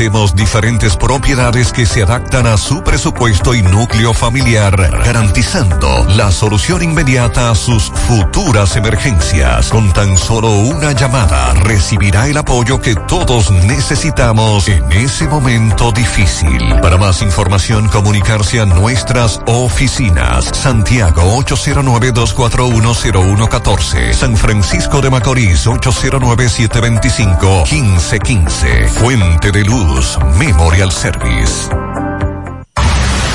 ofrecemos diferentes propiedades que se adaptan a su presupuesto y núcleo familiar, garantizando la solución inmediata a sus futuras emergencias. Con tan solo una llamada recibirá el apoyo que todos necesitamos en ese momento difícil. Para más información, comunicarse a nuestras oficinas. Santiago 809-241-0114. San Francisco de Macorís 809-725-1515. Fuente de Luz Memorial Service.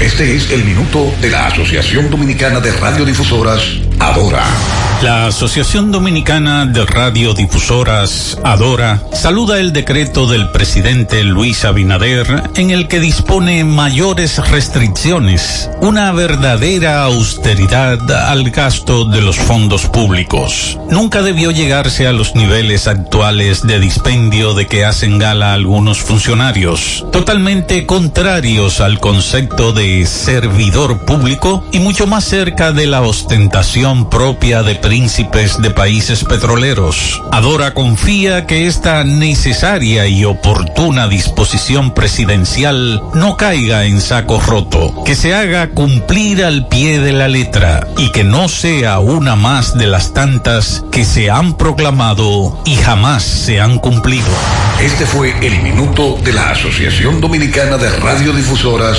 Este es el minuto de la Asociación Dominicana de Radiodifusoras, Adora. La Asociación Dominicana de Radiodifusoras, Adora, saluda el decreto del presidente Luis Abinader en el que dispone mayores restricciones, una verdadera austeridad al gasto de los fondos públicos. Nunca debió llegarse a los niveles actuales de dispendio de que hacen gala algunos funcionarios, totalmente contrarios al concepto de servidor público y mucho más cerca de la ostentación propia de príncipes de países petroleros. Adora confía que esta necesaria y oportuna disposición presidencial no caiga en saco roto, que se haga cumplir al pie de la letra y que no sea una más de las tantas que se han proclamado y jamás se han cumplido. Este fue el minuto de la Asociación Dominicana de Radiodifusoras,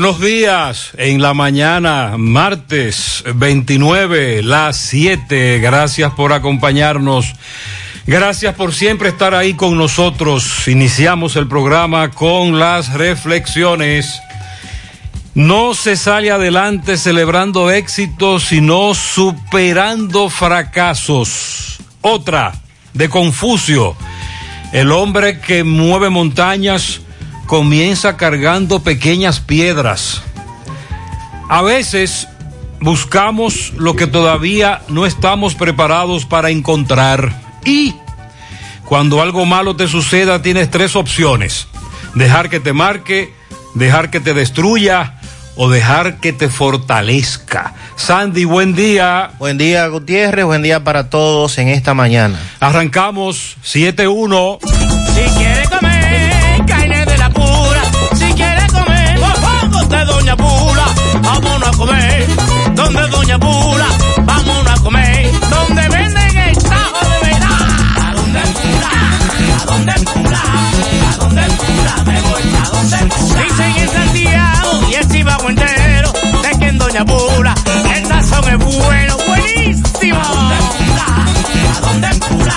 Buenos días, en la mañana, martes 29, las 7. Gracias por acompañarnos. Gracias por siempre estar ahí con nosotros. Iniciamos el programa con las reflexiones. No se sale adelante celebrando éxitos, sino superando fracasos. Otra, de Confucio, el hombre que mueve montañas comienza cargando pequeñas piedras. A veces buscamos lo que todavía no estamos preparados para encontrar y cuando algo malo te suceda tienes tres opciones. Dejar que te marque, dejar que te destruya o dejar que te fortalezca. Sandy, buen día. Buen día, Gutiérrez. Buen día para todos en esta mañana. Arrancamos 7-1. donde Doña Pula, vámonos a comer. Donde Doña Pula, vámonos a comer. Donde venden el tajo de verdad. ¿A dónde Pula? ¿A dónde Pula? ¿A dónde Pula? Me voy a donde Pula. Dicen en Santiago y el Chivago entero de que en Doña Pula el sazón es bueno, buenísimo. ¿A dónde Pula?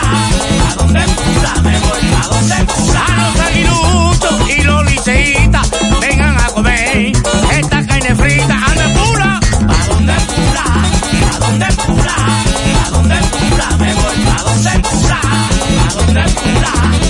¿A dónde Pula? Me voy a donde Pula. A los aguiluchos y los liceitas Drácula.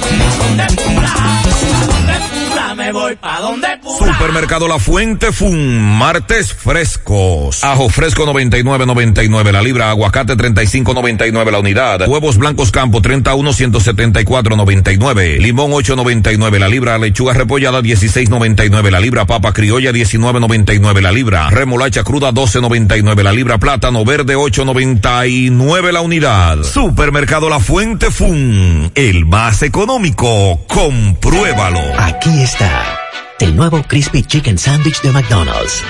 Voy pa' donde pura. Supermercado La Fuente Fun, martes frescos. Ajo fresco 99.99 la libra, aguacate 35.99 la unidad. Huevos blancos campo 31 174.99. Limón 8.99 la libra, lechuga repollada 16.99 la libra, papa criolla 19.99 la libra, remolacha cruda 12.99 la libra, plátano verde 8.99 la unidad. Supermercado La Fuente Fun, el más económico. Compruébalo. Aquí está. El nuevo Crispy Chicken Sandwich de McDonald's.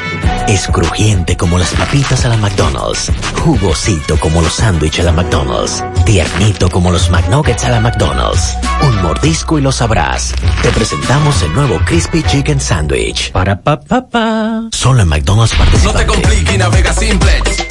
Es crujiente como las papitas a la McDonald's. Jugosito como los sándwiches a la McDonald's. Tiernito como los McNuggets a la McDonald's. Un mordisco y lo sabrás. Te presentamos el nuevo Crispy Chicken Sandwich. Para pa pa pa. Solo en McDonald's No te participantes. compliques y navega simplex.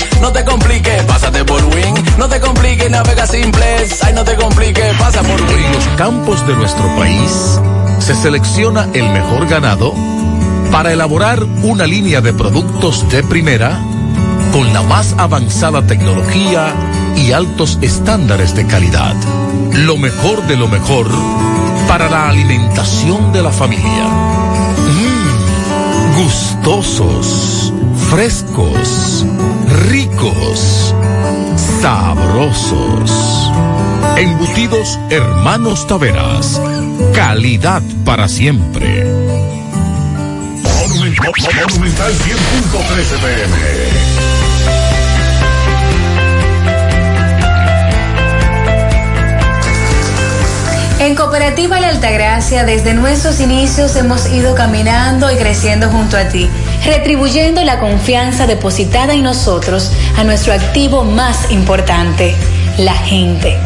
No te compliques, pásate por Win. No te compliques, navega simplex. Ay, no te compliques, pasa por Win. En los campos de nuestro país se selecciona el mejor ganado para elaborar una línea de productos de primera con la más avanzada tecnología y altos estándares de calidad. Lo mejor de lo mejor para la alimentación de la familia. Mm, gustosos, frescos, ricos, sabrosos. Embutidos Hermanos Taveras. Calidad para siempre. Monumental 100.13 pm. En Cooperativa La Altagracia, desde nuestros inicios hemos ido caminando y creciendo junto a ti, retribuyendo la confianza depositada en nosotros a nuestro activo más importante, la gente.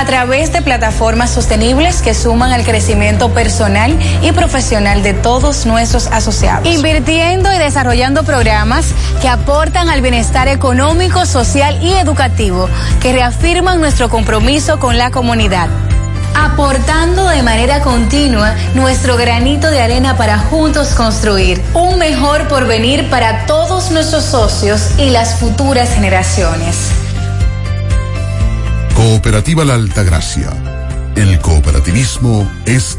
a través de plataformas sostenibles que suman al crecimiento personal y profesional de todos nuestros asociados. Invirtiendo y desarrollando programas que aportan al bienestar económico, social y educativo, que reafirman nuestro compromiso con la comunidad. Aportando de manera continua nuestro granito de arena para juntos construir un mejor porvenir para todos nuestros socios y las futuras generaciones. Cooperativa La Altagracia. El cooperativismo es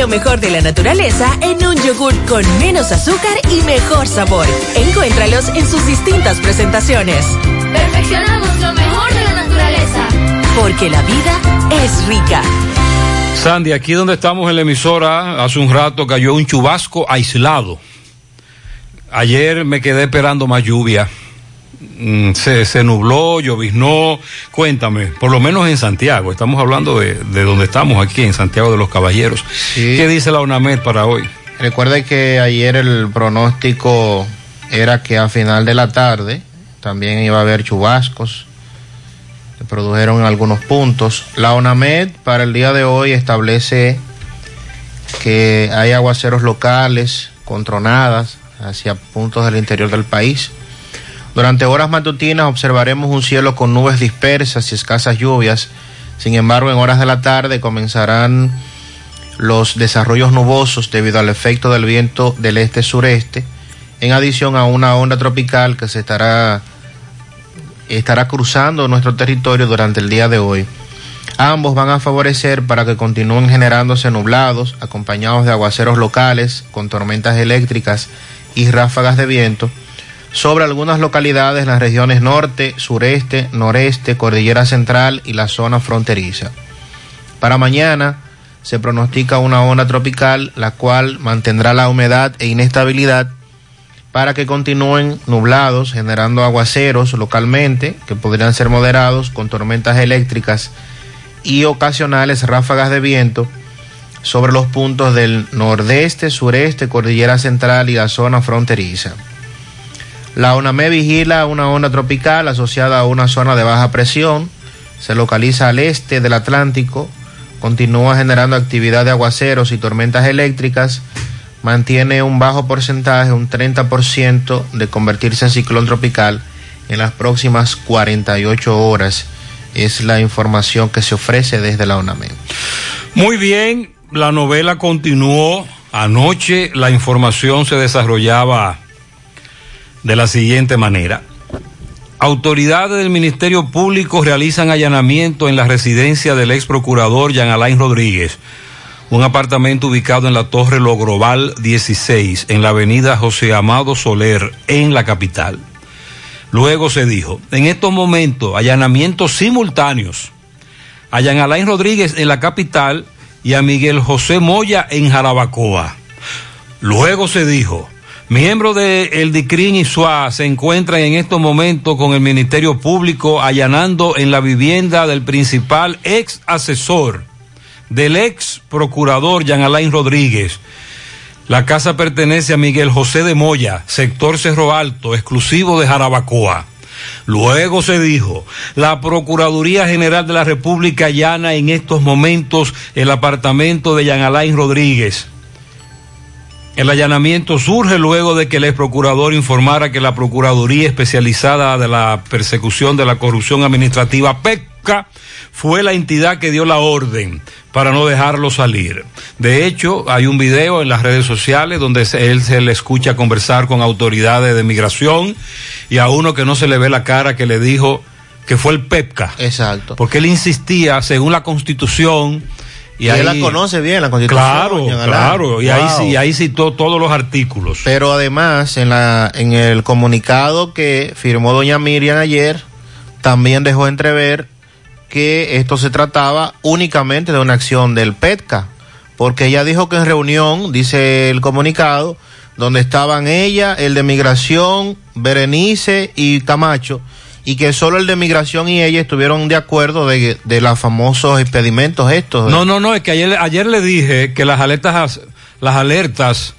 lo mejor de la naturaleza en un yogur con menos azúcar y mejor sabor. Encuéntralos en sus distintas presentaciones. Perfeccionamos lo mejor de la naturaleza. Porque la vida es rica. Sandy, aquí donde estamos en la emisora, hace un rato cayó un chubasco aislado. Ayer me quedé esperando más lluvia. Mm, Se, se nubló, lloviznó. Cuéntame, por lo menos en Santiago, estamos hablando de, de donde estamos aquí, en Santiago de los Caballeros. ¿Qué dice la UNAMED para hoy? Recuerde que ayer el pronóstico era que a final de la tarde también iba a haber chubascos. Se produjeron algunos puntos. La ONAMED para el día de hoy establece que hay aguaceros locales con tronadas hacia puntos del interior del país. Durante horas matutinas observaremos un cielo con nubes dispersas y escasas lluvias. Sin embargo, en horas de la tarde comenzarán los desarrollos nubosos debido al efecto del viento del este-sureste, en adición a una onda tropical que se estará, estará cruzando nuestro territorio durante el día de hoy. Ambos van a favorecer para que continúen generándose nublados, acompañados de aguaceros locales, con tormentas eléctricas y ráfagas de viento, sobre algunas localidades las regiones norte, sureste, noreste, cordillera central y la zona fronteriza. Para mañana se pronostica una onda tropical, la cual mantendrá la humedad e inestabilidad para que continúen nublados, generando aguaceros localmente, que podrían ser moderados, con tormentas eléctricas y ocasionales ráfagas de viento sobre los puntos del nordeste, sureste, cordillera central y la zona fronteriza. La ONAME vigila una onda tropical asociada a una zona de baja presión, se localiza al este del Atlántico, continúa generando actividad de aguaceros y tormentas eléctricas, mantiene un bajo porcentaje, un 30% de convertirse en ciclón tropical en las próximas 48 horas. Es la información que se ofrece desde la ONAME. Muy bien, la novela continuó. Anoche la información se desarrollaba de la siguiente manera. Autoridades del Ministerio Público realizan allanamiento en la residencia del ex procurador Jean Alain Rodríguez, un apartamento ubicado en la Torre Logrobal 16, en la avenida José Amado Soler, en la capital. Luego se dijo, en estos momentos, allanamientos simultáneos a Jean Alain Rodríguez en la capital y a Miguel José Moya en Jarabacoa. Luego se dijo, miembros de el DICRIN y SUA se encuentran en estos momentos con el Ministerio Público allanando en la vivienda del principal ex asesor del ex procurador Jean Alain Rodríguez. La casa pertenece a Miguel José de Moya, sector Cerro Alto, exclusivo de Jarabacoa. Luego se dijo, la Procuraduría General de la República allana en estos momentos el apartamento de Jean Alain Rodríguez. El allanamiento surge luego de que el ex procurador informara que la Procuraduría Especializada de la Persecución de la Corrupción Administrativa, PECA, fue la entidad que dio la orden para no dejarlo salir. De hecho, hay un video en las redes sociales donde él se le escucha conversar con autoridades de migración y a uno que no se le ve la cara que le dijo que fue el PEPCA. Exacto. Porque él insistía, según la constitución, y, Y ahí él la conoce bien, la constitución. Claro, claro, y, ahí, Wow. sí- y ahí citó todos los artículos. Pero además, en, la, en el comunicado que firmó doña Miriam ayer, también dejó entrever que esto se trataba únicamente de una acción del PETCA, porque ella dijo que en reunión, dice el comunicado, donde estaban ella, el de migración, Berenice y Camacho, y que solo el de migración y ella estuvieron de acuerdo de, de los famosos expedimentos estos. No, no, no, es que ayer, ayer le dije que las alertas, las alertas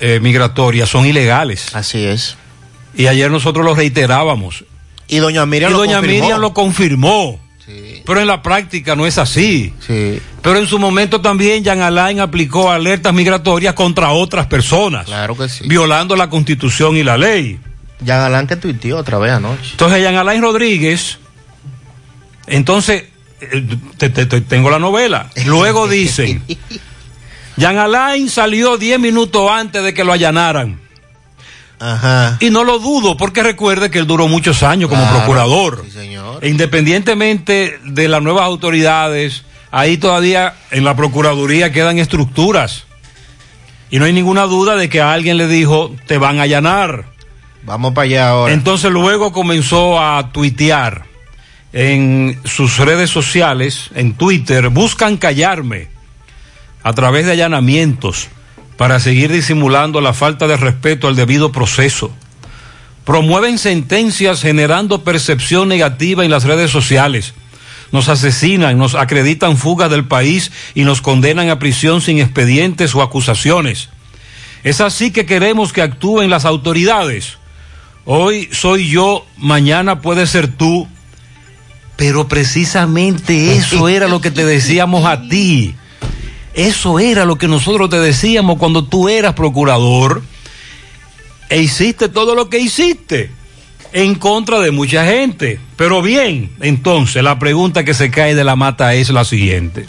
eh, migratorias son ilegales. Así es. Y ayer nosotros lo reiterábamos. Y doña Miriam y lo doña confirmó. Miriam lo confirmó. Pero en la práctica no es así. Pero en su momento también Jean Alain aplicó alertas migratorias contra otras personas. Claro que sí. Violando la constitución y la ley. Jean Alain que tuiteó otra vez anoche. Entonces, Jean Alain Rodríguez, entonces, eh, te- te- te- tengo la novela. Luego dicen, Jean Alain salió 10 minutos antes de que lo allanaran. Ajá. Y no lo dudo, porque recuerde que él duró muchos años como Claro, procurador. sí, señor. E independientemente de las nuevas autoridades, ahí todavía en la Procuraduría quedan estructuras. Y no hay ninguna duda de que a alguien le dijo, te van a allanar. Vamos para allá ahora. Entonces luego comenzó a tuitear en sus redes sociales, en Twitter, buscan callarme a través de allanamientos para seguir disimulando la falta de respeto al debido proceso. Promueven sentencias generando percepción negativa en las redes sociales. Nos asesinan, nos acreditan fugas del país y nos condenan a prisión sin expedientes o acusaciones. Es así que queremos que actúen las autoridades. Hoy soy yo, mañana puede ser tú. Pero precisamente eso era lo que te decíamos a ti. Eso era lo que nosotros te decíamos cuando tú eras procurador. e hiciste todo lo que hiciste en contra de mucha gente. Pero bien, entonces la pregunta que se cae de la mata es la siguiente.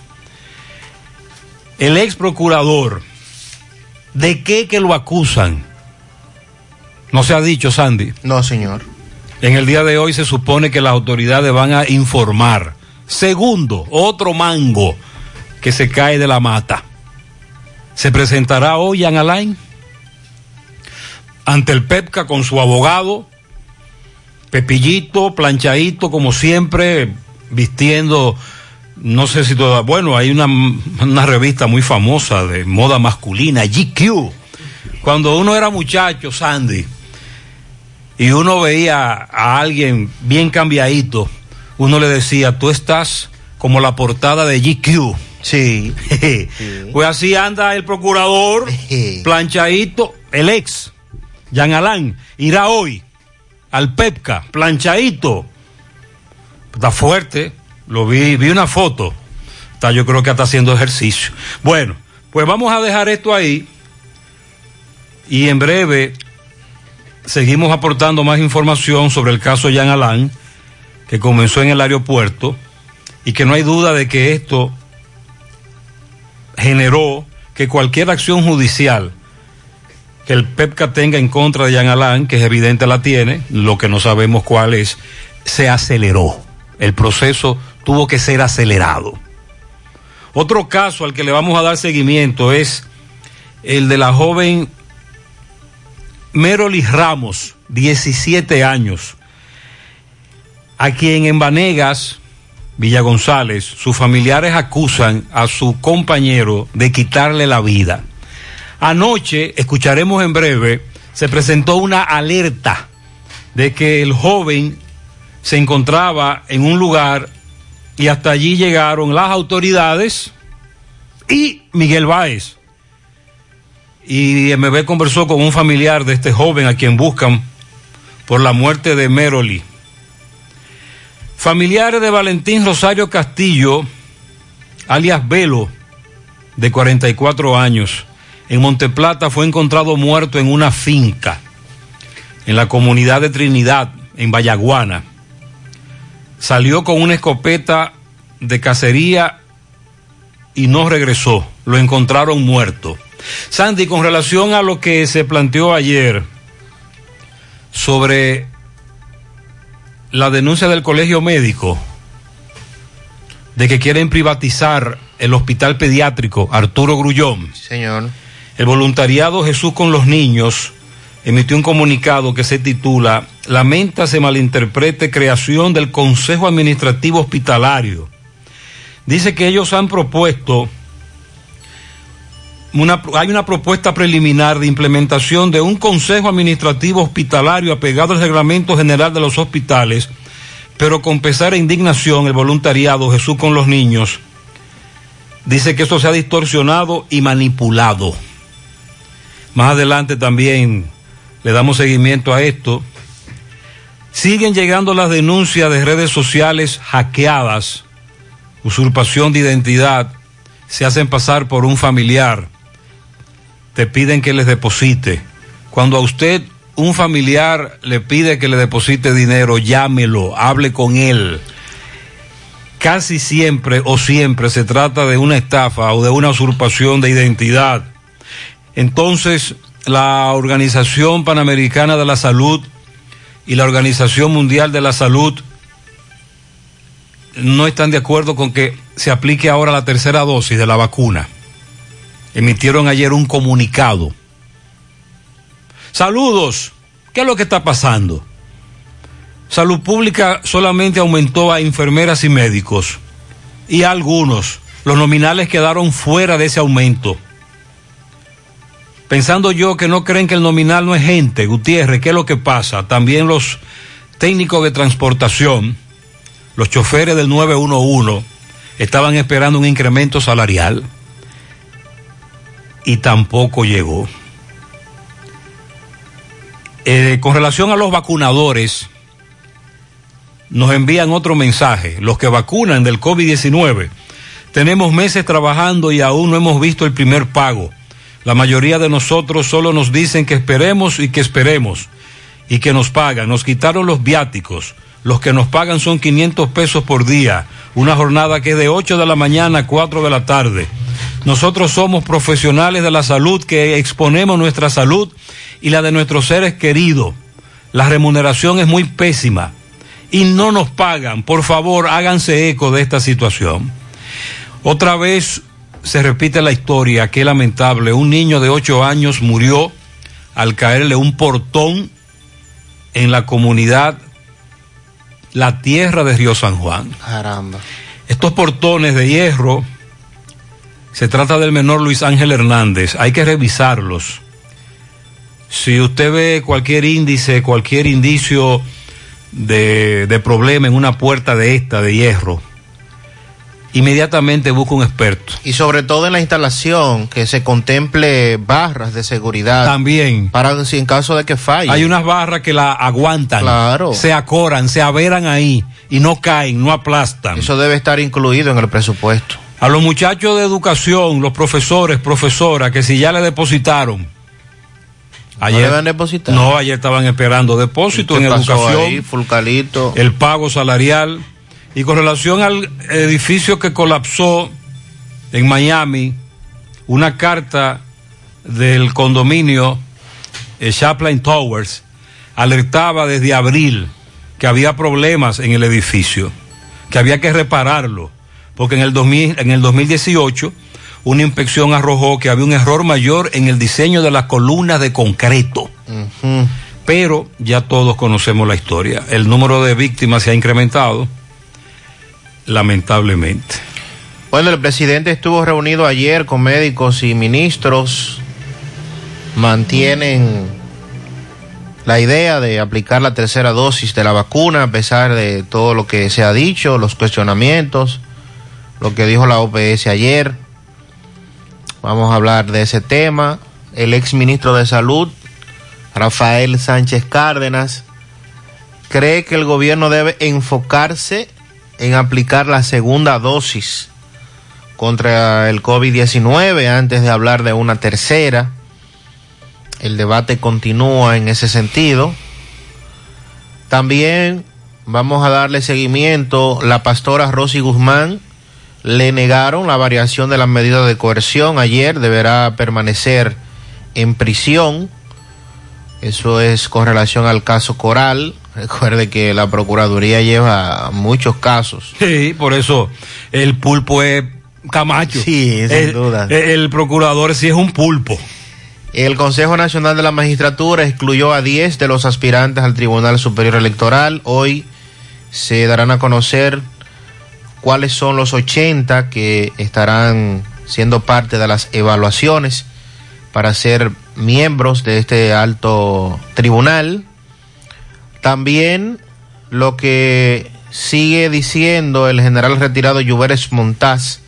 El ex procurador, ¿de qué que lo acusan? No se ha dicho, Sandy. No, señor. En el día de hoy se supone que las autoridades van a informar. Segundo, otro mango que se cae de la mata. Se presentará hoy Jan Alain ante el PEPCA con su abogado, Pepillito, planchadito, como siempre, vistiendo, no sé si toda, bueno, hay una, una revista muy famosa de moda masculina, GQ. Cuando uno era muchacho, Sandy, y uno veía a alguien bien cambiadito, uno le decía, tú estás como la portada de GQ. Sí. Pues así anda el procurador, planchadito, el ex, Jean Alain, irá hoy al Pepca, planchadito. Está fuerte, lo vi, vi una foto. Está, yo creo que está haciendo ejercicio. Bueno, pues vamos a dejar esto ahí y en breve seguimos aportando más información sobre el caso Jean Alain, que comenzó en el aeropuerto y que no hay duda de que esto generó que cualquier acción judicial que el PEPCA tenga en contra de Jean Alain, que es evidente la tiene, lo que no sabemos cuál es, se aceleró. El proceso tuvo que ser acelerado. Otro caso al que le vamos a dar seguimiento es el de la joven Merolis Ramos, 17 años, a quien en Vanegas, Villa González, sus familiares acusan a su compañero de quitarle la vida. Anoche, escucharemos en breve, se presentó una alerta de que el joven se encontraba en un lugar y hasta allí llegaron las autoridades y Miguel Báez. Y MB conversó con un familiar de este joven a quien buscan por la muerte de Meroli. Familiares de Valentín Rosario Castillo, alias Velo, de 44 años, en Monteplata fue encontrado muerto en una finca en la comunidad de Trinidad, en Vallaguana. Salió con una escopeta de cacería y no regresó. Lo encontraron muerto. Sandy, con relación a lo que se planteó ayer sobre la denuncia del colegio médico de que quieren privatizar el hospital pediátrico Arturo Grullón. Señor. El voluntariado Jesús con los niños emitió un comunicado que se titula Lamenta se malinterprete creación del Consejo Administrativo Hospitalario. Dice que ellos han propuesto hay una propuesta preliminar de implementación de un Consejo Administrativo Hospitalario apegado al Reglamento General de los Hospitales, pero con pesar e indignación el voluntariado Jesús con los niños dice que esto se ha distorsionado y manipulado. Más adelante también le damos seguimiento a esto. Siguen llegando las denuncias de redes sociales hackeadas, usurpación de identidad, se hacen pasar por un familiar, te piden que les deposite. Cuando a usted un familiar le pide que le deposite dinero, llámelo, hable con él. Casi siempre o siempre se trata de una estafa o de una usurpación de identidad. Entonces, la Organización Panamericana de la Salud y la Organización Mundial de la Salud no están de acuerdo con que se aplique ahora la tercera dosis de la vacuna. Emitieron ayer un comunicado. Saludos. ¿Qué es lo que está pasando? Salud Pública solamente aumentó a enfermeras y médicos y a algunos. Los nominales quedaron fuera de ese aumento pensando yo que no creen que el nominal no es gente, Gutiérrez, ¿qué es lo que pasa? También los técnicos de transportación, los choferes del 911, estaban esperando un incremento salarial y tampoco llegó. Eh, con relación a los vacunadores, nos envían otro mensaje, los que vacunan del COVID-19. Tenemos meses trabajando y aún no hemos visto el primer pago La mayoría de nosotros solo nos dicen que esperemos y que esperemos y que nos pagan. Nos quitaron los viáticos. Los que nos pagan son 500 pesos por día. Una jornada que es de 8 de la mañana a 4 de la tarde. Nosotros somos profesionales de la salud que exponemos nuestra salud y la de nuestros seres queridos. La remuneración es muy pésima y no nos pagan. Por favor, háganse eco de esta situación. Otra vez se repite la historia, qué lamentable. Un niño de 8 años murió al caerle un portón en la comunidad La Tierra de Río San Juan. Caramba. Estos portones de hierro, se trata del menor Luis Ángel Hernández, hay que revisarlos. Si usted ve cualquier índice, cualquier indicio de, de problema en una puerta de esta, de hierro, inmediatamente busca un experto. Y sobre todo en la instalación, que se contemple barras de seguridad. También. Para si en caso de que falle. Hay unas barras que la aguantan, Claro. se acoran, se averan ahí y no caen, no aplastan. Eso debe estar incluido en el presupuesto. A los muchachos de educación, los profesores, profesoras, que si ya le depositaron. ¿No le habían depositado? No, ayer estaban esperando depósito ¿Qué en educación, ahí, Fulcalito? el pago salarial. Y con relación al edificio que colapsó en Miami, una carta del condominio eh, Chaplain Towers alertaba desde abril que había problemas en el edificio, que había que repararlo, porque en el, 2000, en el 2018 una inspección arrojó que había un error mayor en el diseño de las columnas de concreto. Pero ya todos conocemos la historia. El número de víctimas se ha incrementado, lamentablemente. Bueno, el presidente estuvo reunido ayer con médicos y ministros. Mantienen la idea de aplicar la tercera dosis de la vacuna a pesar de todo lo que se ha dicho, los cuestionamientos, lo que dijo la OPS ayer. Vamos a hablar de ese tema. El ex ministro de Salud, Rafael Sánchez Cárdenas, cree que el gobierno debe enfocarse en aplicar la segunda dosis contra el COVID-19 antes de hablar de una tercera. El debate continúa en ese sentido. También vamos a darle seguimiento. La pastora Rosy Guzmán le negaron la variación de las medidas de coerción. Ayer deberá permanecer en prisión. Eso es con relación al caso Coral. Recuerde que la Procuraduría lleva muchos casos. Sí, por eso el pulpo es Camacho. Sí, sin el, duda. El procurador sí es un pulpo. El Consejo Nacional de la Magistratura excluyó a 10 de los aspirantes al Tribunal Superior Electoral. Hoy se darán a conocer cuáles son los 80 que estarán siendo parte de las evaluaciones para ser miembros de este alto tribunal. También lo que sigue diciendo el general retirado Lluveres Montaz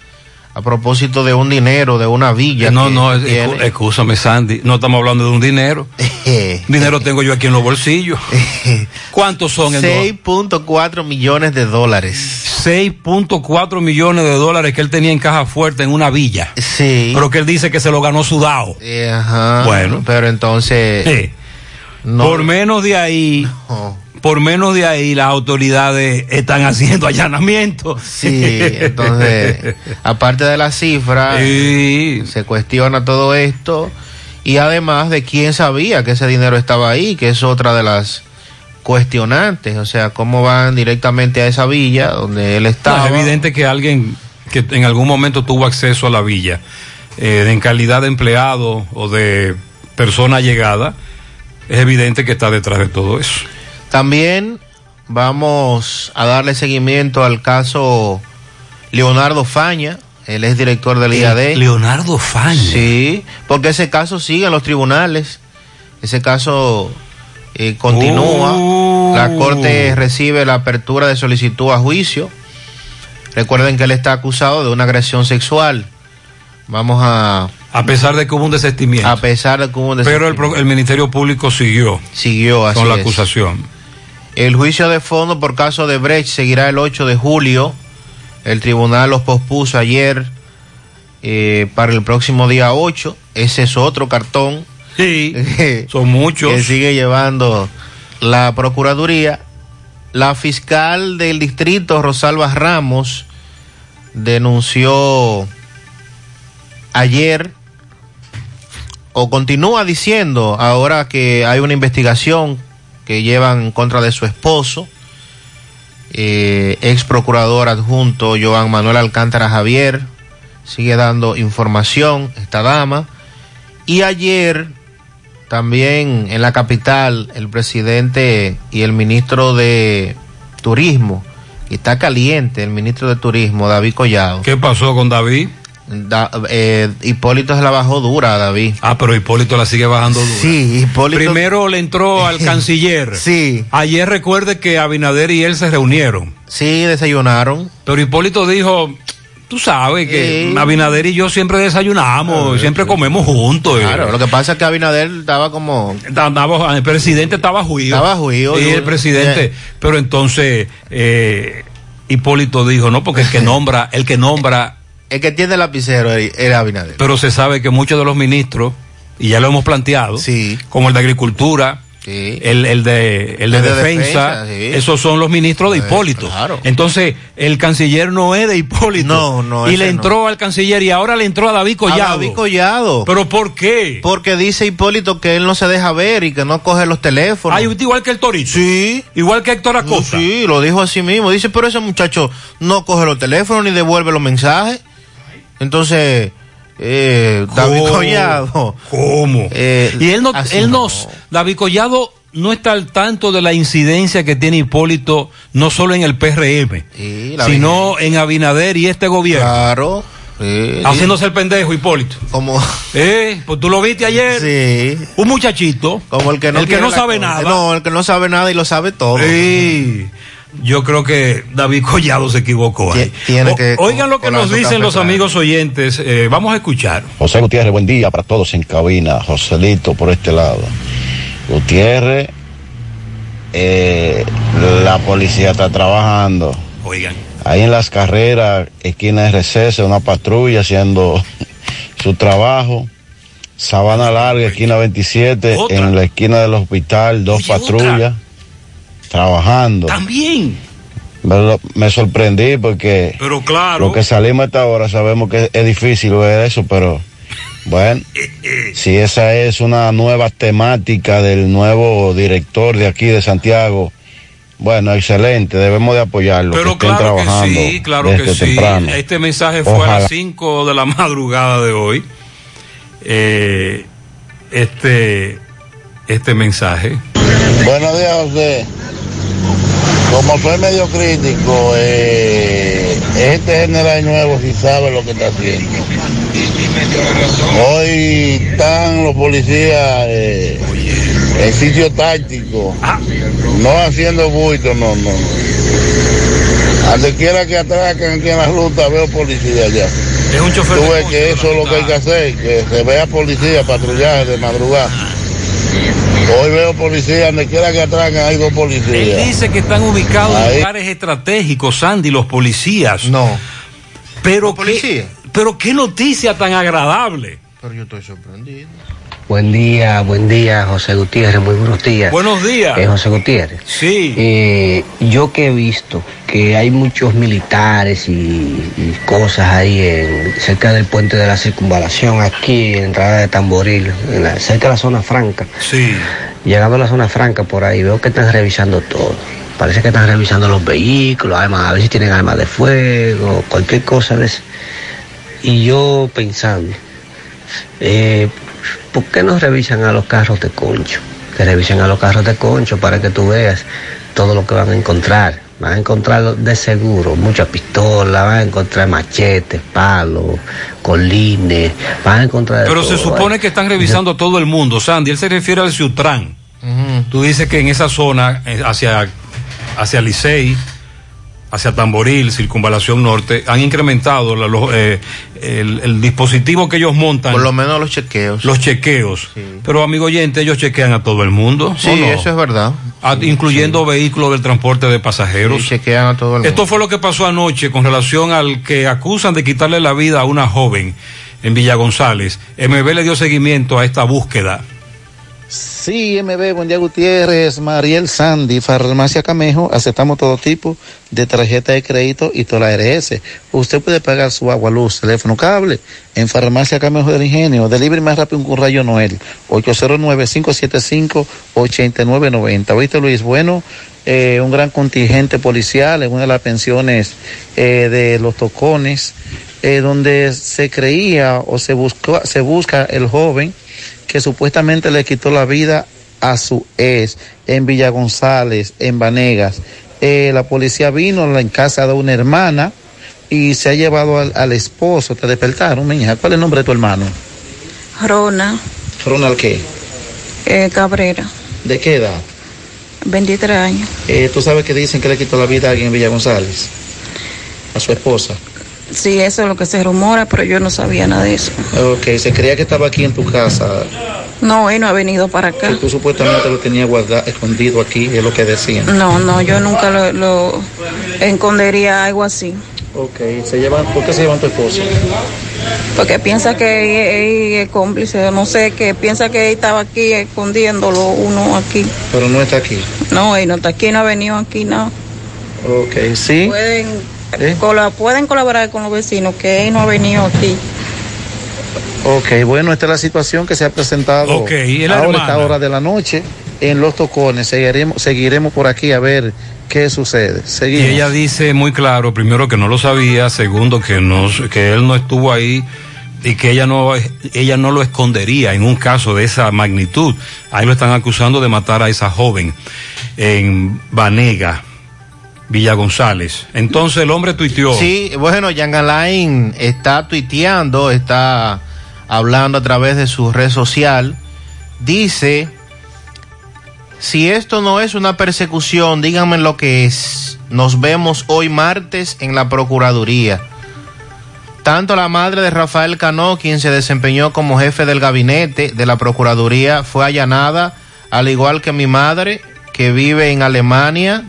a propósito de un dinero de una villa. No, no, escúchame, Sandy. No estamos hablando de un dinero. dinero tengo yo aquí en los bolsillos. ¿Cuántos son en dos? 6.4 millones de dólares. 6.4 millones de dólares que él tenía en caja fuerte en una villa. Sí. Pero que él dice que se lo ganó sudado. Eh, ajá. Bueno. Pero entonces. Sí. no- Por menos de ahí, por menos de ahí las autoridades están haciendo allanamientos. Sí, entonces, aparte de la cifra, se cuestiona todo esto. Y además de quién sabía que ese dinero estaba ahí, que es otra de las cuestionantes. O sea, cómo van directamente a esa villa donde él No, estaba. es evidente que alguien que en algún momento tuvo acceso a la villa, eh, en calidad de empleado o de persona llegada, es evidente que está detrás de todo eso. También vamos a darle seguimiento al caso Leonardo Faña, él es director del IAD. Leonardo Faña. Sí, porque ese caso sigue en los tribunales, ese caso eh, continúa, Oh. la Corte recibe la apertura de solicitud a juicio. Recuerden que él está acusado de una agresión sexual. Vamos a... A pesar de que hubo un desistimiento. A pesar de que hubo un Pero el, Ministerio Público siguió Siguió así con la es. acusación. El juicio de fondo por caso de Brecht seguirá el 8 de julio. El tribunal los pospuso ayer eh, para el próximo día 8. ese es otro cartón. Sí, son muchos. Que sigue llevando la Procuraduría. La fiscal del distrito, Rosalba Ramos, denunció ayer o continúa diciendo ahora que hay una investigación que llevan en contra de su esposo, eh, ex procurador adjunto Joan Manuel Alcántara Javier, sigue dando información esta dama. Y ayer también en la capital el presidente y el ministro de Turismo, y está caliente el ministro de Turismo, David Collado. ¿Qué pasó con David? Da- eh, Hipólito se la bajó dura, David. Ah, pero Hipólito la sigue bajando dura. Sí, Hipólito. Primero le entró al canciller. Sí. Ayer recuerde que Abinader y él se reunieron. Sí, desayunaron. Pero Hipólito dijo, tú sabes que Sí. Abinader y yo siempre desayunamos, siempre comemos juntos. Claro, lo que pasa es que Abinader estaba como. Andaba- el presidente estaba juido. Estaba juido. Y el presidente. Pero entonces eh, Hipólito dijo, no, porque el que nombra, el que nombra. El que tiene el lapicero era Abinader. Pero se sabe que muchos de los ministros, y ya lo hemos planteado, como el de Agricultura, el, el de, el de Defensa, Defensa, sí. esos son los ministros de Eh, Hipólito. claro. Entonces, el canciller no es de Hipólito. No, no, Y le no. entró al canciller y ahora le entró a David Collado. A David Collado. ¿Pero por qué? Porque dice Hipólito que él no se deja ver y que no coge los teléfonos. Ah, igual que el Torito. Sí. Igual que Héctor Acosta. Sí, lo dijo así mismo. Dice, pero ese muchacho no coge los teléfonos ni devuelve los mensajes. Entonces, eh, David ¿Cómo? Collado. ¿Cómo? eh, Y él no, él nos, David Collado no está al tanto de la incidencia que tiene Hipólito, no solo en el PRM, sino en Abinader y este gobierno. Claro. sí, Haciéndose el pendejo, Hipólito. Como. Eh, pues tú lo viste ayer. Sí. Un muchachito. Como el que no, el que no sabe cosa. nada. No, el que no sabe nada y lo sabe todo. Sí. Yo creo que David Collado se equivocó ahí. tiene O- que oigan lo que nos dicen los amigos oyentes. eh, vamos a escuchar. José Gutiérrez, buen día para todos en cabina. Joselito por este lado. Gutiérrez, eh, la policía está trabajando. Oigan. Ahí en las carreras, esquina de receso, una patrulla haciendo su trabajo. Sabana Larga, esquina 27, en la esquina del hospital, dos patrullas trabajando. También. Me, sorprendí porque Pero claro. lo que salimos a esta hora sabemos que es difícil ver eso, pero bueno, si esa es una nueva temática del nuevo director de aquí de Santiago, bueno, excelente, debemos de apoyarlo, que Pero estén claro que sí, claro desde que sí. temprano. Este mensaje fue a las 5 de la madrugada de hoy. Eh, este, este mensaje. Buenos días, José. Como soy medio crítico, eh, este general nuevo sí sabe lo que está haciendo. Hoy están los policías eh, en sitio táctico, no haciendo buito, no, no. Donde quiera que atraquen aquí en la ruta veo policía allá. Es un chofer Tú ves que eso es lo que hay que hacer, que se vea policía, patrullaje de madrugada. Hoy veo policía, donde quiera que atraquen hay dos Él policías. dice que están ubicados en lugares estratégicos, Sandy, los policías. No. Pero qué, pero qué noticia tan agradable. Pero yo estoy sorprendido. Buen día, buen día, José Gutiérrez, muy buenos días. Buenos días. Eh, José Gutiérrez. Sí. Eh, yo que he visto que hay muchos militares y, y cosas ahí en, cerca del puente de la circunvalación, aquí en entrada de Tamboril, en la- cerca de la zona franca. Sí. Llegando a la zona franca por ahí, veo que están revisando todo. Parece que están revisando los vehículos, armas, a ver si tienen armas de fuego, cualquier cosa de eso. Y yo pensando, eh, ¿por qué no revisan a los carros de concho? Que revisen a los carros de concho para que tú veas todo lo que van a encontrar. Van a encontrar de seguro muchas pistolas, van a encontrar machetes, palos, colines, van a encontrar... Pero se supone que están revisando a todo el mundo, Sandy. Él se refiere al Ciutrán. Tú dices que en esa zona, eh, hacia, hacia Licey, hacia Tamboril, Circunvalación Norte, han incrementado la- los, eh, el, el dispositivo que ellos montan. Por lo menos los chequeos. Los chequeos. Pero, amigo oyente, ellos chequean a todo el mundo. Sí, eso es verdad. A- incluyendo vehículos del transporte de pasajeros. Chequean a todo el mundo. Esto fue lo que pasó anoche con relación al que acusan de quitarle la vida a una joven en Villa González. MB le dio seguimiento a esta búsqueda. Sí, MB, buen día Gutiérrez, Mariel Sandy, Farmacia Camejo, aceptamos todo tipo de tarjeta de crédito y toda la RS. Usted puede pagar su agua, luz, teléfono, cable en Farmacia Camejo del Ingenio. Delivery más rápido un Rayo Noel, 809-575-8990. ¿Oíste Luis? Bueno, eh, un gran contingente policial en una de las pensiones eh, de los tocones, eh, donde se creía o se, buscó, se busca el joven que supuestamente le quitó la vida a su ex en Villa González, en Vanegas. Eh, la policía vino en casa de una hermana y se ha llevado al, al esposo. Te despertaron, mi hija. ¿Cuál es el nombre de tu hermano? Rona Ronald qué? eh, Cabrera, ¿De qué edad? 23 años. Eh, ¿Tú sabes que dicen que le quitó la vida a alguien en Villa González? A su esposa. Sí, eso es lo que se rumora, pero yo no sabía nada de eso. Ok, se creía que estaba aquí en tu casa. No, él no ha venido para acá. Que tú supuestamente lo tenías guardado, escondido aquí, es lo que decían. No, no, yo nunca lo, lo escondería algo así. Ok, se llevan, ¿por qué se llevan tu esposa? Porque piensa que él, él es cómplice, no sé, que piensa que él estaba aquí escondiéndolo uno aquí. Pero no está aquí. No, él no está aquí, no ha venido aquí, no. Ok, sí. Pueden, ¿Eh? pueden colaborar con los vecinos, que él no ha venido aquí. Ok, bueno, esta es la situación que se ha presentado Ok, ¿y la ahora a hermana? esta hora de la noche en Los Tocones. Seguiremos, seguiremos por aquí a ver qué sucede. Y ella dice muy claro, primero que no lo sabía, segundo que no, que él no estuvo ahí y que ella no, ella no lo escondería en un caso de esa magnitud. Ahí lo están acusando de matar a esa joven en Vanega, Villa González. Entonces el hombre tuiteó. Sí, bueno, Jan Alain está tuiteando, está hablando a través de su red social. Dice, si esto no es una persecución, díganme lo que es. Nos vemos hoy martes en la Procuraduría. Tanto la madre de Rafael Cano, quien se desempeñó como jefe del gabinete de la Procuraduría, fue allanada, al igual que mi madre, que vive en Alemania,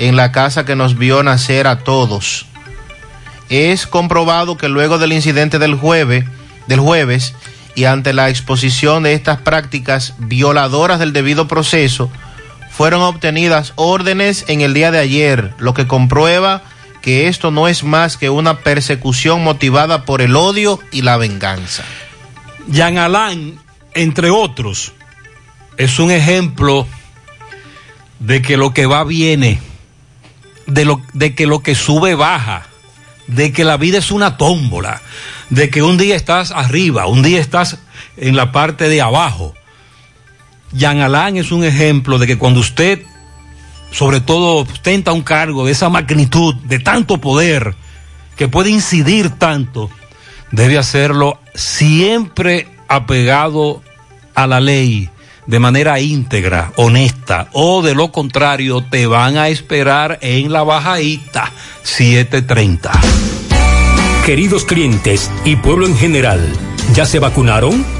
en la casa que nos vio nacer a todos. Es comprobado que luego del incidente del jueves, del jueves y ante la exposición de estas prácticas violadoras del debido proceso, fueron obtenidas órdenes en el día de ayer, lo que comprueba que esto no es más que una persecución motivada por el odio y la venganza. Jean Alain, entre otros, es un ejemplo de que lo que va viene, de, lo, de que lo que sube baja, de que la vida es una tómbola, de que un día estás arriba, un día estás en la parte de abajo. Jean Alain es un ejemplo de que cuando usted, sobre todo, ostenta un cargo de esa magnitud, de tanto poder, que puede incidir tanto, debe hacerlo siempre apegado a la ley, de manera íntegra, honesta, o de lo contrario te van a esperar en la bajadita 730. Queridos clientes y pueblo en general, ¿ya se vacunaron?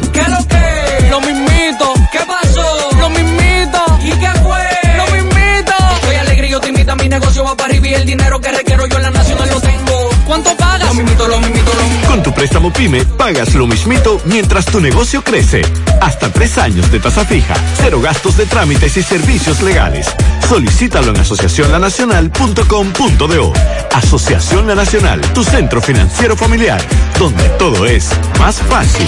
¿Qué lo que? Lo mismito. ¿Qué pasó? Lo mismito. ¿Y qué fue? Lo mismito. Soy alegre y yo te invito a mi negocio va para arriba y el dinero que requiero yo en la nacional lo tengo. ¿Cuánto pagas? Lo mismito, lo mismito, lo mismito. Con tu préstamo PYME pagas lo mismito mientras tu negocio crece. Hasta tres años de tasa fija, cero gastos de trámites y servicios legales. Solicítalo en asociacionlanacional.com.do. Asociación La Nacional, tu centro financiero familiar, donde todo es más fácil.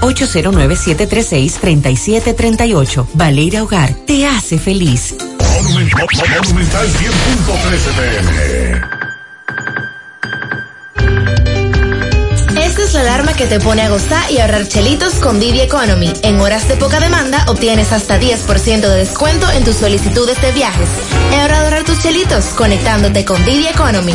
809-736-3738. Valeira Hogar te hace feliz. Monumental 100.13 pm. Esta es la alarma que te pone a gozar y ahorrar chelitos con Didi Economy. En horas de poca demanda obtienes hasta 10% de descuento en tus solicitudes de viajes. Es hora de ahorrar tus chelitos conectándote con Didi Economy.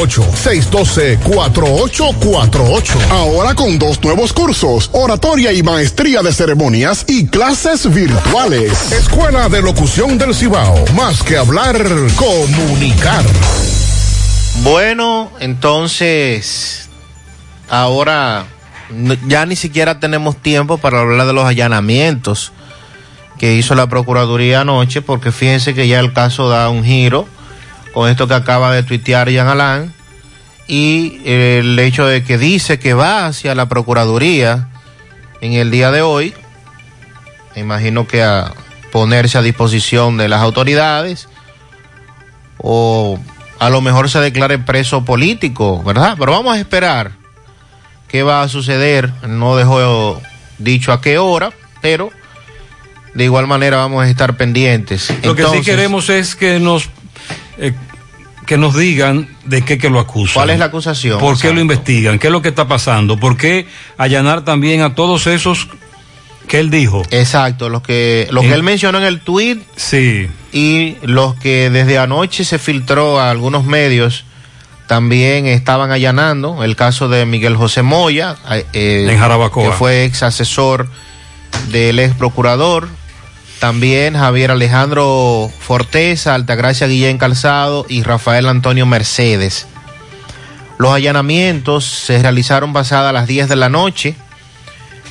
612-4848. Ahora con dos nuevos cursos, oratoria y maestría de ceremonias y clases virtuales. Escuela de Locución del Cibao. Más que hablar, comunicar. Bueno, entonces, ahora ya ni siquiera tenemos tiempo para hablar de los allanamientos que hizo la Procuraduría anoche, porque fíjense que ya el caso da un giro con esto que acaba de tuitear Jean Alain y el hecho de que dice que va hacia la Procuraduría en el día de hoy, me imagino que a ponerse a disposición de las autoridades o a lo mejor se declare preso político, ¿verdad? Pero vamos a esperar qué va a suceder. No dejó dicho a qué hora, pero de igual manera vamos a estar pendientes. Lo que sí queremos es que nos eh, que nos digan de qué que lo acusan. ¿Cuál es la acusación? ¿Por qué lo investigan? ¿Qué es lo que está pasando? ¿Por qué allanar también a todos esos que él dijo? Exacto, los que, lo que él mencionó en el tweet Sí. y los que desde anoche se filtró a algunos medios también estaban allanando. El caso de Miguel José Moya, eh, En Jarabacoa. que fue ex asesor del ex procurador. También Javier Alejandro Forteza, Altagracia Guillén Calzado y Rafael Antonio Mercedes. Los allanamientos se realizaron pasadas las 10 de la noche.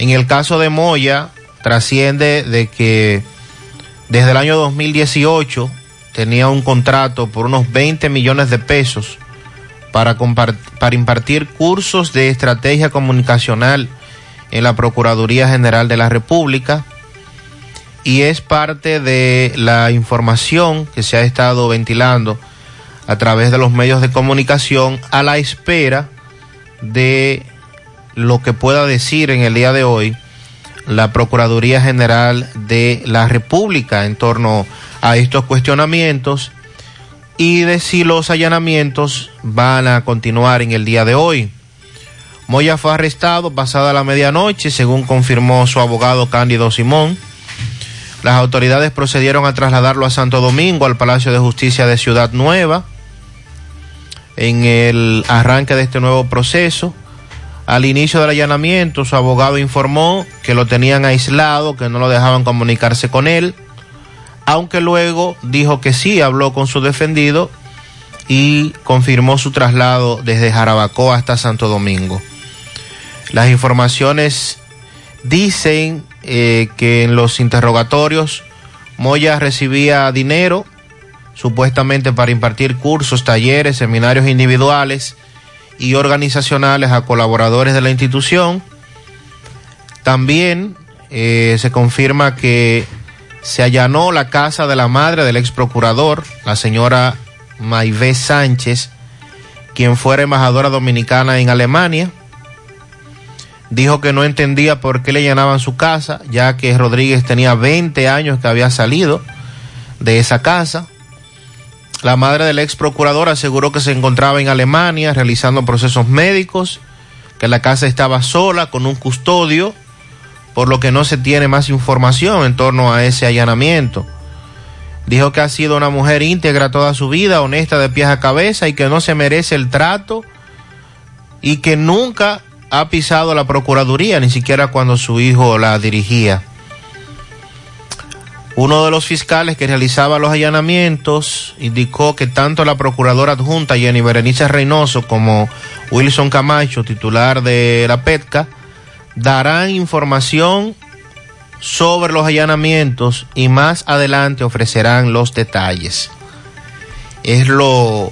En el caso de Moya, trasciende de que desde el año 2018 tenía un contrato por unos 20 millones de pesos para, impartir cursos de estrategia comunicacional en la Procuraduría General de la República y es parte de la información que se ha estado ventilando a través de los medios de comunicación a la espera de lo que pueda decir en el día de hoy la Procuraduría General de la República en torno a estos cuestionamientos y de si los allanamientos van a continuar en el día de hoy. Moya fue arrestado pasada la medianoche, según confirmó su abogado Cándido Simón. Las autoridades procedieron a trasladarlo a Santo Domingo, al Palacio de Justicia de Ciudad Nueva, en el arranque de este nuevo proceso. Al inicio del allanamiento, su abogado informó que lo tenían aislado, que no lo dejaban comunicarse con él, aunque luego dijo que sí habló con su defendido y confirmó su traslado desde Jarabacoa hasta Santo Domingo. Las informaciones dicen eh, que en los interrogatorios Moya recibía dinero supuestamente para impartir cursos, talleres, seminarios individuales y organizacionales a colaboradores de la institución. También eh, se confirma que se allanó la casa de la madre del ex procurador, la señora Maivé Sánchez, quien fuera embajadora dominicana en Alemania. Dijo que no entendía por qué le llenaban su casa, ya que Rodríguez tenía 20 años que había salido de esa casa. La madre del ex procurador aseguró que se encontraba en Alemania realizando procesos médicos, que la casa estaba sola con un custodio, por lo que no se tiene más información en torno a ese allanamiento. Dijo que ha sido una mujer íntegra toda su vida, honesta de pies a cabeza y que no se merece el trato y que nunca ha pisado la Procuraduría, ni siquiera cuando su hijo la dirigía. Uno de los fiscales que realizaba los allanamientos indicó que tanto la procuradora adjunta Jenny Berenice Reynoso como Wilson Camacho, titular de la PETCA, darán información sobre los allanamientos y más adelante ofrecerán los detalles. Es lo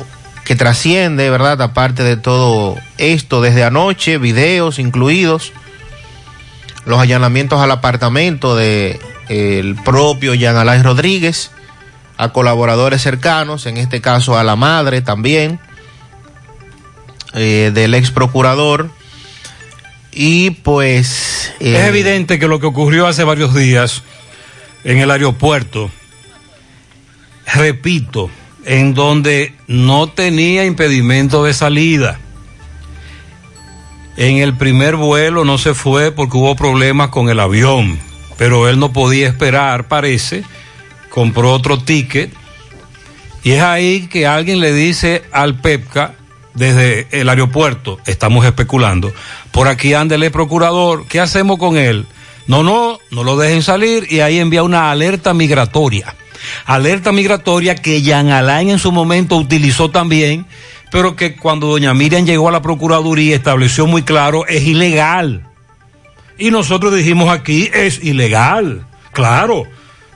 que trasciende, ¿verdad? Aparte de todo esto, desde anoche, videos incluidos, los allanamientos al apartamento de el propio Jean Alain Rodríguez, a colaboradores cercanos, en este caso a la madre también, eh, del ex procurador. Y pues... eh, Es evidente que lo que ocurrió hace varios días en el aeropuerto, repito, en donde no tenía impedimento de salida. En el primer vuelo no se fue porque hubo problemas con el avión, pero él no podía esperar, parece, compró otro ticket y es ahí que alguien le dice al PEPCA desde el aeropuerto, estamos especulando, por aquí ándele procurador, ¿qué hacemos con él? No, no, no lo dejen salir y ahí envía una alerta migratoria. Alerta migratoria que Jean Alain en su momento utilizó también, pero que cuando doña Miriam llegó a la Procuraduría estableció muy claro, es ilegal. Y nosotros dijimos aquí, es ilegal, claro,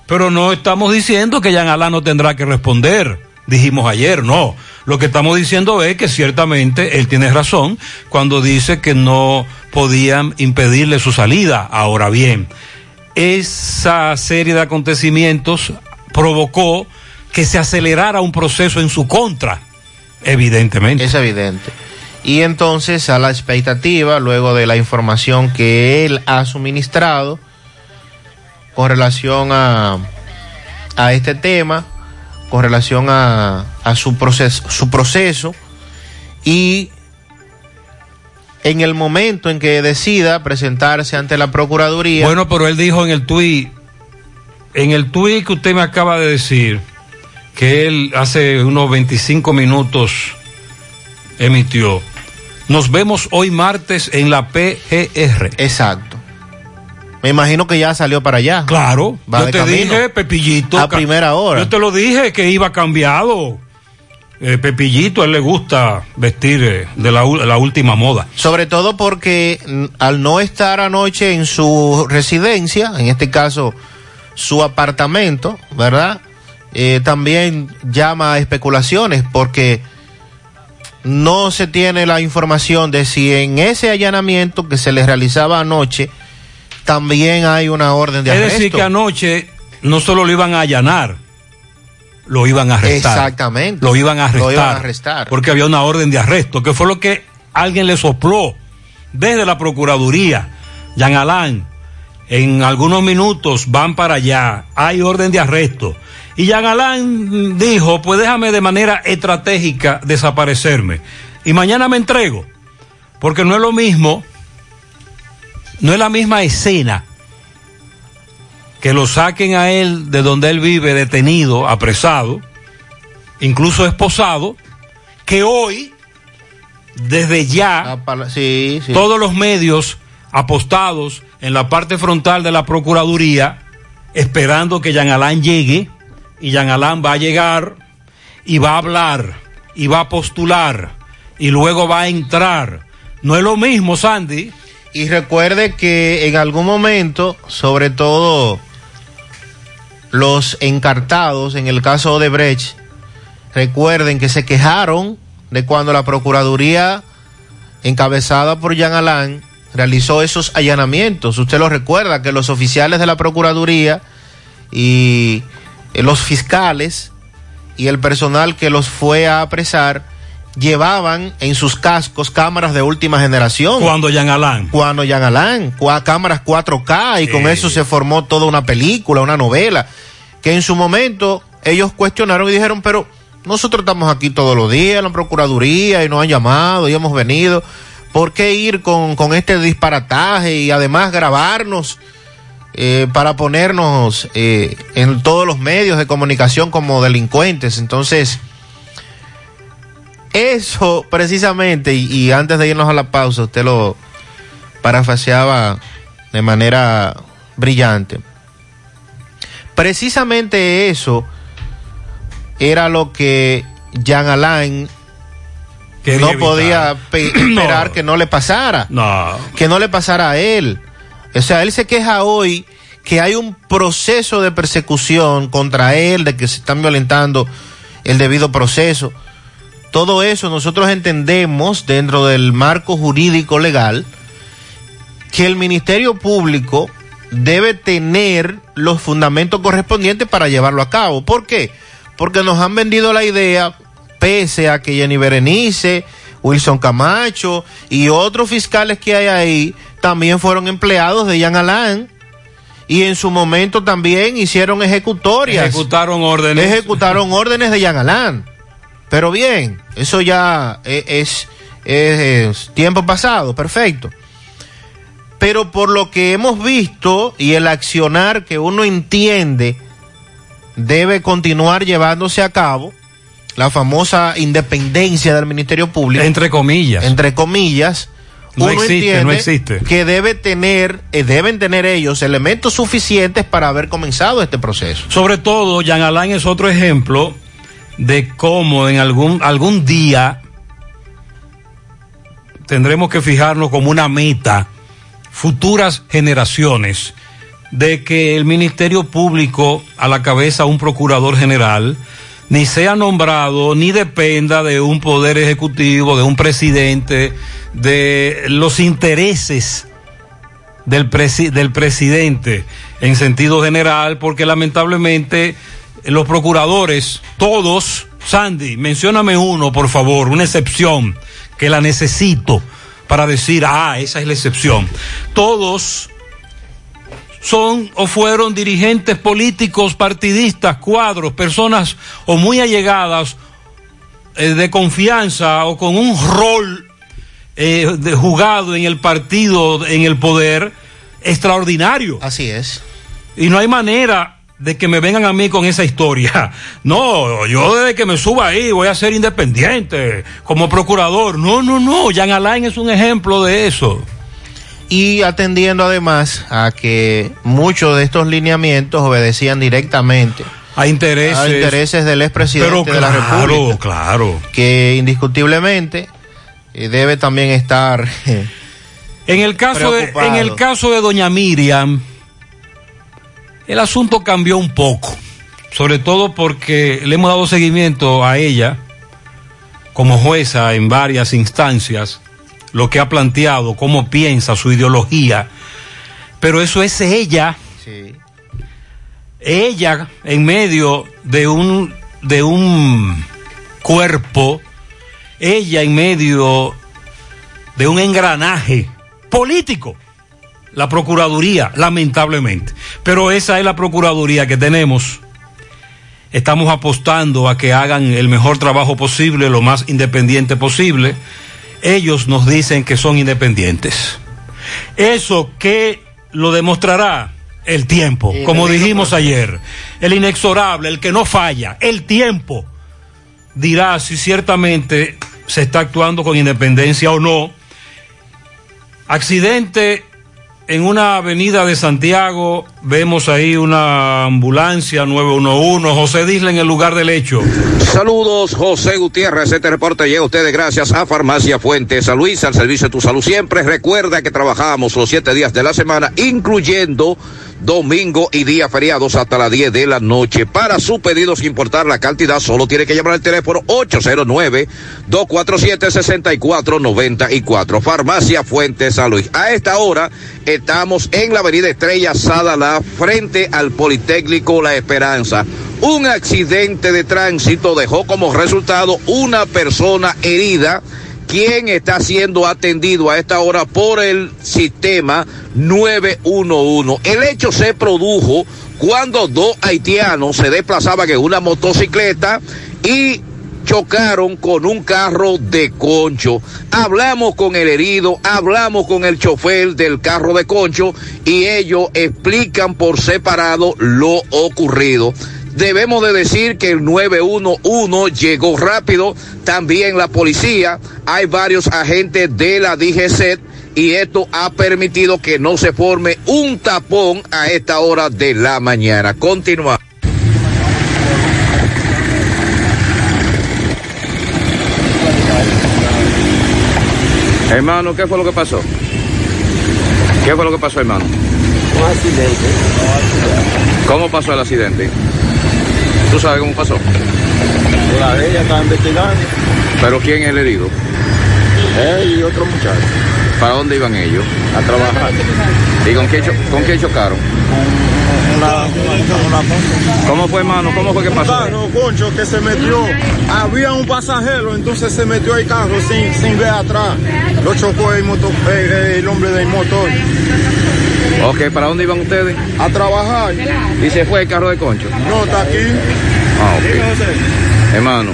pero no estamos diciendo que Jean Alain no tendrá que responder, dijimos ayer, no. Lo que estamos diciendo es que ciertamente él tiene razón cuando dice que no podían impedirle su salida. Ahora bien, esa serie de acontecimientos provocó que se acelerara un proceso en su contra, evidentemente. Es evidente. Y entonces a la expectativa, luego de la información que él ha suministrado, con relación a, a este tema, con relación a, a su, proceso, su proceso y en el momento en que decida presentarse ante la Procuraduría. Bueno, pero él dijo en el tuit, en el tuit que usted me acaba de decir, que él hace unos 25 minutos emitió, nos vemos hoy martes en la PGR. Exacto. Me imagino que ya salió para allá. Claro, Va yo te camino. dije, Pepillito. A primera hora. Yo te lo dije que iba cambiado. Eh, Pepillito, a él le gusta vestir eh, de la, última moda. Sobre todo porque al no estar anoche en su residencia, en este caso su apartamento, ¿verdad? Eh, también llama a especulaciones porque no se tiene la información de si en ese allanamiento que se le realizaba anoche también hay una orden de Es arresto. decir, que anoche no solo lo iban a allanar, lo iban a arrestar. Exactamente. Lo iban a arrestar. Lo iban a arrestar. Porque había una orden de arresto, que fue lo que alguien le sopló desde la Procuraduría. Jean Alain, en algunos minutos van para allá, hay orden de arresto. Y Jean Alain dijo, pues déjame de manera estratégica desaparecerme. Y mañana me entrego. Porque no es lo mismo, no es la misma escena que lo saquen a él de donde él vive detenido, apresado, incluso esposado, que hoy, desde ya, Sí, sí. todos los medios apostados en la parte frontal de la Procuraduría, esperando que Jean Alain llegue, y Jean Alain va a llegar y va a hablar, y va a postular, y luego va a entrar. No es lo mismo, Sandy. Y recuerde que en algún momento, sobre todo los encartados, en el caso de Brecht, recuerden que se quejaron de cuando la Procuraduría, encabezada por Jean Alain, realizó esos allanamientos. Usted lo recuerda que los oficiales de la Procuraduría y eh, los fiscales y el personal que los fue a apresar llevaban en sus cascos cámaras de última generación. Cuando Jean Alain. Cuando Jean Alain, cámaras 4K y con eso se formó toda una película, una novela, que en su momento ellos cuestionaron y dijeron, pero nosotros estamos aquí todos los días en la Procuraduría y nos han llamado y hemos venido, ¿por qué ir con, con este disparataje y además grabarnos? eh, para ponernos eh, en todos los medios de comunicación como delincuentes. Entonces, eso precisamente, y, antes de irnos a la pausa, usted lo parafaseaba de manera brillante. Precisamente eso era lo que Jean Alain Quería no podía pe- esperar que no le pasara. No. Que no le pasara a él. O sea, él se queja hoy que hay un proceso de persecución contra él, de que se están violentando el debido proceso. Todo eso nosotros entendemos dentro del marco jurídico legal que el Ministerio Público debe tener los fundamentos correspondientes para llevarlo a cabo. ¿Por qué? Porque nos han vendido la idea, pese a que Jenny Berenice, Wilson Camacho y otros fiscales que hay ahí también fueron empleados de Jean Alain y en su momento también hicieron ejecutorias. Ejecutaron órdenes. Ejecutaron órdenes de Jean Alain. Pero bien, eso ya e- es, es- es tiempo pasado, perfecto. Pero por lo que hemos visto y el accionar que uno entiende debe continuar llevándose a cabo, la famosa independencia del Ministerio Público. Entre comillas. Entre comillas. No uno existe, entiende no existe. que debe tener, eh, deben tener ellos elementos suficientes para haber comenzado este proceso. Sobre todo, Jean Alain es otro ejemplo de cómo en algún, algún día tendremos que fijarnos como una meta, futuras generaciones, de que el Ministerio Público, a la cabeza un procurador general, ni sea nombrado, ni dependa de un poder ejecutivo, de un presidente, de los intereses del, presi- del presidente en sentido general, porque lamentablemente los procuradores, todos, Sandy, mencióname uno, por favor, una excepción, que la necesito para decir, ah, esa es la excepción. Todos son o fueron dirigentes políticos, partidistas, cuadros, personas o muy allegadas eh, de confianza o con un rol eh, de jugado en el partido, en el poder, extraordinario. Así es. Y no hay manera de que me vengan a mí con esa historia. No, yo desde que me suba ahí voy a ser independiente como procurador. No, no, no. Jan Alain es un ejemplo de eso. Y atendiendo además a que muchos de estos lineamientos obedecían directamente a intereses, a intereses del expresidente de la República. claro. Que indiscutiblemente eh, debe también estar. En el caso de, en el caso de doña Miriam, el asunto cambió un poco, sobre todo porque le hemos dado seguimiento a ella como jueza en varias instancias, lo que ha planteado, cómo piensa, su ideología, pero eso es ella, ella en medio de un de un cuerpo, ella en medio de un engranaje político. La Procuraduría, lamentablemente. Pero esa es la Procuraduría que tenemos. Estamos apostando a que hagan el mejor trabajo posible, lo más independiente posible. Ellos nos dicen que son independientes. Eso que lo demostrará el tiempo, como dijimos ayer. El inexorable, el que no falla, el tiempo dirá si ciertamente se está actuando con independencia o no. Accidente en una avenida de Santiago, vemos ahí una ambulancia 911, José Disla en el lugar del hecho. Saludos, José Gutiérrez. Este reporte llega a ustedes gracias a Farmacia Fuentes. San Luis, al servicio de tu salud siempre. Recuerda que trabajamos los siete días de la semana, incluyendo domingo y días feriados hasta las 10 de la noche. Para su pedido sin importar la cantidad, solo tiene que llamar al teléfono 809-247-6494. Farmacia Fuentes San Luis. A esta hora estamos en la avenida Estrella Sadala, frente al Politécnico La Esperanza. Un accidente de tránsito dejó como resultado una persona herida quien está siendo atendido a esta hora por el sistema 911. El hecho se produjo cuando dos haitianos se desplazaban en una motocicleta y chocaron con un carro de concho. Hablamos con el herido, hablamos con el chofer del carro de concho y ellos explican por separado lo ocurrido. Debemos de decir que el 911 llegó rápido, también la policía, hay varios agentes de la DGC y esto ha permitido que no se forme un tapón a esta hora de la mañana. Continúa. Hermano, ¿qué fue lo que pasó? ¿Qué fue lo que pasó, hermano? Un accidente. ¿Cómo pasó el accidente? ¿Tú sabes cómo pasó? La de ella estaba investigando. ¿Pero quién es el herido? Él y otro muchacho. ¿Para dónde iban ellos? A trabajar. ¿Y con qué, con qué chocaron? ¿Cómo fue, hermano? ¿Cómo fue que pasó? carro, concho, que se metió. Había un pasajero, entonces se metió el carro sin, sin ver atrás. Lo chocó el, moto, el, el hombre del motor. Ok, ¿para dónde iban ustedes? A trabajar. ¿Y se fue el carro de concho? No, está aquí. Ah, ok. Hermano,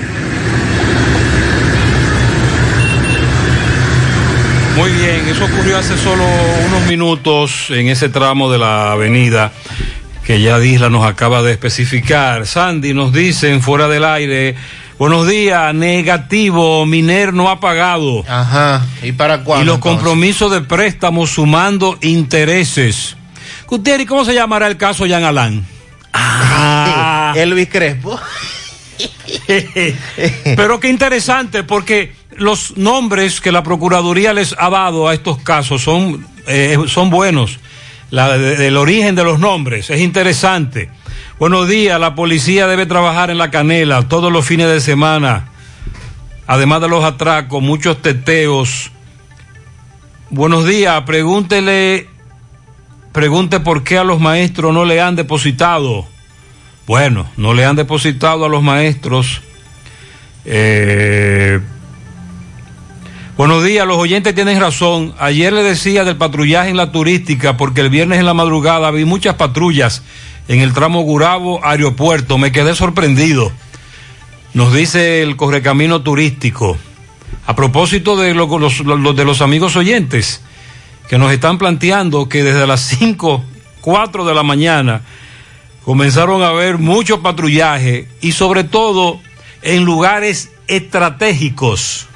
Muy bien, eso ocurrió hace solo unos minutos en ese tramo de la avenida que ya Disla nos acaba de especificar. Sandy nos dicen fuera del aire, buenos días, negativo, Miner no ha pagado. Ajá, ¿y para cuándo? Y los entonces? compromisos de préstamo sumando intereses. Gutiérrez, ¿cómo se llamará el caso Jan Alán? Ah. Elvis Crespo. Pero qué interesante, porque los nombres que la Procuraduría les ha dado a estos casos son, eh, son buenos. La, del origen de los nombres es interesante. Buenos días, la policía debe trabajar en la canela todos los fines de semana. Además de los atracos, muchos teteos. Buenos días, pregúntele, pregunte por qué a los maestros no le han depositado. Bueno, no le han depositado a los maestros. eh, Buenos días, los oyentes tienen razón. Ayer le decía del patrullaje en la turística, porque el viernes en la madrugada vi muchas patrullas en el tramo Gurabo Aeropuerto. Me quedé sorprendido. Nos dice el correcamino turístico. A propósito de, lo- los, de los amigos oyentes que nos están planteando que desde las 5, 4 de la mañana comenzaron a ver mucho patrullaje y sobre todo en lugares estratégicos.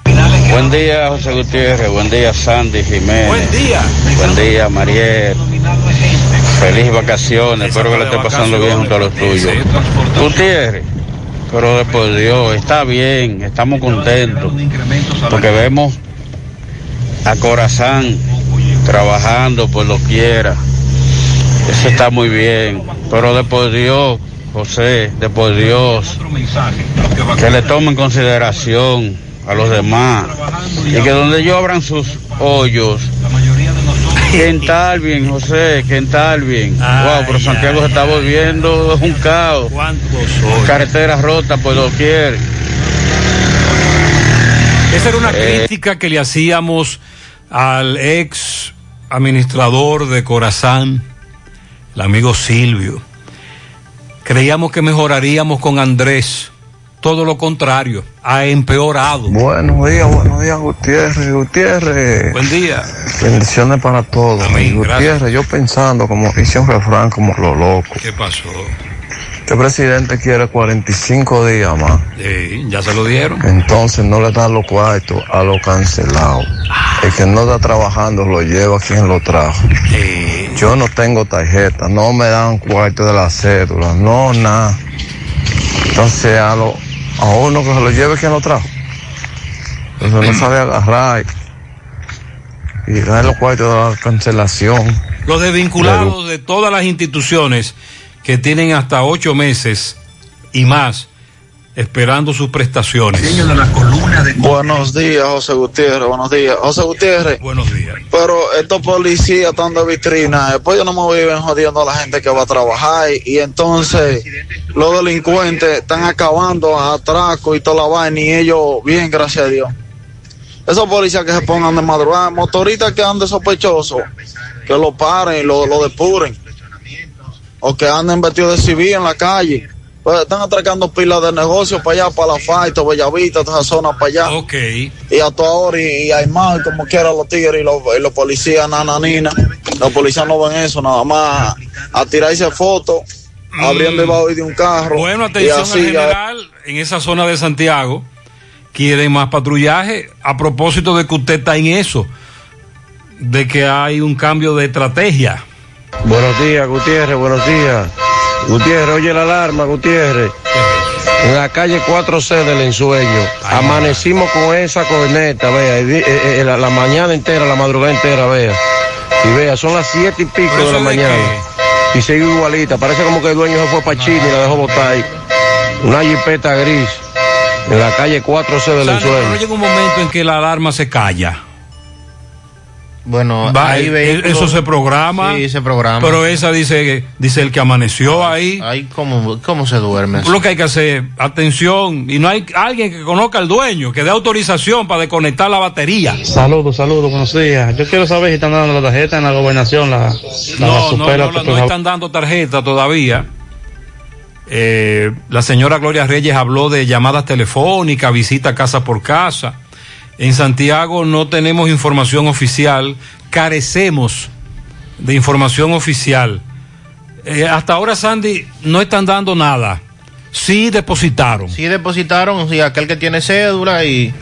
Buen día, José Gutiérrez. Buen día, Sandy Jiménez. Buen día. Buen día, Mariel. Feliz vacaciones. Espero que le esté pasando bien junto a los tuyos. Gutiérrez, pero de por Dios, está bien, estamos contentos. Porque vemos a Corazán trabajando por lo quiera. Eso está muy bien. Pero de por Dios, José, de por Dios, que le tomen consideración a los demás y que donde ellos abran sus hoyos que ental bien José que ental bien wow pero Santiago se está volviendo un caos carreteras rotas por doquier Esa era una Eh. crítica que le hacíamos al ex administrador de Corazán, el amigo Silvio. Creíamos que mejoraríamos con Andrés. Todo lo contrario, ha empeorado. Buenos días, buenos días, Gutiérrez. Gutiérrez. Buen día. Bendiciones para todos. Amén, Gutiérrez, yo pensando, como hice un refrán, como lo loco. ¿Qué pasó? Este presidente quiere 45 días más. Sí, ya se lo dieron. Entonces no le dan los cuartos a los cancelados. El que no está trabajando lo lleva quien lo trajo. Yo no tengo tarjeta, no me dan cuarto de la cédula, no nada. Entonces a, lo, a uno que se lo lleve quien lo trajo. Entonces no sabe agarrar y, y dar los cuartos de la cancelación. Los desvinculados de todas las instituciones que tienen hasta ocho meses y más esperando sus prestaciones. Buenos días, José Gutiérrez. Buenos días. José Gutiérrez. Buenos días. Pero estos policías están de vitrina. Después ellos no me viven jodiendo a la gente que va a trabajar. Y, y entonces los delincuentes están acabando a atraco y toda la vaina. Y ellos, bien, gracias a Dios. Esos policías que se pongan de madrugada, motoristas que anden sospechosos, que lo paren y lo, lo depuren. O que anden vestidos de civil en la calle. Pues están atracando pilas de negocios para allá, para la Faito, Bellavista, toda esa zona para allá. Ok. Y a toda hora, y, y hay más, como quiera los tigres y los, y los policías, nananina. Los policías no ven eso, nada más a tirarse fotos, abriendo el baúl de un carro. Mm. Bueno, y atención así en ya- general, en esa zona de Santiago, quieren más patrullaje. A propósito de que usted está en eso, de que hay un cambio de estrategia. Buenos días, Gutiérrez, buenos días. Gutiérrez, oye la alarma, Gutiérrez. En la calle 4C del ensueño. Amanecimos con esa corneta, vea, y di- eh, eh, la, la mañana entera, la madrugada entera, vea. Y vea, son las siete y pico de la mañana. Y sigue igualita. Parece como que el dueño se fue para China y la dejó botar ahí. Una jipeta gris. En la calle 4C del pero no ensueño. llega un momento en que la alarma se calla. Bueno, Va, hay eh, vehículos- eso se programa. Sí, se programa. Pero esa dice, dice el que amaneció ahí. Ahí cómo, cómo se duerme. Lo que hay que hacer, atención, y no hay alguien que conozca al dueño, que dé autorización para desconectar la batería. Saludos, saludos, buenos días. Yo quiero saber si están dando la tarjeta en la gobernación, la, la No, no, supera. no, no están dando tarjeta todavía. Eh, la señora Gloria Reyes habló de llamadas telefónicas, visita casa por casa. En Santiago no tenemos información oficial, carecemos de información oficial. Eh, hasta ahora, Sandy, no están dando nada. Sí depositaron. Sí depositaron, sí, aquel que tiene cédula y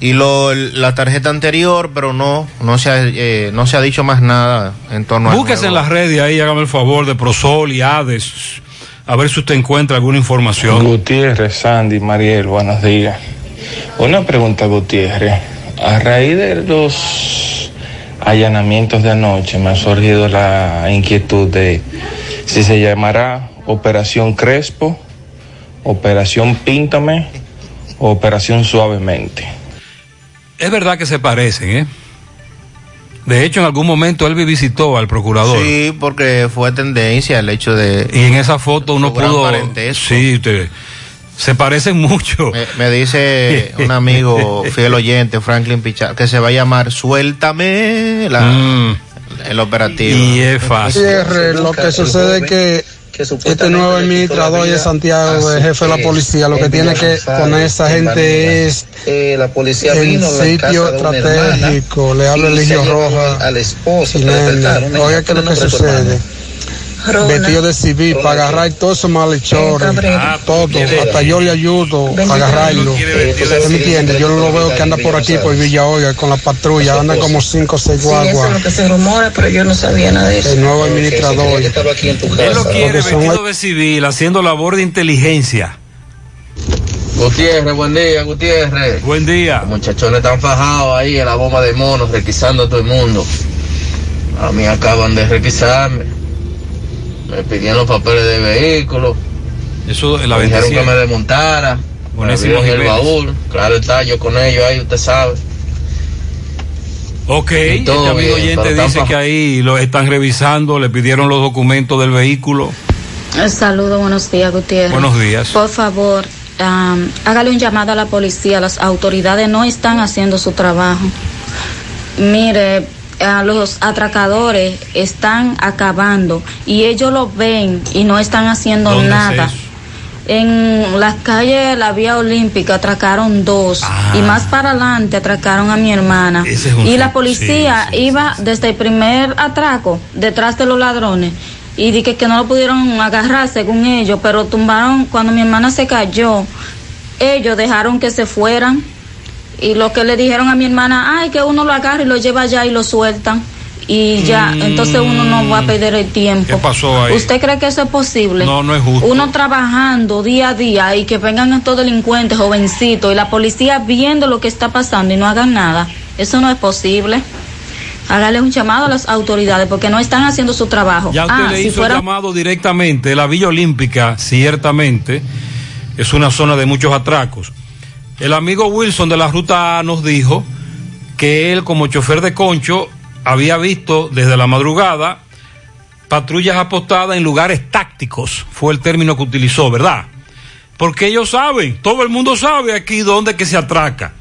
y lo, la tarjeta anterior, pero no no se ha, eh, no se ha dicho más nada en torno a Búsquese en las redes ahí, hágame el favor, de Prosol y Hades, a ver si usted encuentra alguna información. Gutiérrez, Sandy, Mariel, buenos días. Una pregunta, Gutiérrez. A raíz de los allanamientos de anoche me ha surgido la inquietud de si se llamará Operación Crespo, Operación Píntame o Operación Suavemente. Es verdad que se parecen, ¿eh? De hecho, en algún momento él visitó al procurador. Sí, porque fue tendencia el hecho de... Y en esa foto uno pudo... parentesco. Sí, te- Se parecen mucho. Me, me dice un amigo fiel oyente, Franklin Pichar, que se va a llamar Suéltame la, Mm. el operativo. Y es fácil. Lo que sucede es que este nuevo administrador de Santiago, el jefe de la policía, lo que tiene que poner esa gente es la policía en vino a la sitio estratégico, le habla Eligio Roja. al esposo Oiga, ¿qué es lo ¿qué que sucede? Vestido de civil para agarrar todos esos malhechores, todo, hasta yo le ayudo a agarrarlo. ¿Usted me entiende? Yo lo veo que anda por aquí, por Villa con la patrulla, anda como cinco o seis Sí, eso es guaguas. lo que se rumora, pero yo no sabía nada de eso. El nuevo administrador. Yo estaba aquí en tu Él lo casa. quiere vestido de civil, haciendo labor de inteligencia. Gutiérrez, buen día, Gutiérrez. Buen día. Los muchachones están fajados ahí en la bomba de monos, requisando a todo el mundo. A mí acaban de requisarme. Me pidieron los papeles de vehículo. Eso es la me dijeron que me desmontara. Me Onésimo abrieron el baúl. Claro está, yo con ellos ahí, usted sabe. Ok, este amigo bien, oyente dice que ahí lo están revisando, le pidieron los documentos del vehículo. Saludos, buenos días, Gutiérrez. Buenos días. Por favor, hágale un llamado a la policía. Las autoridades no están haciendo su trabajo. Mire, a los atracadores están acabando y ellos lo ven y no están haciendo ¿Dónde es nada. En las calles de la vía olímpica atracaron dos y más para adelante atracaron a mi hermana. Ah. Ese es un Y la policía iba desde el primer atraco detrás de los ladrones y dije que no lo pudieron agarrar según ellos, pero tumbaron cuando mi hermana se cayó. Ellos dejaron que se fueran y lo que le dijeron a mi hermana, ay, que uno lo agarra y lo lleva allá y lo sueltan. Y ya, entonces uno no va a perder el tiempo. ¿Qué pasó ahí? ¿Usted cree que eso es posible? No, no es justo. Uno trabajando día a día y que vengan estos delincuentes jovencitos y la policía viendo lo que está pasando y no hagan nada. Eso no es posible. Hágale un llamado a las autoridades porque no están haciendo su trabajo. Ya usted Ah, le si hizo fuera el llamado directamente. La Villa Olímpica, ciertamente, es una zona de muchos atracos. El amigo Wilson de la Ruta nos dijo que él, como chofer de concho, había visto desde la madrugada patrullas apostadas en lugares tácticos. Fue el término que utilizó, ¿verdad? Porque ellos saben, todo el mundo sabe aquí dónde que se atraca.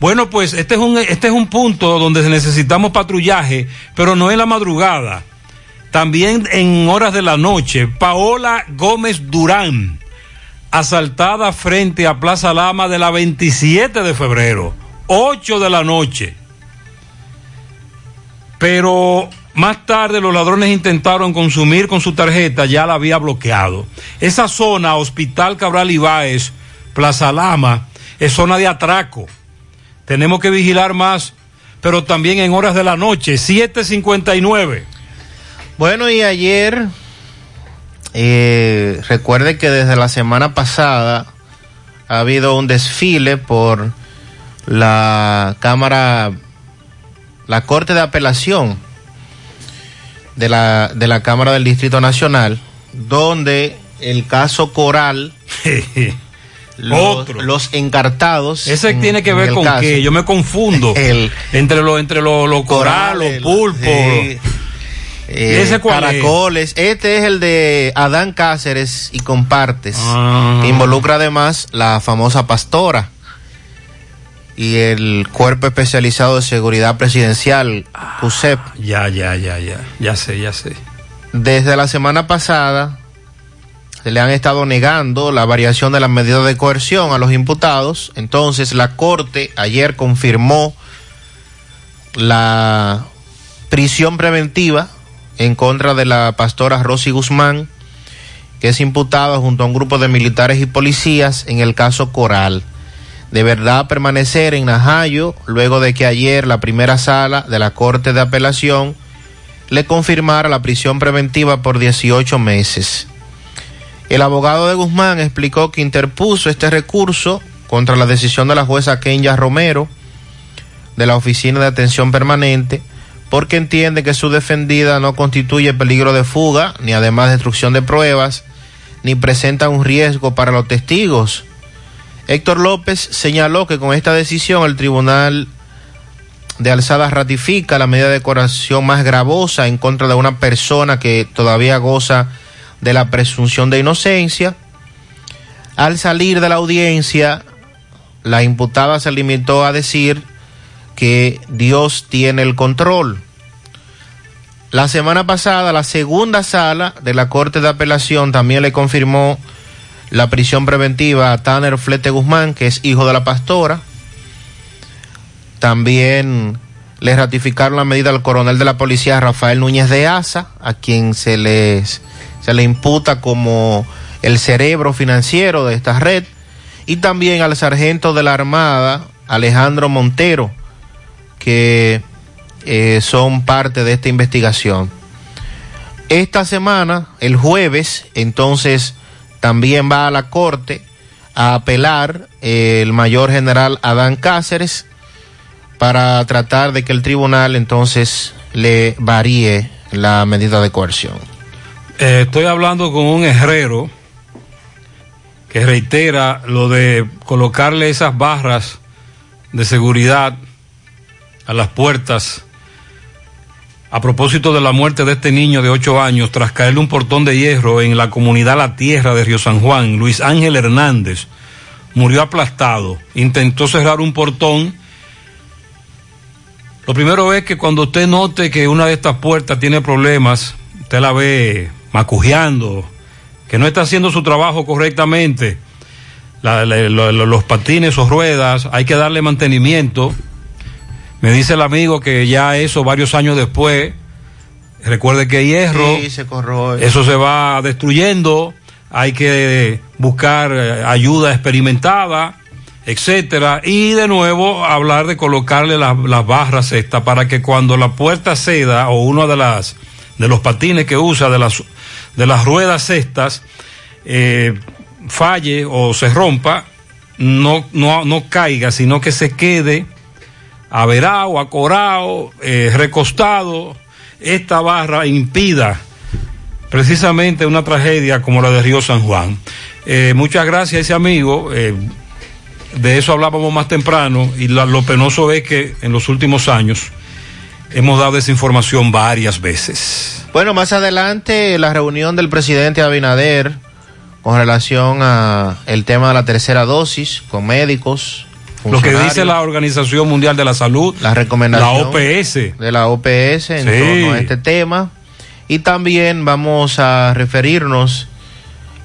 Bueno, pues este es un, este es un punto donde necesitamos patrullaje, pero no en la madrugada. También en horas de la noche. Paola Gómez Durán, asaltada frente a Plaza Lama de la 27 de febrero, 8 de la noche. Pero más tarde los ladrones intentaron consumir con su tarjeta, ya la había bloqueado. Esa zona, Hospital Cabral Ibáez, Plaza Lama, es zona de atraco. Tenemos que vigilar más, pero también en horas de la noche, 7.59. Bueno, y ayer, eh, recuerde que desde la semana pasada ha habido un desfile por la Cámara, la Corte de Apelación de la, de la Cámara del Distrito Nacional, donde el caso Coral, los, los encartados. Ese en- tiene que ver con caso, qué, yo me confundo. El- entre los entre los los coral, los pulpos. sí. Eh, ¿Ese es? caracoles. Este es el de Adán Cáceres y compartes. Ah. involucra además la famosa pastora y el Cuerpo Especializado de Seguridad Presidencial, CUSEP. Ya, ya, ya, ya. Ya sé, ya sé. Desde la semana pasada se le han estado negando la variación de las medidas de coerción a los imputados. Entonces la Corte ayer confirmó la prisión preventiva en contra de la pastora Rosy Guzmán, que es imputada junto a un grupo de militares y policías en el caso Coral. De verdad permanecer en Najayo luego de que ayer la primera sala de la Corte de Apelación le confirmara la prisión preventiva por 18 meses. El abogado de Guzmán explicó que interpuso este recurso contra la decisión de la jueza Kenya Romero de la Oficina de Atención Permanente porque entiende que su defendida no constituye peligro de fuga, ni además destrucción de pruebas, ni presenta un riesgo para los testigos. Héctor López señaló que con esta decisión el Tribunal de Alzada ratifica la medida de coerción más gravosa en contra de una persona que todavía goza de la presunción de inocencia. Al salir de la audiencia, la imputada se limitó a decir que Dios tiene el control. La semana pasada, la segunda sala de la Corte de Apelación también le confirmó la prisión preventiva a Tanner Flete Guzmán, que es hijo de la pastora. También le ratificaron la medida al coronel de la policía Rafael Núñez de Asa, a quien se, les, se le imputa como el cerebro financiero de esta red, y también al sargento de la Armada Alejandro Montero, que eh, son parte de esta investigación. Esta semana, el jueves, entonces también va a la corte a apelar el mayor general Adán Cáceres para tratar de que el tribunal entonces le varíe la medida de coerción. Eh, estoy hablando con un herrero que reitera lo de colocarle esas barras de seguridad a las puertas a propósito de la muerte de este niño de 8 años tras caerle un portón de hierro en la comunidad La Tierra de Río San Juan, Luis Ángel Hernández murió aplastado, intentó cerrar un portón. Lo primero es que cuando usted note que una de estas puertas tiene problemas, usted la ve macujeando, que no está haciendo su trabajo correctamente, los patines o ruedas, hay que darle mantenimiento me dice el amigo que ya eso varios años después, recuerde que hierro, sí, se corroe. eso se va destruyendo, hay que buscar eh, ayuda experimentada, etcétera, y de nuevo hablar de colocarle las, las barras estas para que cuando la puerta ceda o uno de las de los patines que usa de las de las ruedas estas eh, falle o se rompa, no, no, no caiga, sino que se quede averado, acorado, eh, recostado, esta barra impida precisamente una tragedia como la de Río San Juan. Eh, muchas gracias a ese amigo. Eh, de eso hablábamos más temprano y lo penoso es que en los últimos años hemos dado esa información varias veces. Bueno, más adelante la reunión del presidente Abinader con relación a el tema de la tercera dosis con médicos, lo que dice la Organización Mundial de la Salud, la recomendación la OPS. de la OPS en sí. torno a este tema. Y también vamos a referirnos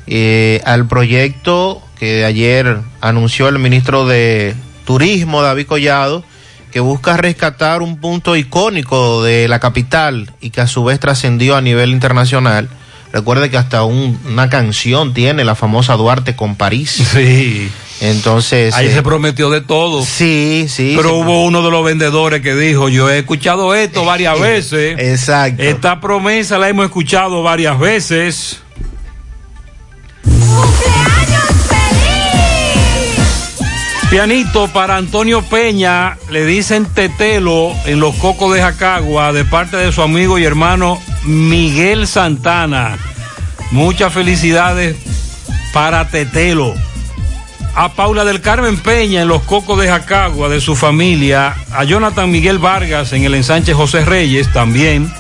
eh, al proyecto que ayer anunció el ministro de Turismo, David Collado, que busca rescatar un punto icónico de la capital y que a su vez trascendió a nivel internacional. Recuerde que hasta un, una canción tiene la famosa Duarte con París. Sí. Entonces. Ahí eh, se prometió de todo. Sí, sí. Pero hubo uno de los vendedores que dijo: Yo he escuchado esto varias veces. Exacto. Esta promesa la hemos escuchado varias veces. Pianito para Antonio Peña, le dicen Tetelo en los Cocos de Jacagua de parte de su amigo y hermano Miguel Santana. Muchas felicidades para Tetelo a Paula del Carmen Peña en los Cocos de Jacagua, de su familia, a Jonathan Miguel Vargas en el ensanche José Reyes, también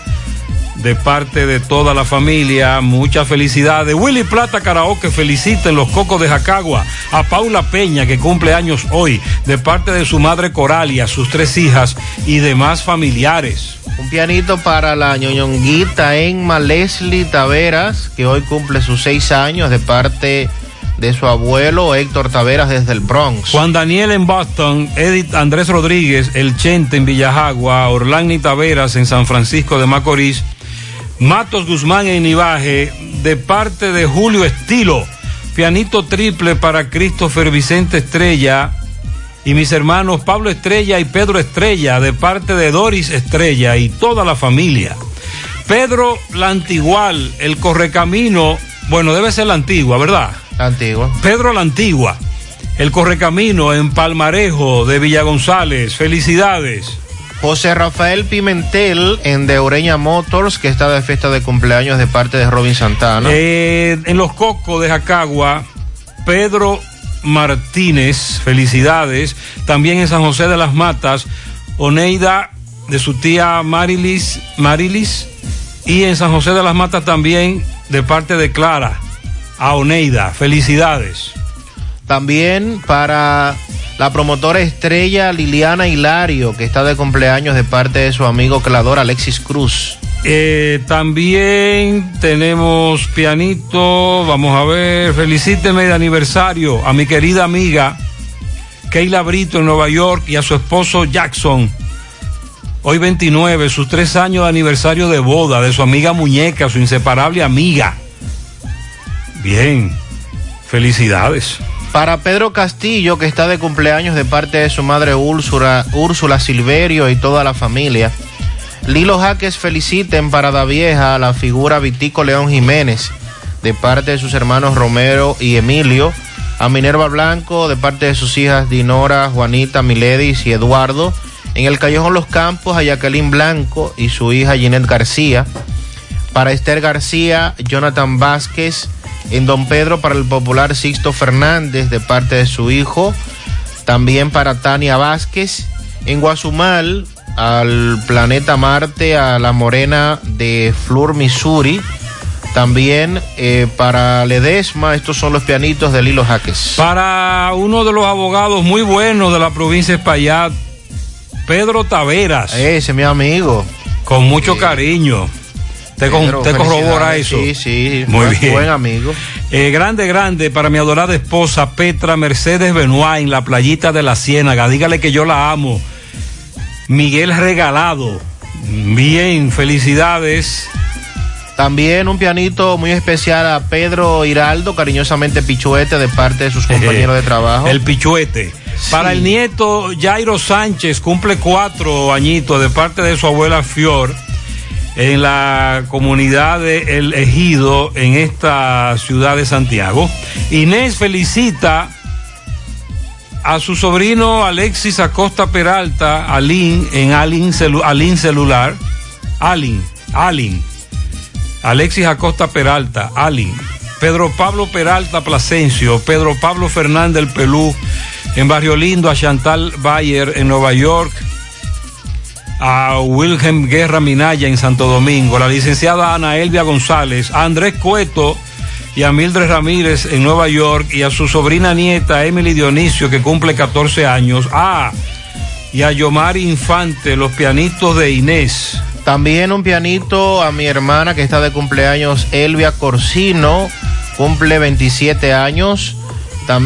de parte de toda la familia, muchas felicidades. Willy Plata Karaoke felicita en los Cocos de Jacagua a Paula Peña, que cumple años hoy, de parte de su madre Coralia, sus tres hijas y demás familiares. Un pianito para la ñoñonguita Enma Leslie Taveras, que hoy cumple sus seis años, de parte su abuelo Héctor Taveras desde el Bronx. Juan Daniel en Boston, Edith Andrés Rodríguez, El Chente en Villajagua, Orlando Taveras en San Francisco de Macorís, Matos Guzmán en Ibaje, de parte de Julio Estilo, pianito triple para Christopher Vicente Estrella y mis hermanos Pablo Estrella y Pedro Estrella, de parte de Doris Estrella y toda la familia. Pedro La Antigual, el correcamino, bueno, debe ser la antigua, ¿verdad? La antigua. Pedro la Antigua, el correcamino en Palmarejo de Villa González. Felicidades. José Rafael Pimentel en De Ureña Motors, que está de fiesta de cumpleaños de parte de Robin Santana. Eh, en Los Cocos de Jacagua, Pedro Martínez, felicidades. También en San José de las Matas, Oneida de su tía Marilis, Marilis. Y en San José de las Matas también de parte de Clara a Oneida. Felicidades. También para la promotora estrella Liliana Hilario, que está de cumpleaños de parte de su amigo clador Alexis Cruz. Eh, también tenemos pianito, vamos a ver, felicíteme de aniversario a mi querida amiga Keila Brito en Nueva York y a su esposo Jackson. Hoy 29, sus tres años de aniversario de boda de su amiga Muñeca, su inseparable amiga. Bien, felicidades. Para Pedro Castillo, que está de cumpleaños de parte de su madre Úrsula, Úrsula Silverio y toda la familia. Lilo Jaques feliciten para Da Vieja a la figura Vitico León Jiménez, de parte de sus hermanos Romero y Emilio. A Minerva Blanco, de parte de sus hijas Dinora, Juanita, Miledis y Eduardo. En el Callejón Los Campos, a Jacqueline Blanco y su hija Ginette García. Para Esther García, Jonathan Vázquez. En Don Pedro, para el popular Sixto Fernández, de parte de su hijo. También para Tania Vázquez. En Guazumal, al planeta Marte, a la morena de Flor, Missouri. También eh, para Ledesma, estos son los pianitos de Lilo Jaques. Para uno de los abogados muy buenos de la provincia de Espaillat, Pedro Taveras. Ese mi amigo. Con mucho cariño. ¿Te, corrobora eso? Sí, sí. Muy buen, bien. Buen amigo. Eh, grande, grande para mi adorada esposa Petra Mercedes Benoit en la playita de la Ciénaga. Dígale que yo la amo. Miguel Regalado. Bien, felicidades. También un pianito muy especial a Pedro Hiraldo, cariñosamente Pichuete, de parte de sus compañeros de trabajo. El Pichuete. Sí. Para el nieto Jairo Sánchez, cumple cuatro añitos de parte de su abuela Fior en la comunidad de El Ejido en esta ciudad de Santiago. Inés felicita a su sobrino Alexis Acosta Peralta, Alin, en Alin, celu, Alin Celular. Alin, Alin. Alexis Acosta Peralta, Alin. Pedro Pablo Peralta Plasencio, Pedro Pablo Fernández El Pelú, en Barrio Lindo, a Chantal Bayer en Nueva York, a Wilhelm Guerra Minaya en Santo Domingo, la licenciada Ana Elvia González, a Andrés Cueto y a Mildred Ramírez en Nueva York y a su sobrina nieta Emily Dionisio que cumple 14 años. Ah, y a Yomari Infante, los pianitos de Inés. También un pianito a mi hermana que está de cumpleaños, Elvia Corsino, cumple 27 años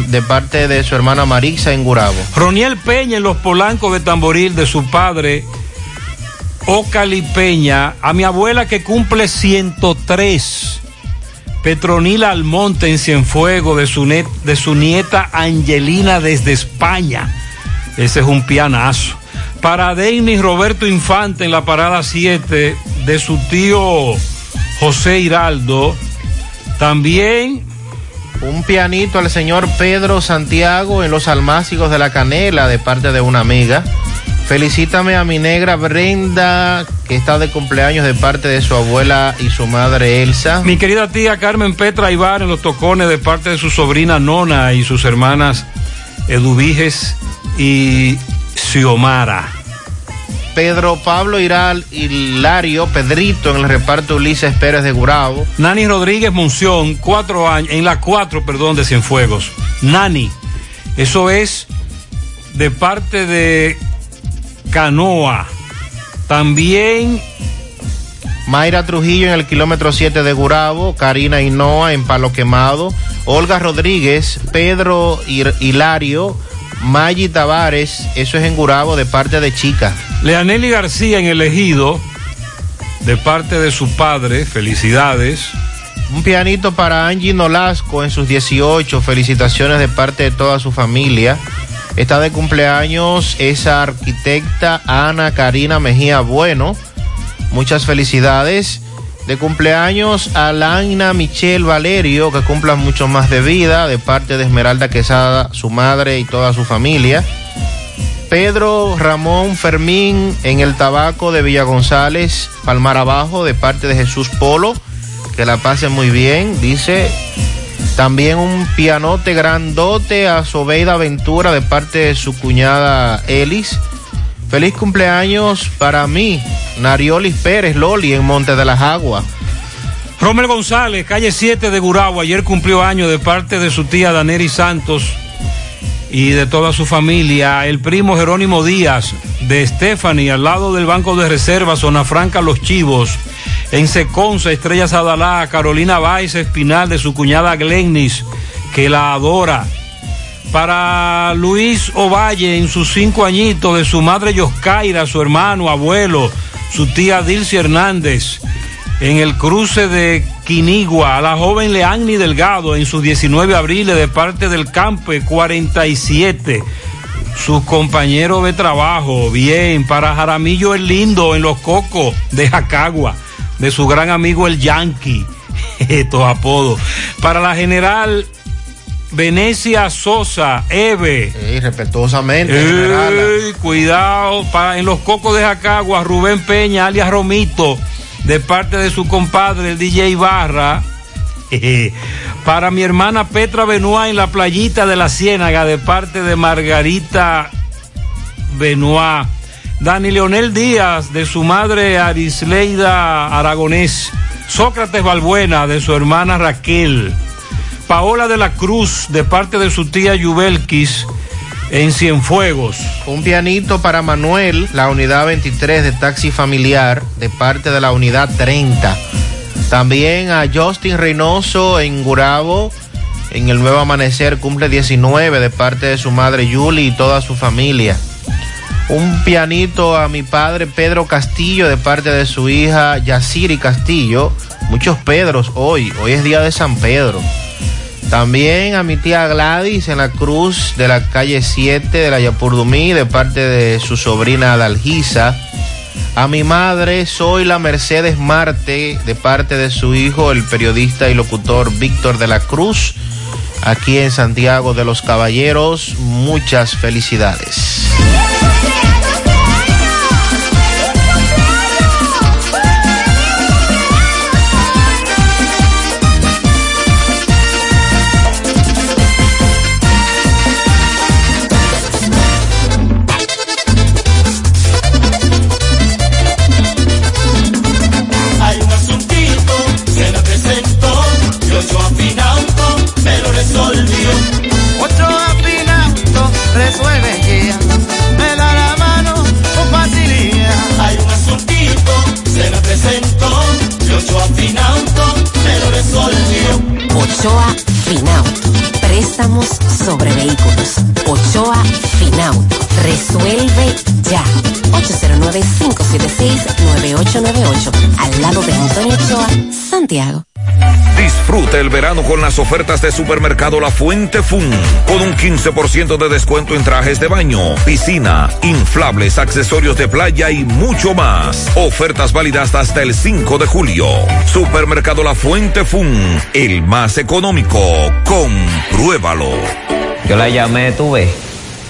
de parte de su hermana Marisa en Gurabo. Roniel Peña en los Polancos de Tamboril de su padre, Ocali Peña, a mi abuela que cumple 103. Petronila Almonte en Cienfuego de su, de su nieta Angelina desde España. Ese es un pianazo. Para Denis Roberto Infante en la parada 7 de su tío José Hiraldo. También un pianito al señor Pedro Santiago en los almácigos de la canela de parte de una amiga. Felicítame a mi negra Brenda, que está de cumpleaños de parte de su abuela y su madre Elsa. Mi querida tía Carmen Petra Ibar en los tocones de parte de su sobrina Nona y sus hermanas Eduviges y Xiomara. Pedro Pablo Iral Hilario Pedrito en el reparto Ulises Pérez de Gurabo. Nani Rodríguez Munción, cuatro años, en la cuatro, perdón, de Cienfuegos. Nani, eso es de parte de Canoa. También Mayra Trujillo en el kilómetro 7 de Gurabo, Karina Hinoa en Palo Quemado, Olga Rodríguez, Pedro Hilario, Maggi Tavares, eso es en Gurabo de parte de Chica. Leaneli García en el Ejido, de parte de su padre, felicidades. Un pianito para Angie Nolasco en sus 18, felicitaciones de parte de toda su familia. Está de cumpleaños esa arquitecta Ana Karina Mejía Bueno. Muchas felicidades. De cumpleaños a Laina Michelle Valerio, que cumpla mucho más de vida, de parte de Esmeralda Quesada, su madre y toda su familia. Pedro Ramón Fermín en el tabaco de Villa González, Palmar Abajo, de parte de Jesús Polo. Que la pase muy bien, dice. También un pianote grandote a Sobeida Ventura de parte de su cuñada Elis. Feliz cumpleaños para mí, Nariolis Pérez Loli en Monte de las Aguas. Romel González, calle 7 de Gurabo, ayer cumplió años de parte de su tía Daneri Santos y de toda su familia. El primo Jerónimo Díaz de Stephanie, al lado del Banco de Reserva, Zona Franca Los Chivos. En Seconza, Estrella Sadalá, Carolina Valls Espinal de su cuñada Glennis, que la adora. Para Luis Ovalle, en sus cinco añitos, de su madre Yoscaira, su hermano, abuelo, su tía Dilcy Hernández. En el cruce de Quinigua, a la joven Leanni Delgado, en sus 19 abriles, de parte del Campe 47 sus compañeros de trabajo, bien, para Jaramillo el Lindo en Los Cocos de Jacagua, de su gran amigo el Yankee, estos apodos, para la general Venecia Sosa, Eve. Sí, respetuosamente, Ey, general. cuidado, para, en Los Cocos de Jacagua, Rubén Peña, alias Romito, de parte de su compadre, el DJ Barra. Para mi hermana Petra Benoit en la playita de la Ciénaga de parte de Margarita Benoit. Dani Leonel Díaz de su madre Arisleida Aragonés. Sócrates Balbuena de su hermana Raquel. Paola de la Cruz de parte de su tía Yubelquis en Cienfuegos. Un pianito para Manuel, la unidad 23 de taxi familiar, de parte de la unidad 30. También a Justin Reynoso en Gurabo, en el Nuevo Amanecer, cumple 19 de parte de su madre Julie y toda su familia. Un pianito a mi padre Pedro Castillo de parte de su hija Yaciri Castillo. Muchos Pedros hoy, hoy es día de San Pedro. También a mi tía Gladys en la cruz de la calle 7 de la Yapurdumí de parte de su sobrina Adalgisa. A mi madre soy la Mercedes Marte de parte de su hijo, el periodista y locutor Víctor de la Cruz, aquí en Santiago de los Caballeros. Muchas felicidades. Hay El verano con las ofertas de Supermercado La Fuente Fun, con un 15% de descuento en trajes de baño, piscina, inflables, accesorios de playa y mucho más. Ofertas válidas hasta el 5 de julio. Supermercado La Fuente Fun, el más económico. Compruébalo. Yo la llamé, tú ves,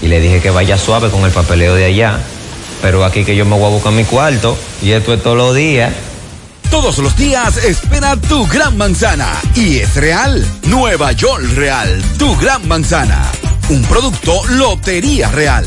y le dije que vaya suave con el papeleo de allá. Pero aquí que yo me voy a buscar mi cuarto, y esto es todos los días. Todos los días espera tu gran manzana. Y es real. Nueva York Real. Tu gran manzana. Un producto Lotería Real.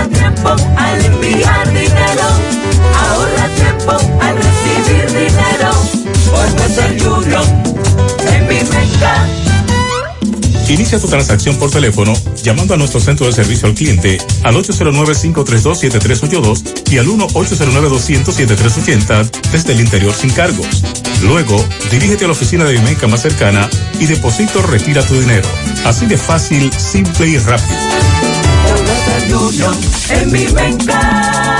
Ahorra tiempo al enviar dinero. Ahorra tiempo al recibir dinero. Por Western Union en mi. Inicia tu transacción por teléfono llamando a nuestro centro de servicio al cliente al 809-532-7382 y al 1-809-200-7380 desde el interior sin cargos. Luego, dirígete a la oficina de Vimenca más cercana y deposito retira tu dinero. Así de fácil, simple y rápido. En mi banca.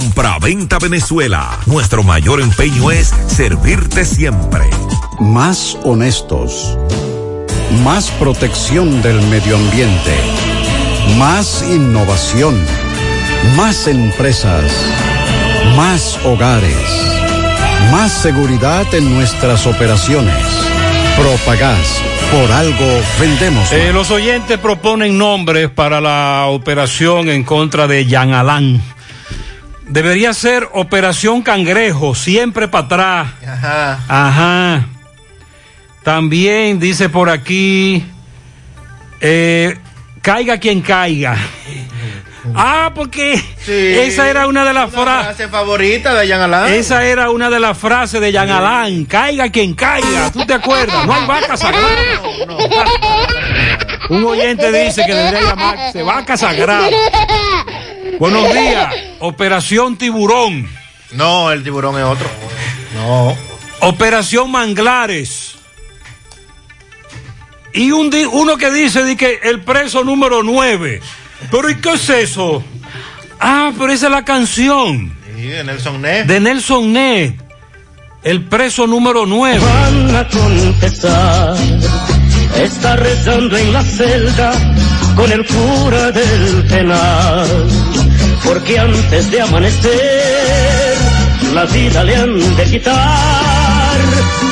Compra-venta Venezuela. Nuestro mayor empeño es servirte siempre. Más honestos. Más protección del medio ambiente. Más innovación. Más empresas. Más hogares. Más seguridad en nuestras operaciones. Propagás. Por algo vendemos. Eh, los oyentes proponen nombres para la operación en contra de Jean Alain. Debería ser Operación Cangrejo, siempre para atrás. Ajá. Ajá. También dice por aquí, eh, caiga quien caiga. Ah, porque esa era una de las frases. frase favorita de Jean Alain. Esa era una de las frases de Jean Alain. Caiga quien caiga. ¿Tú te acuerdas? No hay vaca sagrada. Un oyente dice que debería llamarse vaca sagrada. Buenos días. Operación Tiburón. No, el tiburón es otro. No. Operación Manglares. Y un di- uno que dice di que el preso número 9. Pero ¿y qué es eso? Ah, pero esa es la canción Sí, de Nelson Ness. de Nelson Ned. El preso número 9. Van a confesar, está rezando en la celda con el cura del penal, porque antes de amanecer la vida le han de quitar,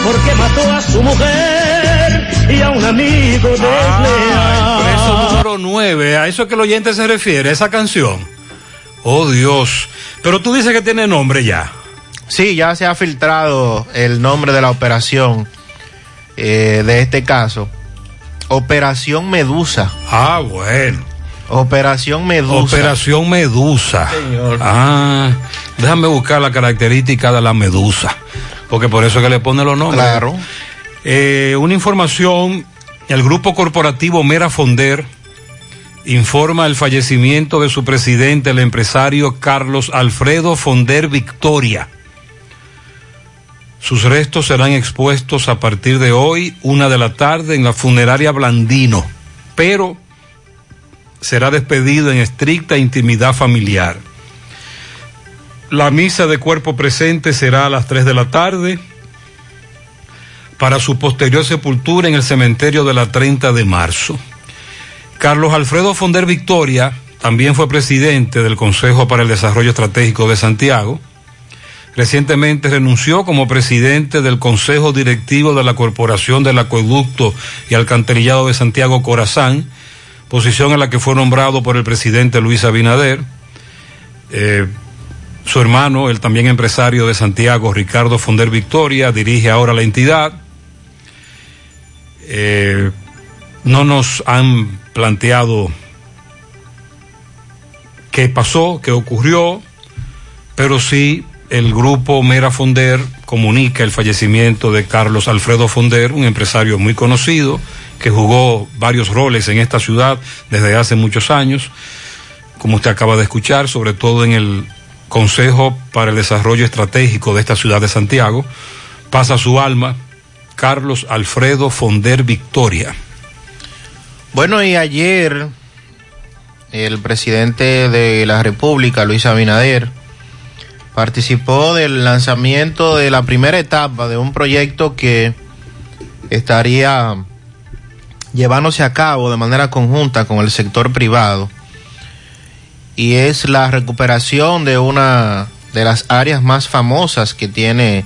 porque mató a su mujer y a un amigo desleal. Preso número 9. A eso es que el oyente se refiere, esa canción. Oh Dios. Pero tú dices que tiene nombre ya. Sí, ya se ha filtrado el nombre de la operación eh, de este caso. Operación Medusa. Ah, bueno. Operación Medusa. Operación Medusa. Señor. Ah, déjame buscar la característica de la medusa. Porque por eso es que le pone los nombres. Claro. Eh, una información, el grupo corporativo Mera Fonder informa el fallecimiento de su presidente, el empresario Carlos Alfredo Fonder Victoria. Sus restos serán expuestos a partir de hoy, una de la tarde, en la funeraria Blandino, pero será despedido en estricta intimidad familiar. La misa de cuerpo presente será a las 3 de la tarde para su posterior sepultura en el cementerio de la 30 de marzo. Carlos Alfredo Fonder Victoria también fue presidente del Consejo para el Desarrollo Estratégico de Santiago. Recientemente renunció como presidente del Consejo Directivo de la Corporación del Acueducto y Alcantarillado de Santiago Corazán, posición en la que fue nombrado por el presidente Luis Abinader. Eh, su hermano, el también empresario de Santiago, Ricardo Fonder Victoria, dirige ahora la entidad. Eh, no nos han planteado qué pasó, qué ocurrió, pero sí el grupo Mera Fonder comunica el fallecimiento de Carlos Alfredo Fonder, un empresario muy conocido que jugó varios roles en esta ciudad desde hace muchos años, como usted acaba de escuchar, sobre todo en el Consejo para el Desarrollo Estratégico de esta ciudad de Santiago. Pasa su alma Carlos Alfredo Fonder Victoria. Bueno, y ayer el presidente de la República, Luis Abinader, participó del lanzamiento de la primera etapa de un proyecto que estaría llevándose a cabo de manera conjunta con el sector privado y es la recuperación de una de las áreas más famosas que tiene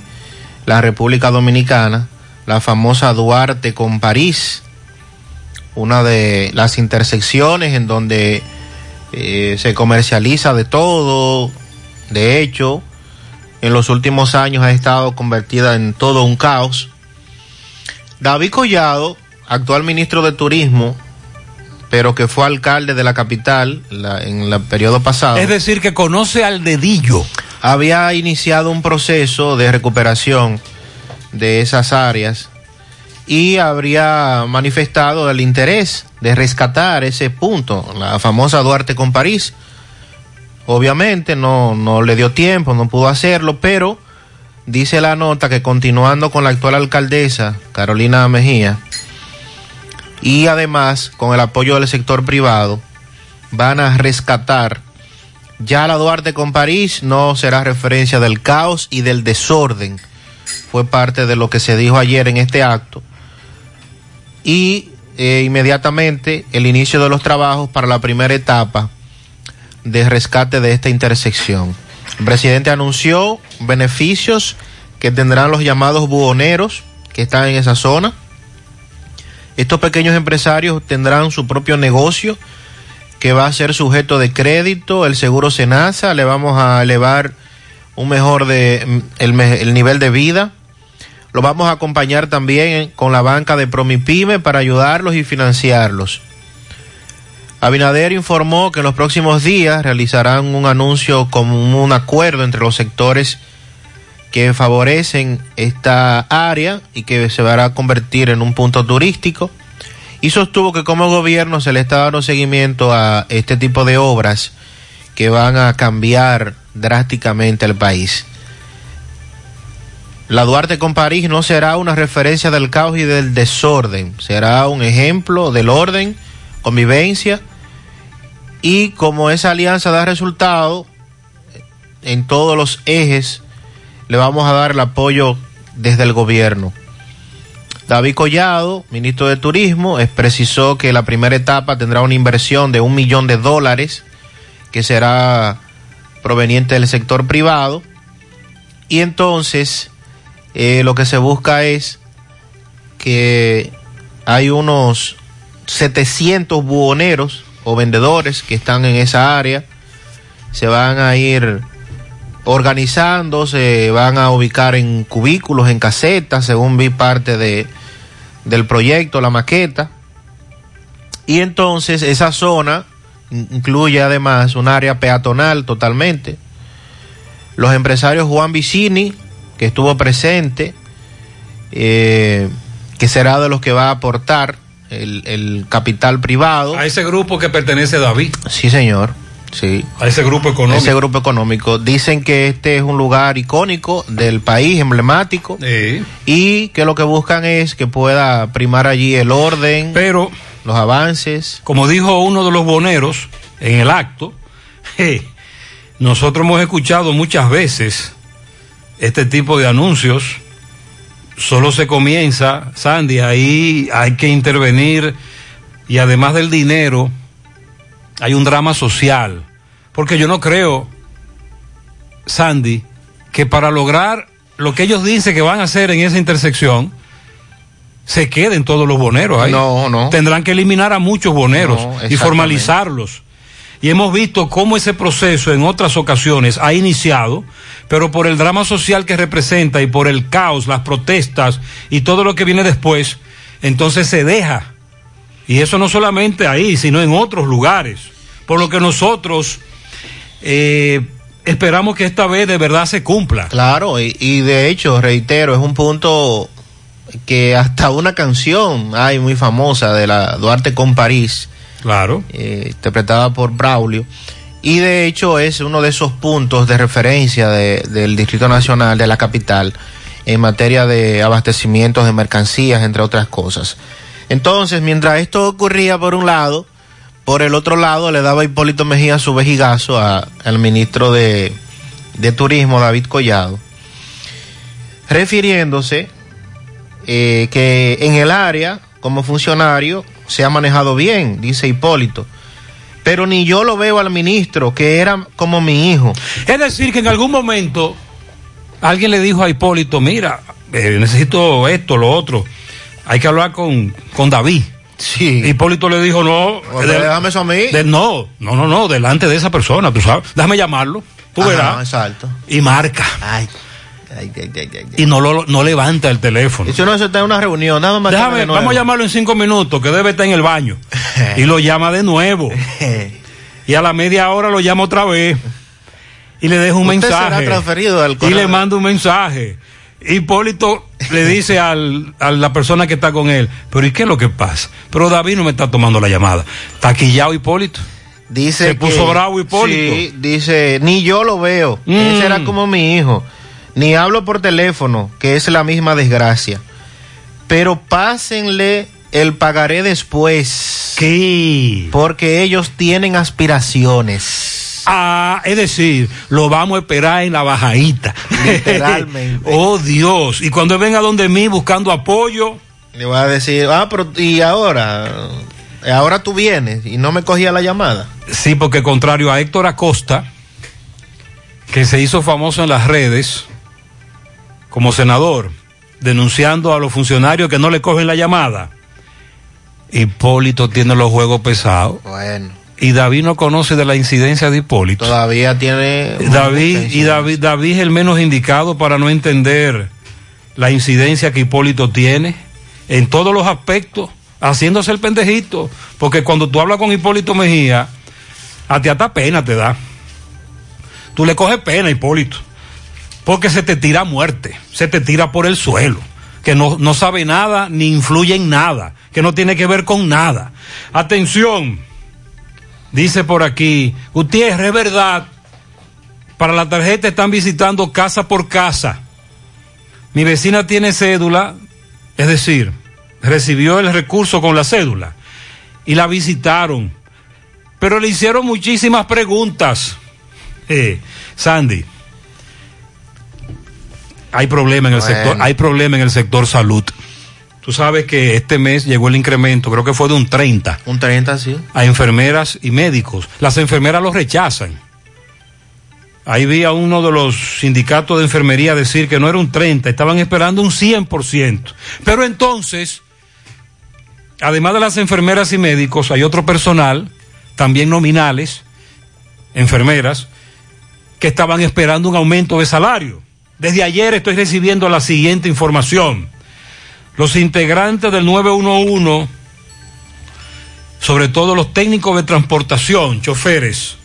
la República Dominicana, la famosa Duarte con París, una de las intersecciones en donde eh, se comercializa de todo, de hecho, en los últimos años ha estado convertida en todo un caos. David Collado, actual ministro de Turismo, pero que fue alcalde de la capital la- en el periodo pasado. Es decir, que conoce al dedillo. Había iniciado un proceso de recuperación de esas áreas y habría manifestado el interés de rescatar ese punto, la famosa Duarte con París. Obviamente no, no le dio tiempo, no pudo hacerlo, pero dice la nota que continuando con la actual alcaldesa, Carolina Mejía, y además con el apoyo del sector privado, van a rescatar ya la Duarte con París no será referencia del caos y del desorden. Fue parte de lo que se dijo ayer en este acto. Y eh, inmediatamente el inicio de los trabajos para la primera etapa de rescate de esta intersección. El presidente anunció beneficios que tendrán los llamados buhoneros que están en esa zona. Estos pequeños empresarios tendrán su propio negocio que va a ser sujeto de crédito, el seguro Senasa, le vamos a elevar un mejor de el, nivel de vida. Lo vamos a acompañar también con la banca de Promipyme para ayudarlos y financiarlos. Abinader informó que en los próximos días realizarán un anuncio como un acuerdo entre los sectores que favorecen esta área y que se va a convertir en un punto turístico y sostuvo que como gobierno se le está dando seguimiento a este tipo de obras que van a cambiar drásticamente el país. La Duarte con París no será una referencia del caos y del desorden, será un ejemplo del orden, convivencia y como esa alianza da resultado en todos los ejes, le vamos a dar el apoyo desde el gobierno. David Collado, ministro de Turismo, precisó que la primera etapa tendrá una inversión de un millón de dólares que será proveniente del sector privado y entonces eh, lo que se busca es que hay unos 700 buhoneros o vendedores que están en esa área, se van a ir organizando, se van a ubicar en cubículos, en casetas, según vi parte de, del proyecto, la maqueta. Y entonces esa zona in- incluye además un área peatonal totalmente. Los empresarios Juan Vicini, que estuvo presente, eh, que será de los que va a aportar el, el capital privado. A ese grupo que pertenece David. Sí, señor. Sí. A ese grupo económico. Ese grupo económico. Dicen que este es un lugar icónico del país, emblemático. Y que lo que buscan es que pueda primar allí el orden. Pero. Los avances. Como dijo uno de los boneros en el acto, nosotros hemos escuchado muchas veces este tipo de anuncios. Solo se comienza, Sandy, ahí hay que intervenir y además del dinero, hay un drama social. Porque yo no creo, Sandy, que para lograr lo que ellos dicen que van a hacer en esa intersección, se queden todos los boneros ahí. No, no. Tendrán que eliminar a muchos boneros No, y formalizarlos. Y hemos visto cómo ese proceso en otras ocasiones ha iniciado, pero por el drama social que representa y por el caos, las protestas y todo lo que viene después, entonces se deja. Y eso no solamente ahí, sino en otros lugares. Por lo que nosotros eh, esperamos que esta vez de verdad se cumpla. Claro, y, y de hecho, reitero, es un punto que hasta una canción hay muy famosa de la Duarte con París. Claro. eh, interpretada por Braulio. Y de hecho es uno de esos puntos de referencia de- del Distrito Nacional, de la capital, en materia de abastecimientos de mercancías, entre otras cosas. Entonces, mientras esto ocurría por un lado, por el otro lado le daba Hipólito Mejía su vejigazo al ministro de, de Turismo, David Collado, refiriéndose eh, que en el área, como funcionario, se ha manejado bien, dice Hipólito. Pero ni yo lo veo al ministro, que era como mi hijo. Es decir, que en algún momento alguien le dijo a Hipólito, mira, eh, necesito esto, lo otro, hay que hablar con, con David. Sí. Hipólito le dijo, no, Pues déjame eso a mí. de- no, no, no, no, delante de esa persona, tú sabes, déjame llamarlo, tú Ajá, verás, exacto. y marca, Ay, ay, ay, ay, y no, lo, no levanta el teléfono. Y si uno se está en una reunión, nada más. Déjame, vamos a llamarlo en cinco minutos, que debe estar en el baño. y lo llama de nuevo. y a la media hora lo llama otra vez. Y le deja un Usted será mensaje. transferido al y le manda un mensaje. Hipólito le dice al, a la persona que está con él, pero ¿y qué es lo que pasa? Pero David no me está tomando la llamada. Taquillado Hipólito. Dice Se puso bravo Hipólito. Sí, dice, ni yo lo veo. Mm. Ese era como mi hijo. Ni hablo por teléfono, que es la misma desgracia. Pero pásenle el pagaré después. ¿Qué? Porque ellos tienen aspiraciones. Ah, es decir, lo vamos a esperar en la bajadita. Literalmente. oh Dios. Y cuando venga donde mí buscando apoyo, Le voy a decir, ah, pero y ahora, ahora tú vienes y no me cogía la llamada. Sí, porque contrario a Héctor Acosta, que se hizo famoso en las redes como senador, denunciando a los funcionarios que no le cogen la llamada, Hipólito tiene los juegos pesados. Bueno, Y David no conoce de la incidencia de Hipólito. todavía tiene. David, y David, David es el menos indicado para no entender la incidencia que Hipólito tiene en todos los aspectos, haciéndose el pendejito. Porque cuando tú hablas con Hipólito Mejía, a ti hasta pena te da. Tú le coges pena a Hipólito. Porque se te tira a muerte, se te tira por el suelo, que no, no sabe nada ni influye en nada, que no tiene que ver con nada. Atención, dice por aquí, Gutiérrez, es verdad, para la tarjeta están visitando casa por casa. Mi vecina tiene cédula, es decir, recibió el recurso con la cédula y la visitaron, pero le hicieron muchísimas preguntas. Eh, Sandy, hay problema en el Bueno. sector, hay problema en el sector salud. Tú sabes que este mes llegó el incremento, creo que fue de un 30 Un 30, sí. a enfermeras y médicos. Las enfermeras los rechazan. Ahí vi a uno de los sindicatos de enfermería decir que no era un 30, estaban esperando un 100%. Pero entonces, además de las enfermeras y médicos, hay otro personal, también nominales, enfermeras, que estaban esperando un aumento de salario. Desde ayer estoy recibiendo la siguiente información. Los integrantes del 911 sobre todo los técnicos de transportación, choferes.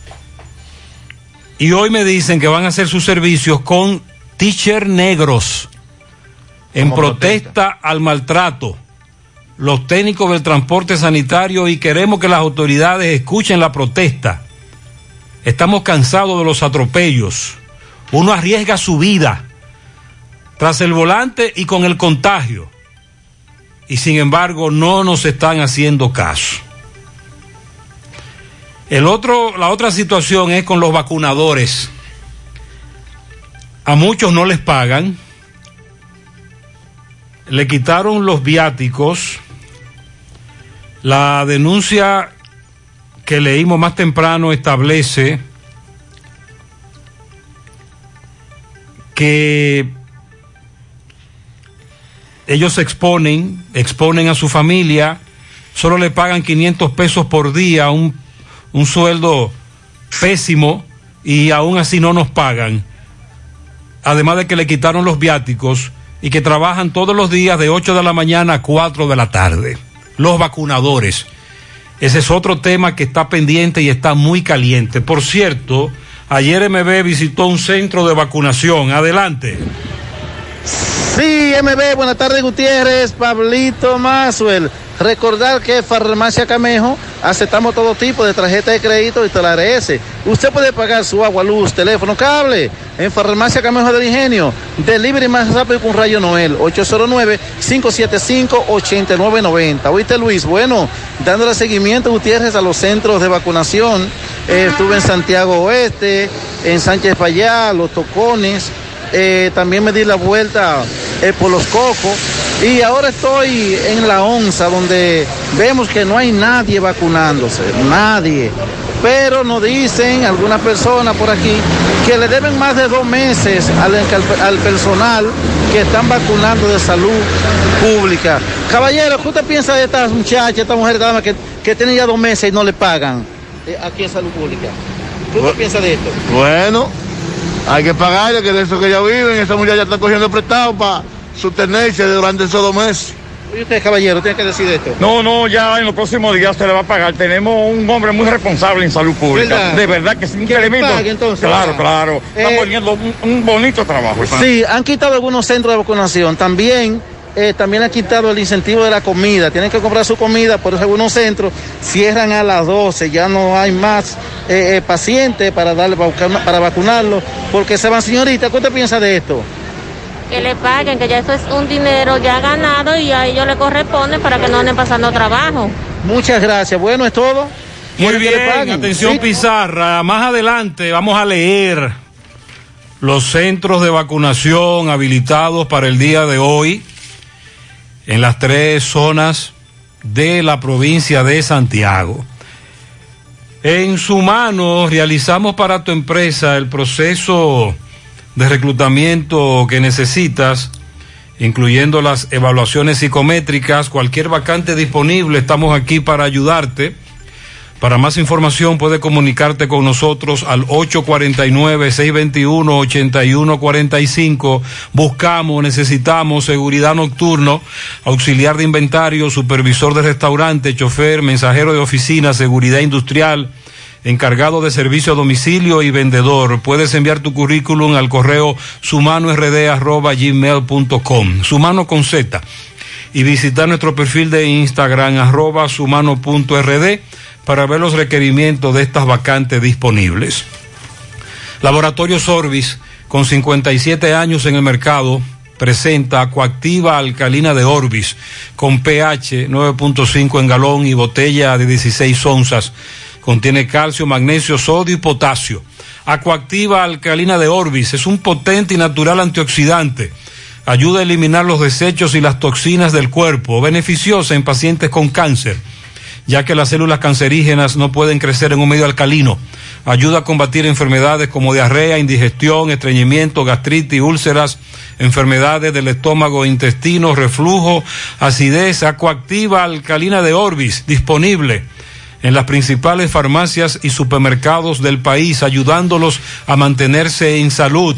Y hoy me dicen que van a hacer sus servicios con teacher negros en protesta, al maltrato. Los técnicos del transporte sanitario y queremos que las autoridades escuchen la protesta. Estamos cansados de los atropellos. Uno arriesga su vida tras el volante y con el contagio. Y sin embargo no nos están haciendo caso. El otro, la otra situación es con los vacunadores. A muchos no les pagan. Le quitaron los viáticos. La denuncia que leímos más temprano establece que ellos se exponen, exponen a su familia, solo le pagan 500 pesos por día, un, un sueldo pésimo, y aún así no nos pagan. Además de que le quitaron los viáticos y que trabajan todos los días de 8 de la mañana a 4 de la tarde. Los vacunadores. Ese es otro tema que está pendiente y está muy caliente. Por cierto, Ayer MB visitó un centro de vacunación. Adelante. Sí, MB, buenas tardes Gutiérrez, Pablito Mazuel. Recordar que Farmacia Camejo aceptamos todo tipo de tarjeta de crédito y TLRS. Usted puede pagar su agua, luz, teléfono, cable en Farmacia Camejo del Ingenio. Delivery más rápido con Rayo Noel, 809-575-8990. ¿Oíste Luis? Bueno, dándole seguimiento Gutiérrez a los centros de vacunación. Eh, estuve en Santiago Oeste, en Sánchez Payá, Los Tocones. Eh, también me di la vuelta eh, por los cocos y ahora estoy en la onza donde vemos que no hay nadie vacunándose, nadie. Pero nos dicen algunas personas por aquí que le deben más de dos meses al, al personal que están vacunando de salud pública. Caballero, ¿qué usted piensa de estas muchachas, estas mujeres damas que, que tienen ya dos meses y no le pagan eh, aquí en salud pública? ¿Qué usted piensa de esto? Bueno, hay que pagarle, que de eso que ya viven, esa muchacha está cogiendo prestado para sostenerse durante esos dos meses. ¿Y usted, caballero, tiene que decir esto? No, no, ya en los próximos días se le va a pagar. Tenemos un hombre muy responsable en salud pública. ¿Verdad? De verdad que sin ¿Que le incremento. pague, entonces? Claro, claro. Estamos Eh, poniendo un, un bonito trabajo. Sí, han quitado algunos centros de vacunación. También, eh, también han quitado el incentivo de la comida. Tienen que comprar su comida, por eso algunos centros cierran a las 12. Ya no hay más eh, eh, pacientes para darle para, vacunarlos, porque se van, señorita. ¿Qué usted piensa de esto? que le paguen, que ya eso es un dinero ya ganado y a ellos le corresponde para que no anden pasando trabajo. Muchas gracias. Bueno, es todo. Muy ¿Quiere que le bien, atención Sí. Pizarra. Más adelante vamos a leer los centros de vacunación habilitados para el día de hoy en las tres zonas de la provincia de Santiago. En su mano realizamos para tu empresa el proceso de reclutamiento que necesitas, incluyendo las evaluaciones psicométricas, cualquier vacante disponible, estamos aquí para ayudarte. Para más información puede comunicarte con nosotros al 849-621-8145. Buscamos, necesitamos seguridad nocturno, auxiliar de inventario, supervisor de restaurante, chofer, mensajero de oficina, seguridad industrial, encargado de servicio a domicilio y vendedor. Puedes enviar tu currículum al correo sumanord@gmail.com. Sumano con Z. Y visitar nuestro perfil de Instagram arroba sumano.rd para ver los requerimientos de estas vacantes disponibles. Laboratorio Sorbis, con 57 años en el mercado, presenta coactiva alcalina de Orbis, con pH 9.5 en galón y botella de 16 onzas. Contiene calcio, magnesio, sodio y potasio. Acuactiva alcalina de Orbis es un potente y natural antioxidante. Ayuda a eliminar los desechos y las toxinas del cuerpo. Beneficiosa en pacientes con cáncer ya que las células cancerígenas no pueden crecer en un medio alcalino. Ayuda a combatir enfermedades como diarrea, indigestión, estreñimiento, gastritis, úlceras, enfermedades del estómago, intestino, reflujo, acidez, acuactiva, alcalina de Orbis, disponible en las principales farmacias y supermercados del país, ayudándolos a mantenerse en salud.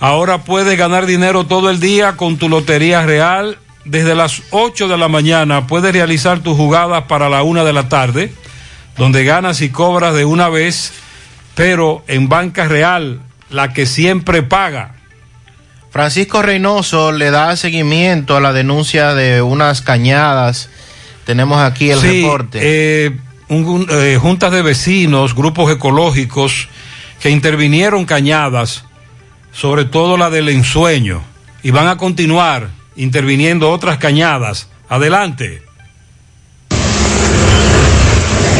Ahora puedes ganar dinero todo el día con tu Lotería Real. Desde las 8 de la mañana puedes realizar tus jugadas para la una de la tarde, donde ganas y cobras de una vez, pero en Banca Real, la que siempre paga. Francisco Reynoso le da seguimiento a la denuncia de unas cañadas. Tenemos aquí el Sí, reporte. eh, un- eh, juntas de vecinos, grupos ecológicos que intervinieron cañadas, sobre todo la del ensueño, y van a continuar interviniendo otras cañadas. Adelante.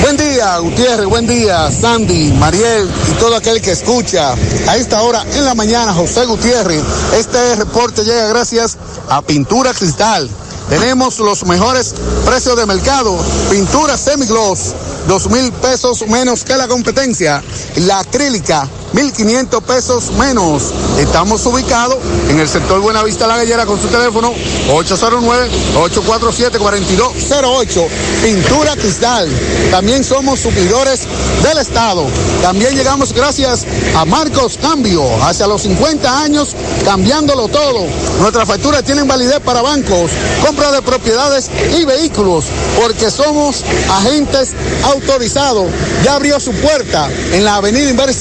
Buen día, Gutiérrez, buen día, Sandy, Mariel y todo aquel que escucha. A esta hora en la mañana, José Gutiérrez. Este reporte llega gracias a Pintura Cristal. Tenemos los mejores precios de mercado. Pintura semigloss, dos mil pesos menos que la competencia. La acrílica, mil quinientos pesos menos. Estamos ubicados en el sector Buenavista La Gallera con su teléfono 809-847-4208. Pintura Cristal. También somos suplidores del Estado. También llegamos gracias a Marcos Cambio, hacia los 50 años, cambiándolo todo. Nuestras facturas tienen validez para bancos, compra de propiedades y vehículos, porque somos agentes autorizados. Ya abrió su puerta en la avenida Inver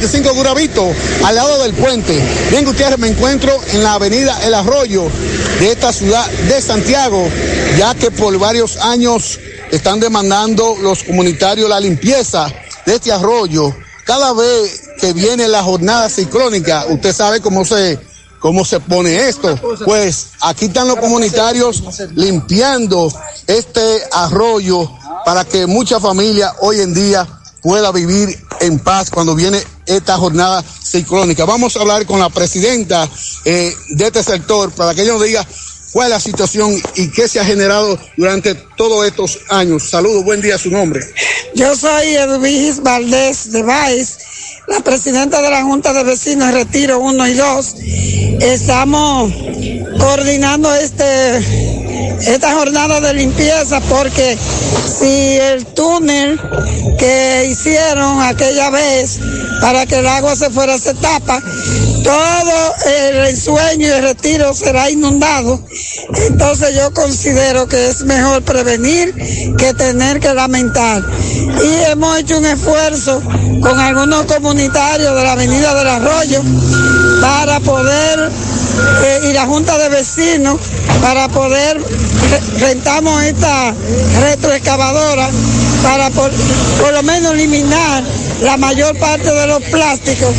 175 Guravito, al lado del puente. Bien, Gutiérrez, me encuentro en la avenida El Arroyo de esta ciudad de Santiago, ya que por varios años están demandando los comunitarios la limpieza de este arroyo. Cada vez que viene la jornada ciclónica, usted sabe cómo se, cómo se pone esto. Pues aquí están los comunitarios limpiando este arroyo para que mucha familia hoy en día pueda vivir en paz cuando viene esta jornada ciclónica. Vamos a hablar con la presidenta eh, de este sector para que ella nos diga cuál es la situación y qué se ha generado durante todos estos años. Saludos, buen día, su nombre. Yo soy Edwigis Valdés de Baez, la presidenta de la Junta de Vecinos Retiro 1 y 2. Estamos coordinando este esta jornada de limpieza porque si el túnel que hicieron aquella vez para que el agua se fuera se tapa, todo el ensueño y el retiro será inundado. Entonces yo considero que es mejor prevenir que tener que lamentar. Y hemos hecho un esfuerzo con algunos comunitarios de la Avenida del Arroyo para poder, eh, y la Junta de Vecinos, para poder, re- rentamos esta retroexcavadora para por, por lo menos eliminar la mayor parte de los plásticos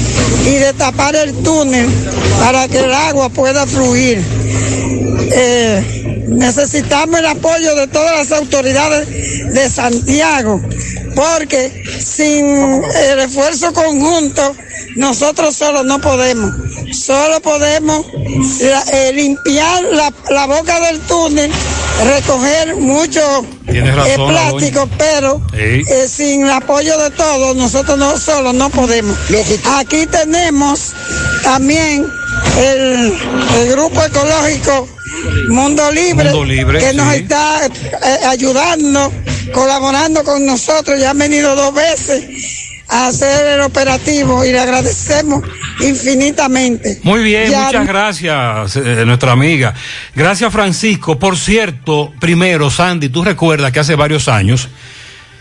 y de tapar el túnel para que el agua pueda fluir. Eh, necesitamos el apoyo de todas las autoridades de Santiago, porque sin el esfuerzo conjunto nosotros solo no podemos. Solo podemos la- eh, limpiar la, la boca del túnel, recoger mucho razón, eh, plástico, pero Sí. eh, sin el apoyo de todos nosotros no solo no podemos. Aquí tenemos también el, el grupo ecológico Mundo Libre, Mundo Libre, que nos está eh, ayudando, colaborando con nosotros. Ya han venido dos veces a hacer el operativo y le agradecemos infinitamente. Muy bien, Ya- muchas gracias, eh, nuestra amiga. Gracias, Francisco. Por cierto, primero, Sandy, tú recuerdas que hace varios años,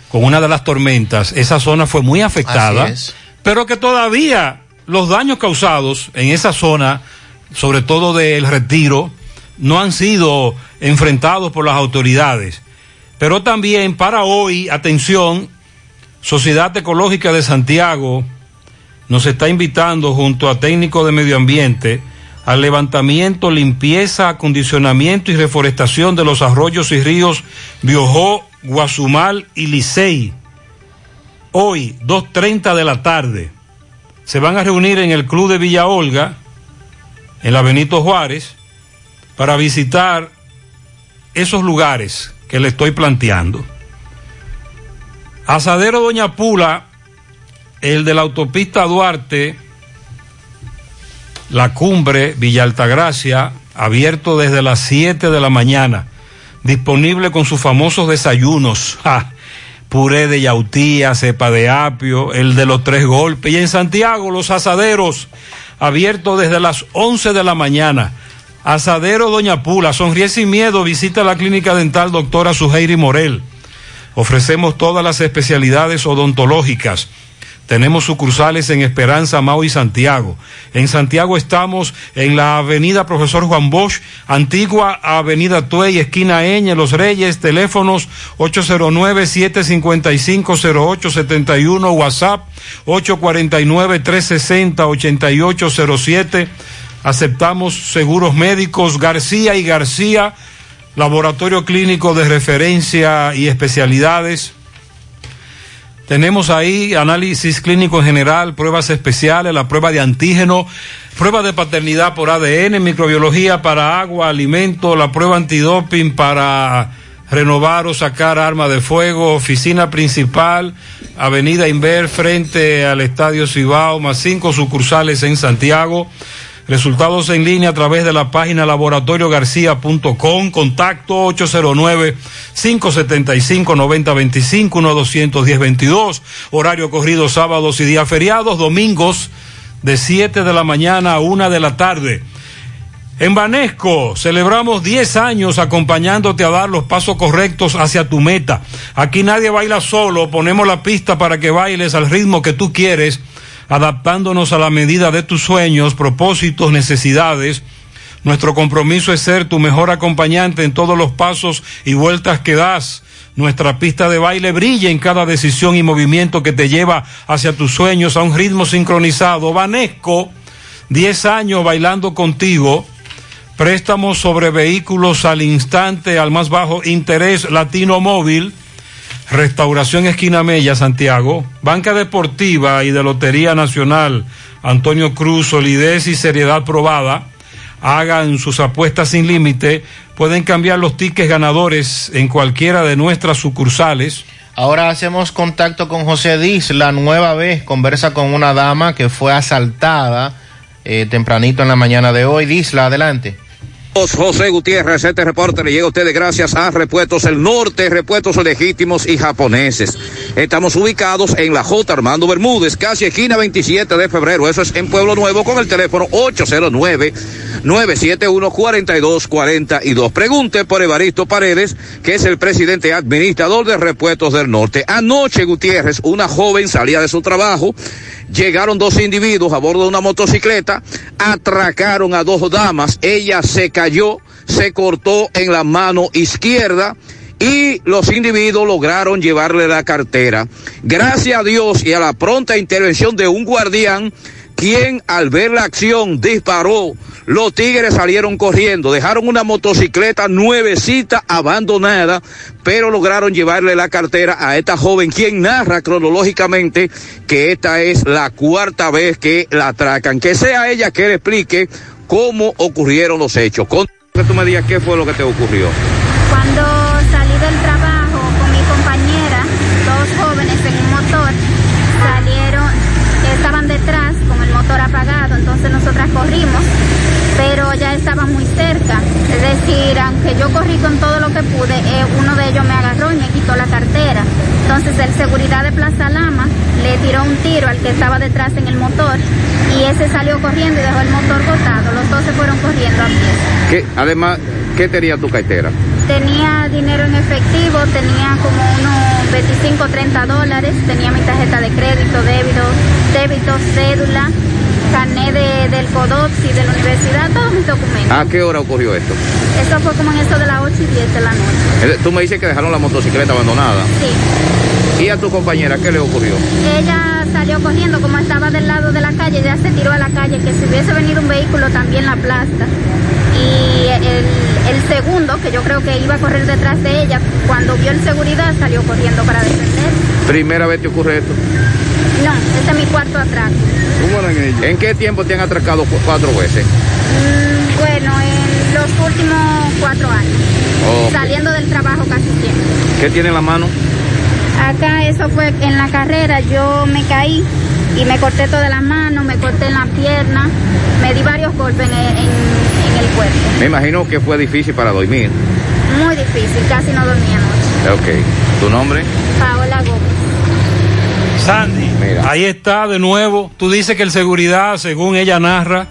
con una de las tormentas, esa zona fue muy afectada, Así es. pero que todavía los daños causados en esa zona, sobre todo del retiro, no han sido enfrentados por las autoridades. Pero también para hoy, atención, Sociedad Ecológica de Santiago nos está invitando junto a técnicos de medio ambiente al levantamiento, limpieza, acondicionamiento y reforestación de los arroyos y ríos Biojó, Guazumal y Licey. Hoy, 2.30 de la tarde, se van a reunir en el Club de Villa Olga, en la Benito Juárez, para visitar esos lugares que le estoy planteando. Asadero Doña Pula, el de la autopista Duarte, la cumbre Villa Altagracia, abierto desde las 7 de la mañana, disponible con sus famosos desayunos, puré de yautía, cepa de apio, el de los tres golpes, y en Santiago los asaderos, abierto desde las 11 de la mañana. Asadero Doña Pula, sonríe sin miedo, visita la clínica dental doctora Suheiri Morel. Ofrecemos todas las especialidades odontológicas. Tenemos sucursales en Esperanza, Mau y Santiago. En Santiago estamos en la avenida Profesor Juan Bosch, antigua avenida Tuey, esquina Eñe, Los Reyes, teléfonos 809-755-0871, WhatsApp 849-360-8807. Aceptamos seguros médicos García y García, laboratorio clínico de referencia y especialidades. Tenemos ahí análisis clínico en general, pruebas especiales, la prueba de antígeno, prueba de paternidad por ADN, microbiología para agua, alimento, la prueba antidoping para renovar o sacar arma de fuego, oficina principal, Avenida Inver frente al Estadio Cibao, más cinco sucursales en Santiago. Resultados en línea a través de la página laboratoriogarcia.com. Contacto 809-575-9025, 1-210-22. Horario corrido sábados y días feriados, domingos de 7 de la mañana a 1 de la tarde. En Banesco celebramos 10 años acompañándote a dar los pasos correctos hacia tu meta. Aquí nadie baila solo, ponemos la pista para que bailes al ritmo que tú quieres, adaptándonos a la medida de tus sueños, propósitos, necesidades. Nuestro compromiso es ser tu mejor acompañante en todos los pasos y vueltas que das. Nuestra pista de baile brilla en cada decisión y movimiento que te lleva hacia tus sueños a un ritmo sincronizado. Banesco, 10 años bailando contigo. Préstamos sobre vehículos al instante, al más bajo interés, Latino Móvil. Restauración Esquina Mella, Santiago. Banca Deportiva y de Lotería Nacional, Antonio Cruz, solidez y seriedad probada. Hagan sus apuestas sin límite. Pueden cambiar los tickets ganadores en cualquiera de nuestras sucursales. Ahora hacemos contacto con José Diz, la nueva vez conversa con una dama que fue asaltada eh, tempranito en la mañana de hoy. Disla, adelante. José Gutiérrez, este reporte le llega a ustedes gracias a Repuestos el Norte, repuestos legítimos y japoneses. Estamos ubicados en la J. Armando Bermúdez, casi esquina 27 de febrero. Eso es en Pueblo Nuevo con el teléfono 809-971-4242. Pregunte por Evaristo Paredes, que es el presidente administrador de Repuestos del Norte. Anoche, Gutiérrez, una joven salía de su trabajo llegaron dos individuos a bordo de una motocicleta, atracaron a dos damas, ella se cayó, se cortó en la mano izquierda y los individuos lograron llevarle la cartera. Gracias a Dios y a la pronta intervención de un guardián, quien al ver la acción disparó. Los tigres salieron corriendo, dejaron una motocicleta nuevecita abandonada, pero lograron llevarle la cartera a esta joven, quien narra cronológicamente que esta es la cuarta vez que la atracan. Que sea ella que le explique cómo ocurrieron los hechos. Con que tú me digas qué fue lo que te ocurrió. Cuando salí del trabajo con mi compañera, dos jóvenes en un motor, salieron, estaban detrás con el motor apagado, entonces nosotras corrimos, pero ya estaba muy cerca. Es decir, aunque yo corrí con todo lo que pude, eh, uno de ellos me agarró y me quitó la cartera. Entonces el seguridad de Plaza Lama le tiró un tiro al que estaba detrás en el motor y ese salió corriendo y dejó el motor botado. Los dos se fueron corriendo a pie. ¿Qué, además, ¿qué tenía tu cartera? Tenía dinero en efectivo, tenía como unos 25 30 dólares, tenía mi tarjeta de crédito, débito, débito, cédula, carnet de, del CODOPS y de la universidad, todos mis documentos. ¿A qué hora ocurrió esto? Eso fue como en eso de las 8 y 10 de la noche. Eh, Tú me dices que dejaron la motocicleta abandonada. Sí. ¿Y a tu compañera qué le ocurrió? Ella salió corriendo, como estaba del lado de la calle, ella se tiró a la calle, que si hubiese venido un vehículo también la aplasta. Y el, el segundo, que yo creo que iba a correr detrás de ella, cuando vio el seguridad salió corriendo para defender. ¿Primera vez te ocurre esto? No, este es mi cuarto atraco. ¿Cómo eran ellos? ¿En qué tiempo te han atracado cu- cuatro veces? Mm, bueno, en los últimos cuatro años. Saliendo del trabajo casi siempre. ¿Qué tiene en la mano? Acá eso fue en la carrera, yo me caí y me corté toda la mano, me corté en la pierna, me di varios golpes en el, en- en el cuerpo. Me imagino que fue difícil para dormir. Muy difícil, casi no dormí anoche. Ok. ¿Tu nombre? Paola Gómez. Sandy, ahí está de nuevo. Tú dices que el seguridad, según ella narra,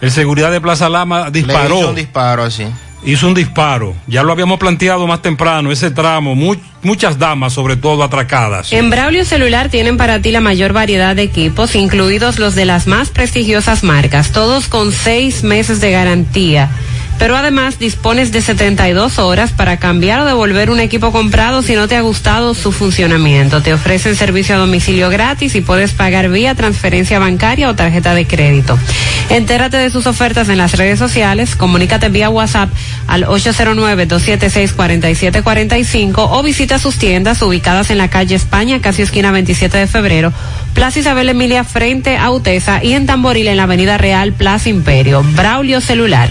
el seguridad de Plaza Lama disparó. Le hizo un disparo así. Hizo un disparo. Ya lo habíamos planteado más temprano, ese tramo. mu- muchas damas, sobre todo, atracadas. En Braulio Celular tienen para ti la mayor variedad de equipos, incluidos los de las más prestigiosas marcas, todos con seis meses de garantía. Pero además dispones de 72 horas para cambiar o devolver un equipo comprado si no te ha gustado su funcionamiento. Te ofrecen servicio a domicilio gratis y puedes pagar vía transferencia bancaria o tarjeta de crédito. Entérate de sus ofertas en las redes sociales, comunícate vía WhatsApp al 809-276-4745 o visita sus tiendas ubicadas en la calle España, casi esquina 27 de febrero, Plaza Isabel Emilia frente a Utesa y en Tamboril en la Avenida Real, Plaza Imperio. Braulio Celular.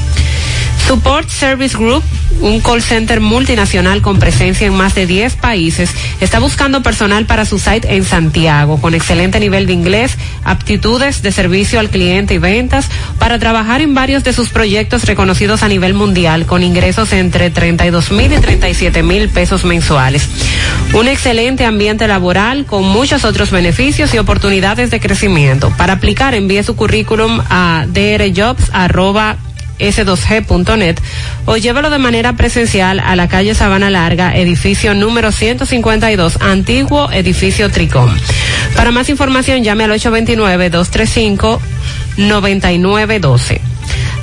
Support Service Group, un call center multinacional con presencia en más de 10 países, está buscando personal para su site en Santiago, con excelente nivel de inglés, aptitudes de servicio al cliente y ventas, para trabajar en varios de sus proyectos reconocidos a nivel mundial, con ingresos entre 32 mil y 37 mil pesos mensuales. Un excelente ambiente laboral con muchos otros beneficios y oportunidades de crecimiento. Para aplicar, envíe su currículum a drjobs@ s2g.net o llévalo de manera presencial a la calle Sabana Larga, edificio número 152, antiguo edificio Tricom. Para más información llame al 829-235-9912.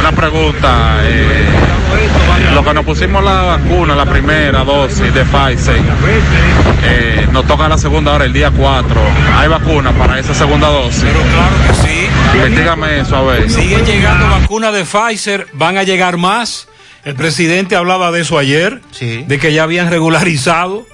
Una pregunta. eh, lo que nos pusimos la vacuna, la primera dosis de Pfizer, eh, nos toca la segunda hora, el día 4. ¿Hay vacuna para esa segunda dosis? Pero claro que sí. Investígame eso, a ver. Siguen llegando vacunas de Pfizer, van a llegar más. El presidente hablaba de eso ayer, de que ya habían regularizado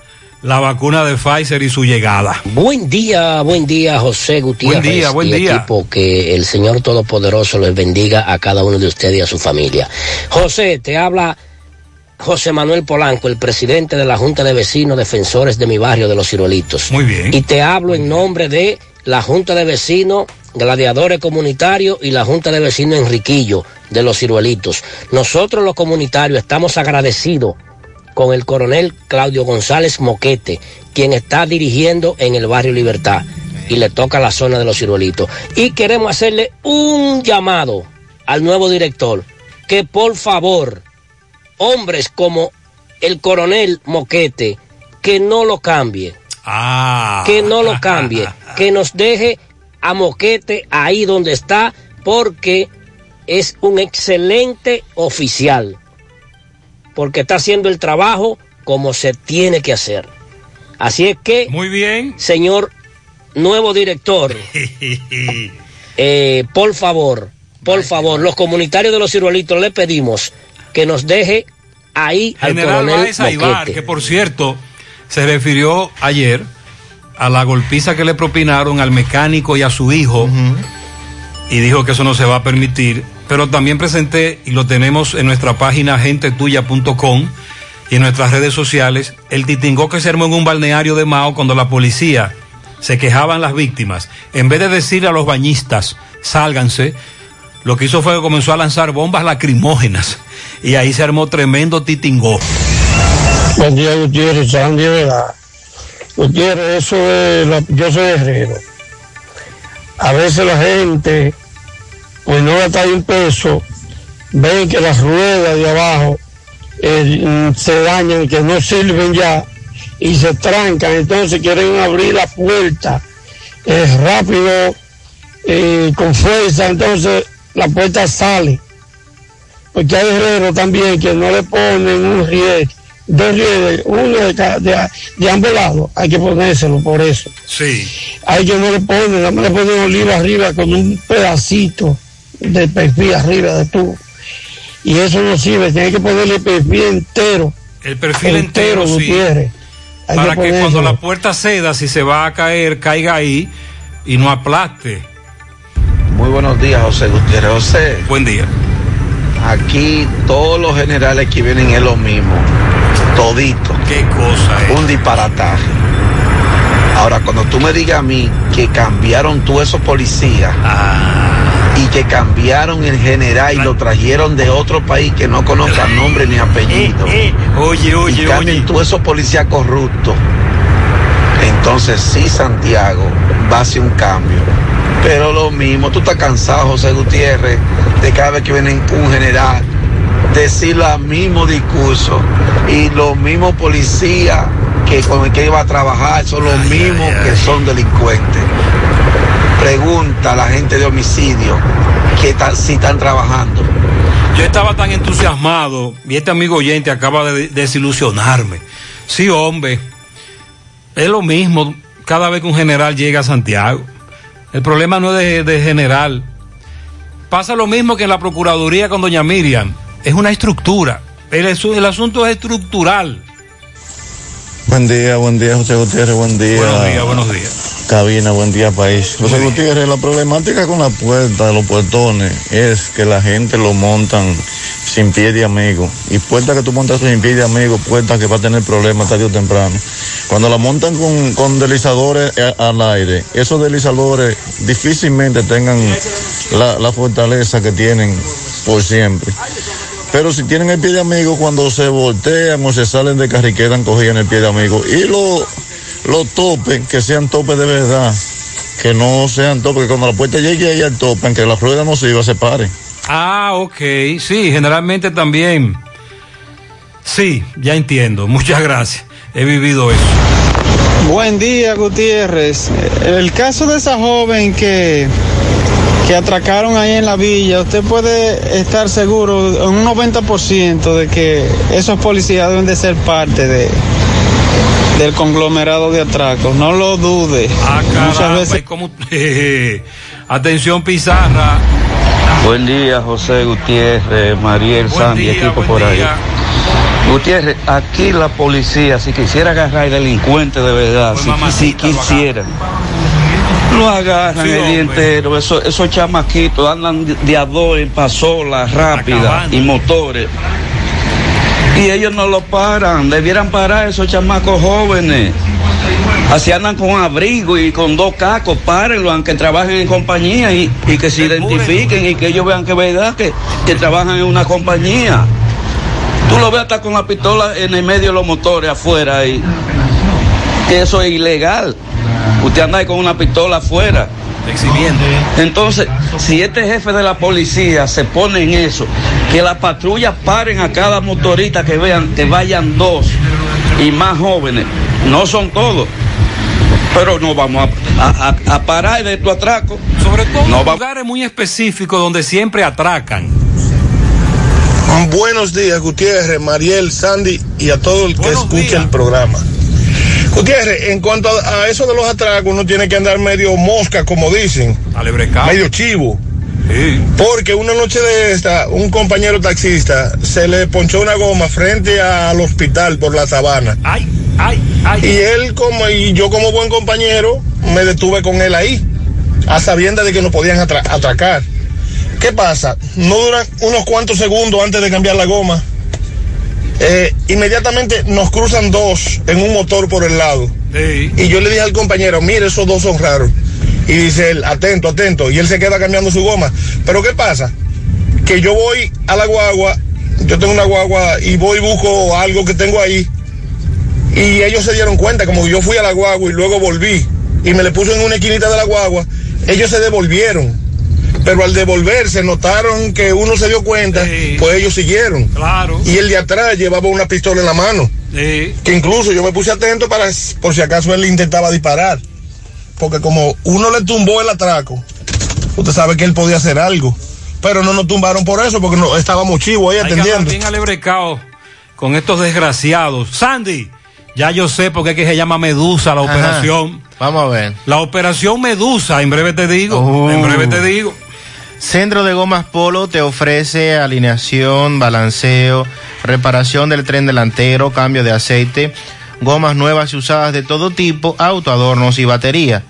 la vacuna de Pfizer y su llegada. Buen día, buen día, José Gutiérrez. Buen día, buen y día. equipo, que el Señor Todopoderoso les bendiga a cada uno de ustedes y a su familia. José, te habla José Manuel Polanco, el presidente de la Junta de Vecinos Defensores de mi barrio de Los Ciruelitos. Muy bien. Y te hablo en nombre de la Junta de Vecinos Gladiadores Comunitarios y la Junta de Vecinos Enriquillo de Los Ciruelitos. Nosotros los comunitarios estamos agradecidos con el coronel Claudio González Moquete, quien está dirigiendo en el barrio Libertad y le toca la zona de los ciruelitos. Y queremos hacerle un llamado al nuevo director, que por favor, hombres como el coronel Moquete, que no lo cambie, Ah. que no lo cambie, que nos deje a Moquete ahí donde está, porque es un excelente oficial porque está haciendo el trabajo como se tiene que hacer. Así es que, muy bien, señor nuevo director, eh, por favor, por favor, los comunitarios de los ciruelitos le pedimos que nos deje ahí al General coronel Báez Aibar, que por cierto se refirió ayer a la golpiza que le propinaron al mecánico y a su hijo y dijo que eso no se va a permitir. Pero también presenté y lo tenemos en nuestra página gentetuya.com y en nuestras redes sociales el titingó que se armó en un balneario de Mao cuando la policía se quejaban las víctimas. En vez de decirle a los bañistas, sálganse, lo que hizo fue que comenzó a lanzar bombas lacrimógenas y ahí se armó tremendo titingó. Buen día, Gutiérrez, Sandy, verdad. Gutiérrez, eso es, la- yo soy herrero. A veces la gente, pues no gasta un peso, ven que las ruedas de abajo eh, se dañan, que no sirven ya, y se trancan, entonces quieren abrir la puerta eh, rápido, eh, con fuerza, entonces la puerta sale. Porque hay herreros también que no le ponen un riel, dos rieles, uno de, de, de ambos lados, hay que ponérselo por eso. Sí. Hay que no le ponen, más le ponen oliva arriba con un pedacito de perfil arriba de tubo. Y eso no sirve, tiene que ponerle perfil entero. El perfil entero, sí. Gutiérrez. Hay Para que, cuando la puerta ceda, si se va a caer, caiga ahí y no aplaste Muy buenos días, José Gutiérrez. José. Buen día. Aquí todos los generales que vienen es lo mismo. Todito. ¿Qué cosa es? Un disparataje. Ahora, cuando tú me digas a mí que cambiaron todos esos policías y que cambiaron el general y lo trajeron de otro país que no conozca nombre ni apellido. Oye, oye, y cambien todos esos policías corruptos. Entonces sí, Santiago, va a ser un cambio. Pero lo mismo, tú estás cansado, José Gutiérrez, de cada vez que viene un general, decir los mismos discursos y los mismos policías que con el que iba a trabajar son los mismos que son delincuentes. Pregunta a la gente de homicidio que tal, si están trabajando. Yo estaba tan entusiasmado y este amigo oyente acaba de desilusionarme. Sí, hombre, es lo mismo cada vez que un general llega a Santiago. El problema no es de, de general. Pasa lo mismo que en la Procuraduría con doña Miriam. Es una estructura. El, el asunto es estructural. Buen día, buen día, José Gutiérrez, buen día. Buenos días, buenos días. Cabina, buen día, país. José Gutiérrez, la problemática con la puerta los puertones es que la gente lo montan sin pie de amigo. Y puerta que tú montas sin pie de amigo, puerta que va a tener problemas tarde o temprano. Cuando la montan con, con deslizadores eh, al aire, esos deslizadores difícilmente tengan la, la fortaleza que tienen por siempre. Pero si tienen el pie de amigo, cuando se voltean o se salen de carro y quedan cogidos en el pie de amigo. Y los lo topes, que sean topes de verdad. Que no sean topes, que cuando la puerta llegue ahí al tope, aunque la rueda no se iba, se pare. Ah, ok. Sí, generalmente también. Sí, ya entiendo. Muchas gracias. He vivido eso. Buen día, Gutiérrez. El caso de esa joven que, que atracaron ahí en la villa, usted puede estar seguro en un 90% de que esos policías deben de ser parte de, del conglomerado de atracos. No lo dude. Ah, Muchas veces. ¿cómo? Atención, Pizarra. Buen día, José Gutiérrez, Mariel, Sandy, equipo por ahí. Gutiérrez, aquí la policía, si quisiera agarrar delincuentes de verdad, si, si quisiera, lo agarran Sí, el día entero. Esos, esos chamaquitos andan de a dos en pasolas rápidas y motores. Y ellos no lo paran, debieran parar esos chamacos jóvenes. Así andan con abrigo y con dos cacos, párenlo, aunque trabajen en compañía y, y que se identifiquen y que ellos vean que verdad que, que trabajan en una compañía. Tú lo ves hasta con la pistola en el medio de los motores afuera ahí. Que eso es ilegal. Usted anda ahí con una pistola afuera. Exhibiendo. Entonces, si este jefe de la policía se pone en eso, que las patrullas paren a cada motorista que vean que vayan dos y más jóvenes, no son todos, pero no vamos a, a- a- a parar de tu atraco. Sobre todo No en va- lugares muy específicos donde siempre atracan. Buenos días, Gutiérrez, Mariel, Sandy y a todo el que escucha el programa. Gutiérrez, en cuanto a, a eso de los atracos, uno tiene que andar medio mosca, como dicen. Medio chivo. Porque una noche de esta, un compañero taxista se le ponchó una goma frente al hospital por la sabana. Y él como, y yo como buen compañero, me detuve con él ahí, a sabiendas de que no podían atra- atracar. ¿Qué pasa? No duran unos cuantos segundos antes de cambiar la goma. Eh, inmediatamente nos cruzan dos en un motor por el lado. Y yo le dije al compañero, mire, esos dos son raros. Y dice él, atento, atento. Y él se queda cambiando su goma. Pero ¿qué pasa? Que yo voy a la guagua, yo tengo una guagua y voy y busco algo que tengo ahí. Y ellos se dieron cuenta, como yo fui a la guagua y luego volví. Y me le puso en una esquinita de la guagua. Ellos se devolvieron. Pero al devolverse notaron que uno se dio cuenta, pues ellos siguieron. Claro. Y el de atrás llevaba una pistola en la mano. Que incluso yo me puse atento para por si acaso él intentaba disparar. Porque como uno le tumbó el atraco, usted sabe que él podía hacer algo. Pero no nos tumbaron por eso, porque no estábamos chivos ahí Hay que atendiendo. bien alebrecado con estos desgraciados. Sandy, ya yo sé por qué es que se llama Medusa la Ajá. operación. Vamos a ver. La operación Medusa, en breve te digo. Uh. En breve te digo. Centro de Gomas Polo te ofrece alineación, balanceo, reparación del tren delantero, cambio de aceite, gomas nuevas y usadas de todo tipo, auto, adornos y batería.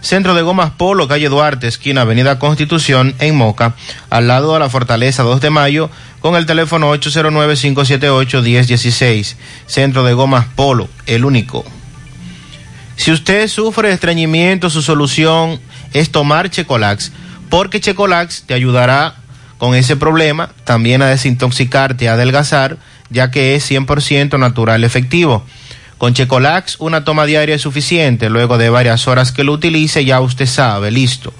Centro de Gomas Polo, calle Duarte, esquina Avenida Constitución, en Moca, al lado de la Fortaleza 2 de Mayo, con el teléfono 809-578-1016. Centro de Gomas Polo, el único. Si usted sufre de estreñimiento, su solución es tomar Checolax, porque Checolax te ayudará con ese problema, también a desintoxicarte, a adelgazar, ya que es 100% natural efectivo. Con Checolax, una toma diaria es suficiente. Luego de varias horas que lo utilice, ya usted sabe, listo.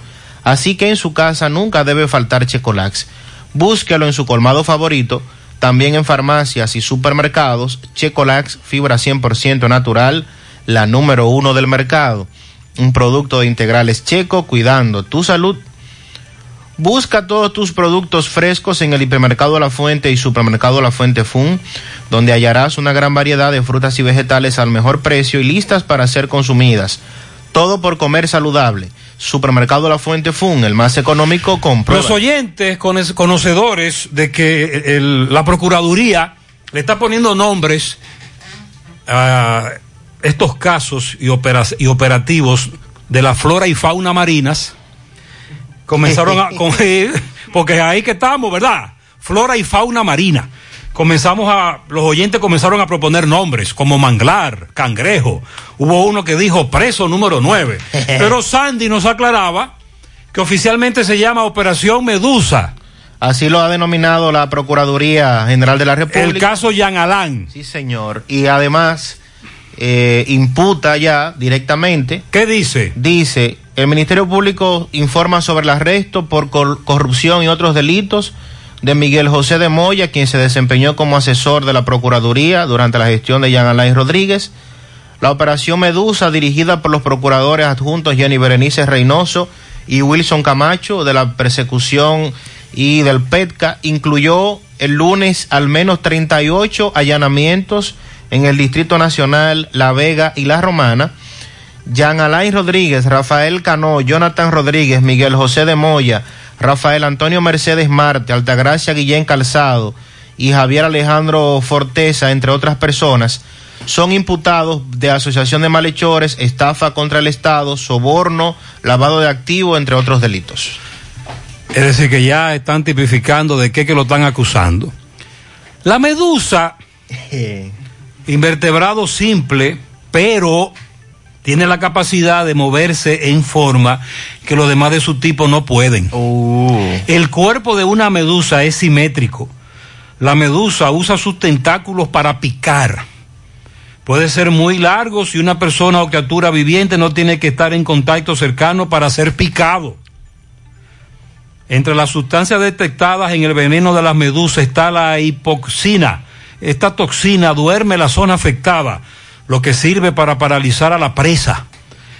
Así que en su casa nunca debe faltar Checolax. Búsquelo en su colmado favorito, también en farmacias y supermercados. Checolax, fibra 100% natural, la número uno del mercado. Un producto de integrales checo, cuidando tu salud. Busca todos tus productos frescos en el hipermercado La Fuente y supermercado La Fuente Fun, donde hallarás una gran variedad de frutas y vegetales al mejor precio y listas para ser consumidas. Todo por comer saludable. Supermercado La Fuente Fun, el más económico, comprueba. Los oyentes cono- conocedores de que el- la Procuraduría le está poniendo nombres a estos casos y, opera- y operativos de la flora y fauna marinas, comenzaron a... con- porque ahí que estamos, ¿verdad? Flora y fauna marina. Comenzamos a, los oyentes comenzaron a proponer nombres como manglar, cangrejo. Hubo uno que dijo preso número 9. Pero Sandy nos aclaraba que oficialmente se llama Operación Medusa. Así lo ha denominado la Procuraduría General de la República. El caso Jean Alain. Sí, señor. Y además eh, imputa ya directamente. ¿Qué dice? Dice, el Ministerio Público informa sobre el arresto por cor- corrupción y otros delitos de Miguel José de Moya, quien se desempeñó como asesor de la Procuraduría durante la gestión de Jean Alain Rodríguez. La operación Medusa, dirigida por los procuradores adjuntos Jenny Berenice Reynoso y Wilson Camacho de la persecución y del PETCA, incluyó el lunes al menos 38 allanamientos en el Distrito Nacional, La Vega y La Romana. Jean Alain Rodríguez, Rafael Cano, Jonathan Rodríguez, Miguel José de Moya, Rafael Antonio Mercedes Marte, Altagracia Guillén Calzado y Javier Alejandro Forteza, entre otras personas, son imputados de asociación de malhechores, estafa contra el Estado, soborno, lavado de activos, entre otros delitos. Es decir, que ya están tipificando de qué que lo están acusando. La medusa, invertebrado simple, pero tiene la capacidad de moverse en forma que los demás de su tipo no pueden. El cuerpo de una medusa es simétrico. La medusa usa sus tentáculos para picar. Puede ser muy largo si una persona o criatura viviente no tiene que estar en contacto cercano para ser picado. Entre las sustancias detectadas en el veneno de las medusas está la hipoxina. Esta toxina duerme la zona afectada, lo que sirve para paralizar a la presa.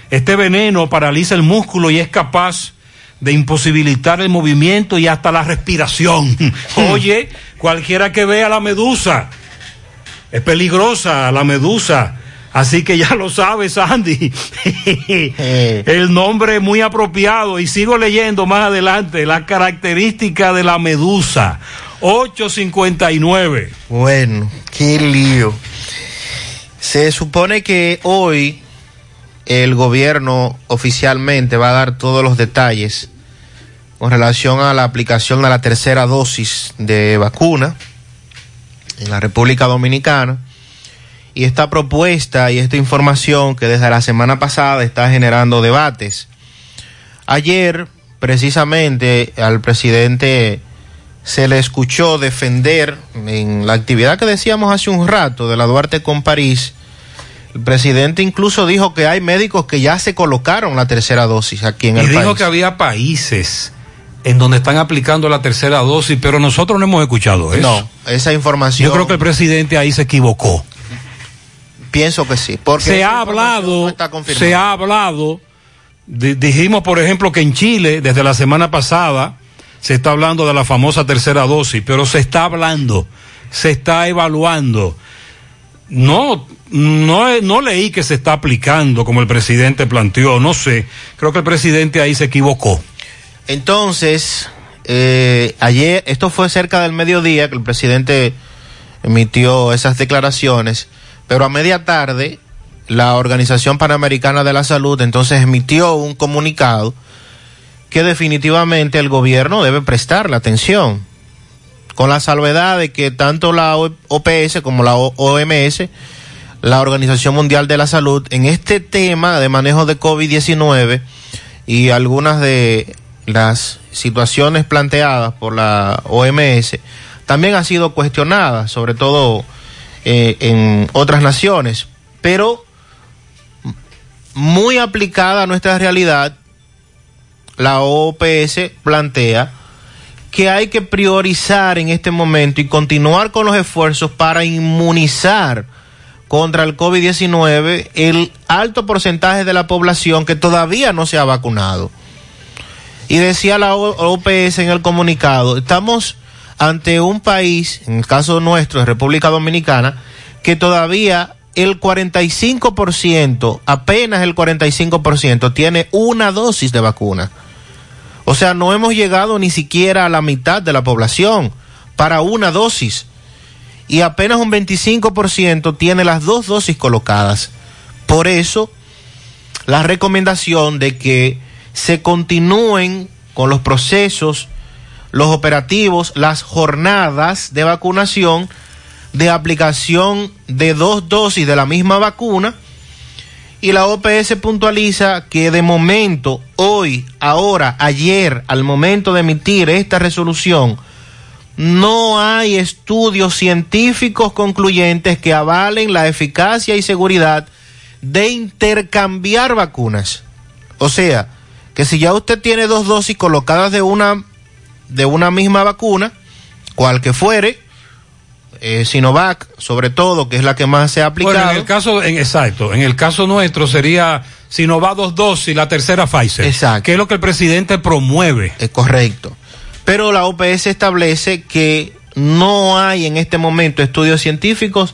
Este veneno paraliza el músculo y es capaz de imposibilitar el movimiento y hasta la respiración. Oye, cualquiera que vea la medusa, es peligrosa la medusa. Así que ya lo sabes, Andy. El nombre es muy apropiado. Y sigo leyendo más adelante la característica de la medusa. 859. Bueno, qué lío. Se supone que hoy el gobierno oficialmente va a dar todos los detalles con relación a la aplicación de la tercera dosis de vacuna en la República Dominicana. Y esta propuesta y esta información que desde la semana pasada está generando debates. Ayer, precisamente, al presidente se le escuchó defender en la actividad que decíamos hace un rato de la Duarte con París. El presidente incluso dijo que hay médicos que ya se colocaron la tercera dosis aquí en Y el dijo país. que había países en donde están aplicando la tercera dosis, pero nosotros no hemos escuchado eso. No, esa información. Yo creo que el presidente ahí se equivocó. Pienso que sí. Porque se ha hablado, no está confirmada. se ha hablado, di- dijimos por ejemplo que en Chile desde la semana pasada se está hablando de la famosa tercera dosis, pero se está hablando, se está evaluando. No, no, no leí que se está aplicando como el presidente planteó, no sé. Creo que el presidente ahí se equivocó. Entonces, eh, ayer, esto fue cerca del mediodía que el presidente emitió esas declaraciones, pero a media tarde la Organización Panamericana de la Salud entonces emitió un comunicado que definitivamente el gobierno debe prestar la atención, con la salvedad de que tanto la OPS como la OMS, la Organización Mundial de la Salud, en este tema de manejo de COVID-19 y algunas de las situaciones planteadas por la OMS, también ha sido cuestionada, sobre todo eh, en otras naciones, pero muy aplicada a nuestra realidad, la OPS plantea que hay que priorizar en este momento y continuar con los esfuerzos para inmunizar contra el COVID-19 el alto porcentaje de la población que todavía no se ha vacunado. Y decía la OPS en el comunicado, estamos ante un país, en el caso nuestro, República Dominicana, que todavía el 45%, apenas el 45% tiene una dosis de vacuna. O sea, no hemos llegado ni siquiera a la mitad de la población para una dosis. Y apenas un 25% tiene las dos dosis colocadas. Por eso, la recomendación de que se continúen con los procesos, los operativos, las jornadas de vacunación, de aplicación de dos dosis de la misma vacuna y la OPS puntualiza que de momento, hoy, ahora, ayer, al momento de emitir esta resolución, no hay estudios científicos concluyentes que avalen la eficacia y seguridad de intercambiar vacunas. O sea, que si ya usted tiene dos dosis colocadas de una, de una misma vacuna, cual que fuere, eh, Sinovac, sobre todo, que es la que más se ha aplicado. Bueno, en el caso, en, exacto, en el caso nuestro sería Sinovac dos dosis y la tercera Pfizer. Exacto. Que es lo que el presidente promueve. Es correcto. Pero la OPS establece que no hay en este momento estudios científicos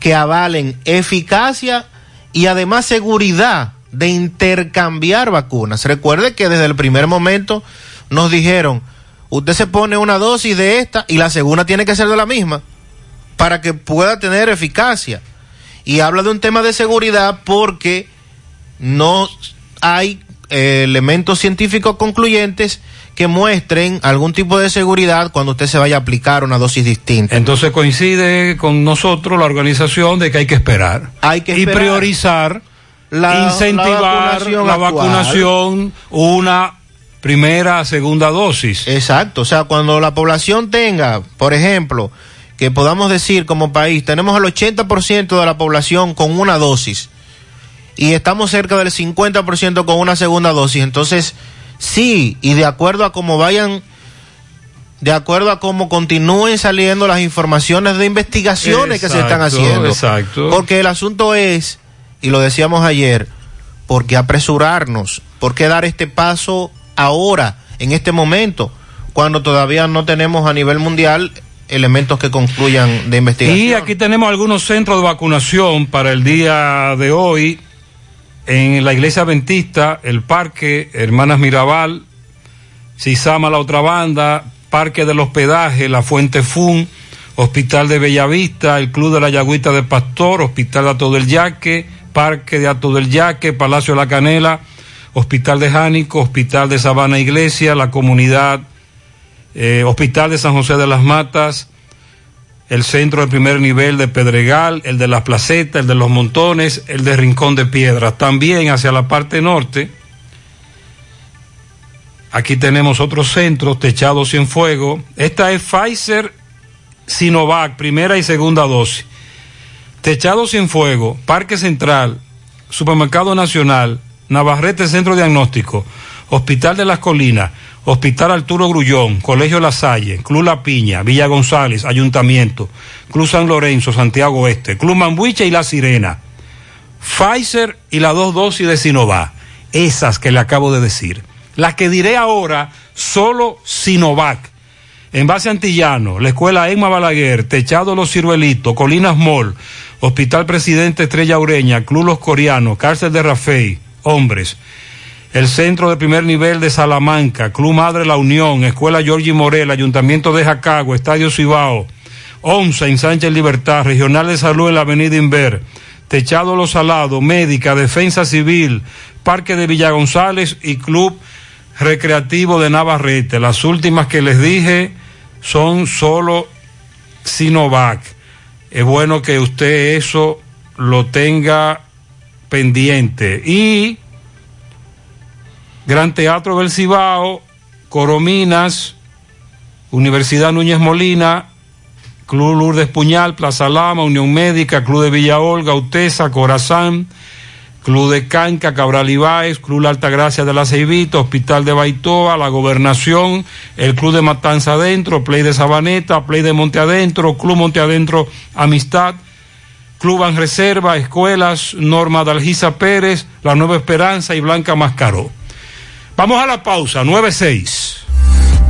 que avalen eficacia y además seguridad de intercambiar vacunas. Recuerde que desde el primer momento nos dijeron, usted se pone una dosis de esta y la segunda tiene que ser de la misma para que pueda tener eficacia. Y habla de un tema de seguridad porque no hay eh, elementos científicos concluyentes que muestren algún tipo de seguridad cuando usted se vaya a aplicar una dosis distinta. Entonces coincide con nosotros la organización de que hay que esperar. Hay que y priorizar, la, incentivar vacunación la vacunación, una primera, segunda dosis. Exacto, o sea, cuando la población tenga, por ejemplo, que podamos decir como país, tenemos el 80% de la población con una dosis y estamos cerca del 50% con una segunda dosis, entonces sí, y de acuerdo a cómo vayan, de acuerdo a cómo continúen saliendo las informaciones de investigaciones que se están haciendo. Exacto. Porque el asunto es, y lo decíamos ayer, ¿por qué apresurarnos? ¿Por qué dar este paso ahora, en este momento, cuando todavía no tenemos a nivel mundial elementos que concluyan de investigación? Y aquí tenemos algunos centros de vacunación para el día de hoy. En la iglesia adventista, el parque Hermanas Mirabal, Cisama la otra banda, Parque del Hospedaje, La Fuente Fun, Hospital de Bellavista, el Club de la Yagüita de Pastor, Hospital de Ato del Yaque, Parque de Ato del Yaque, Palacio de la Canela, Hospital de Jánico, Hospital de Sabana Iglesia, la comunidad, eh, Hospital de San José de las Matas, el centro de primer nivel de Pedregal, el de las Placetas, el de los Montones, el de Rincón de Piedras. También hacia la parte norte, aquí tenemos otros centros, Techado Sin Fuego. Esta es Pfizer Sinovac, primera y segunda dosis. Techado Sin Fuego, Parque Central, Supermercado Nacional, Navarrete Centro Diagnóstico, Hospital de las Colinas, Hospital Arturo Grullón, Colegio La Salle, Club La Piña, Villa González, Ayuntamiento, Club San Lorenzo, Santiago Oeste, Club Mambuiche y La Sirena. Pfizer y las dos dosis de Sinovac, esas que le acabo de decir. Las que diré ahora, solo Sinovac. En base Antillano, la escuela Emma Balaguer, Techado Los Ciruelitos, Colinas Mall, Hospital Presidente Estrella Ureña, Club Los Coreanos, Cárcel de Rafey, hombres. El Centro de Primer Nivel de Salamanca, Club Madre La Unión, Escuela Giorgi Morel, Ayuntamiento de Jacagua, Estadio Cibao, ONSA en Sánchez Libertad, Regional de Salud en la Avenida Inver, Techado Los Salados, Médica, Defensa Civil, Parque de Villa González y Club Recreativo de Navarrete. Las últimas que les dije son solo Sinovac. Es bueno que usted eso lo tenga pendiente. Y Gran Teatro del Cibao, Corominas, Universidad Núñez Molina, Club Lourdes Puñal, Plaza Lama, Unión Médica, Club de Villa Olga, Utesa, Corazán, Club de Canca, Cabral Ibáez, Club La Altagracia de la Ceibita, Hospital de Baitoa, La Gobernación, el Club de Matanza Adentro, Play de Sabaneta, Play de Monte Adentro, Club Monte Adentro Amistad, Club An Reserva, Escuelas, Norma Dalgisa Pérez, La Nueva Esperanza y Blanca Mascaró. Vamos a la pausa, 9-6.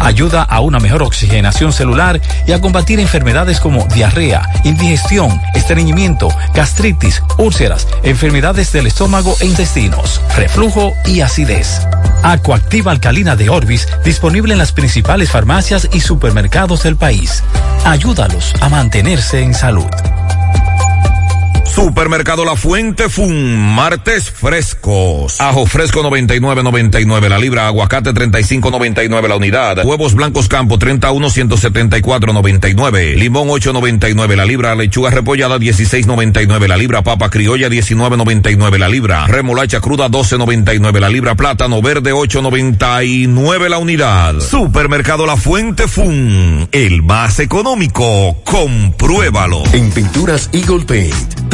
Ayuda a una mejor oxigenación celular y a combatir enfermedades como diarrea, indigestión, estreñimiento, gastritis, úlceras, enfermedades del estómago e intestinos, reflujo y acidez. Acuactiva alcalina de Orbis disponible en las principales farmacias y supermercados del país. Ayúdalos a mantenerse en salud. Supermercado La Fuente Fun, martes frescos. Ajo fresco 99.99 la libra, aguacate 35.99 la unidad. Huevos blancos campo 31 174.99. Limón 8.99 la libra, lechuga repollada 16.99 la libra, papa criolla 19.99 la libra. Remolacha cruda 12.99 la libra, plátano verde 8.99 la unidad. Supermercado La Fuente Fun, el más económico. Compruébalo. En Pinturas Eagle Paint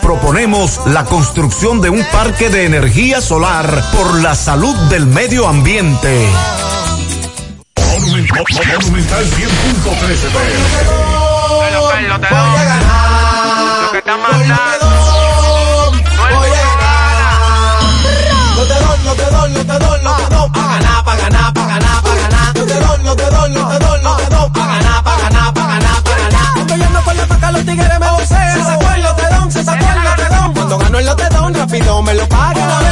Proponemos la construcción de un parque de energía solar por la salud del medio ambiente. Monumental 100.13 Voy a ganar. Lo que está mandando. Voy a ganar. No te doy, no te doy, no te doy, no te doy. Pa' ganar, pa' ganar, pa' ganar, se sacó el lotedón. Cuando gano el lotedón, rápido me lo paga.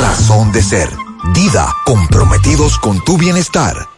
razón de ser. Dida, comprometidos con tu bienestar.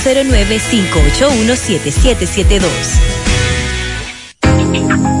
809-581-7772.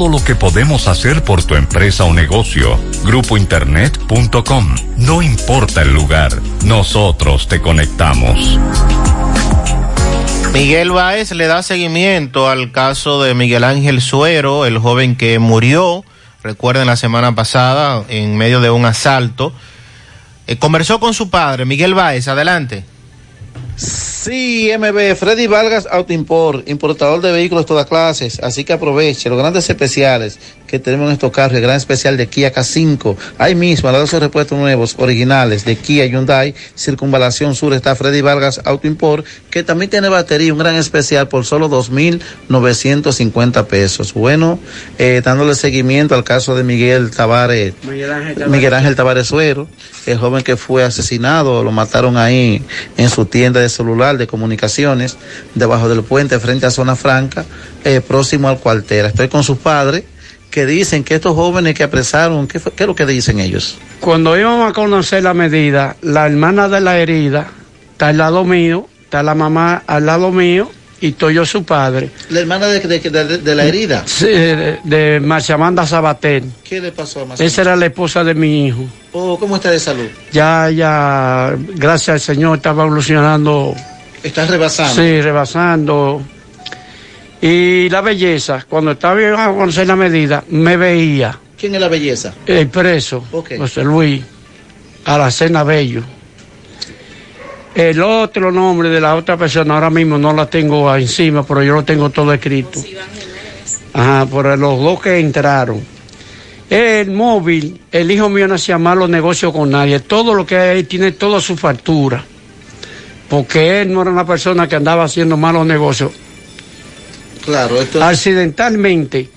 lo que podemos hacer por tu empresa o negocio. Grupointernet.com. No importa el lugar, nosotros te conectamos. Miguel Báez le da seguimiento al caso de Miguel Ángel Suero, el joven que murió, recuerden la semana pasada, en medio de un asalto. Eh, conversó con su padre, Miguel Báez, adelante. MB, Freddy Vargas Auto Import, importador de vehículos de todas clases, así que aproveche los grandes especiales que tenemos en estos carros, el gran especial de Kia K5, ahí mismo, al lado de repuestos nuevos, originales, de Kia Hyundai, Circunvalación Sur, está Freddy Vargas Auto Import, que también tiene batería, un gran especial por solo 2.950 pesos. Bueno, eh, dándole seguimiento al caso de Miguel Tavares, Miguel Ángel Tavares. Miguel Ángel Tavares Suero, el joven que fue asesinado, lo mataron ahí en su tienda de celular de comunicaciones, debajo del puente, frente a Zona Franca, eh, próximo al cuartera. Estoy con sus padres que dicen que estos jóvenes que apresaron, ¿qué, fue- qué es lo que dicen ellos? Cuando íbamos a conocer la medida, la hermana de la herida está al lado mío, está la mamá al lado mío y estoy yo su padre. La hermana de, de- de- de la herida. Sí, de, de Marchamanda Sabater. ¿Qué le pasó a Marcelo? Esa era la esposa de mi hijo. Oh, ¿Cómo está de salud? Ya, ya, gracias al Señor, estaba evolucionando. Está rebasando. Sí, rebasando. Y la belleza, cuando estaba a conocer la medida, me veía. ¿Quién es la belleza? El preso. José Luis, Aracena Bello. El otro nombre de la otra persona ahora mismo no la tengo encima, pero yo lo tengo todo escrito. Ajá, por los dos que entraron. El móvil, el hijo mío no hacía malos negocios con nadie. Todo lo que hay tiene toda su factura. Porque él no era una persona que andaba haciendo malos negocios. Claro, esto Accidentalmente,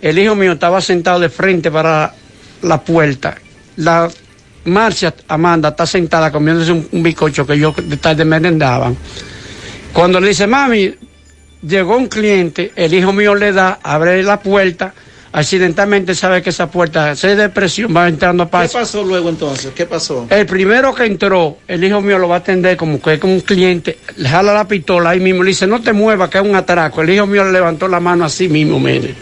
el hijo mío estaba sentado de frente para la puerta. La Marcia Amanda está sentada comiéndose un, un bizcocho que yo de tarde merendaban. Cuando le dice, mami, llegó un cliente, el hijo mío le da, abre la puerta, accidentalmente sabe que esa puerta se de presión, va entrando ¿Qué para pasó luego entonces? ¿Qué pasó? el primero que entró, el hijo mío lo va a atender como que es como un cliente, le jala la pistola ahí mismo, le dice, no te muevas, que es un atraco. El hijo mío le levantó la mano así mismo, mire.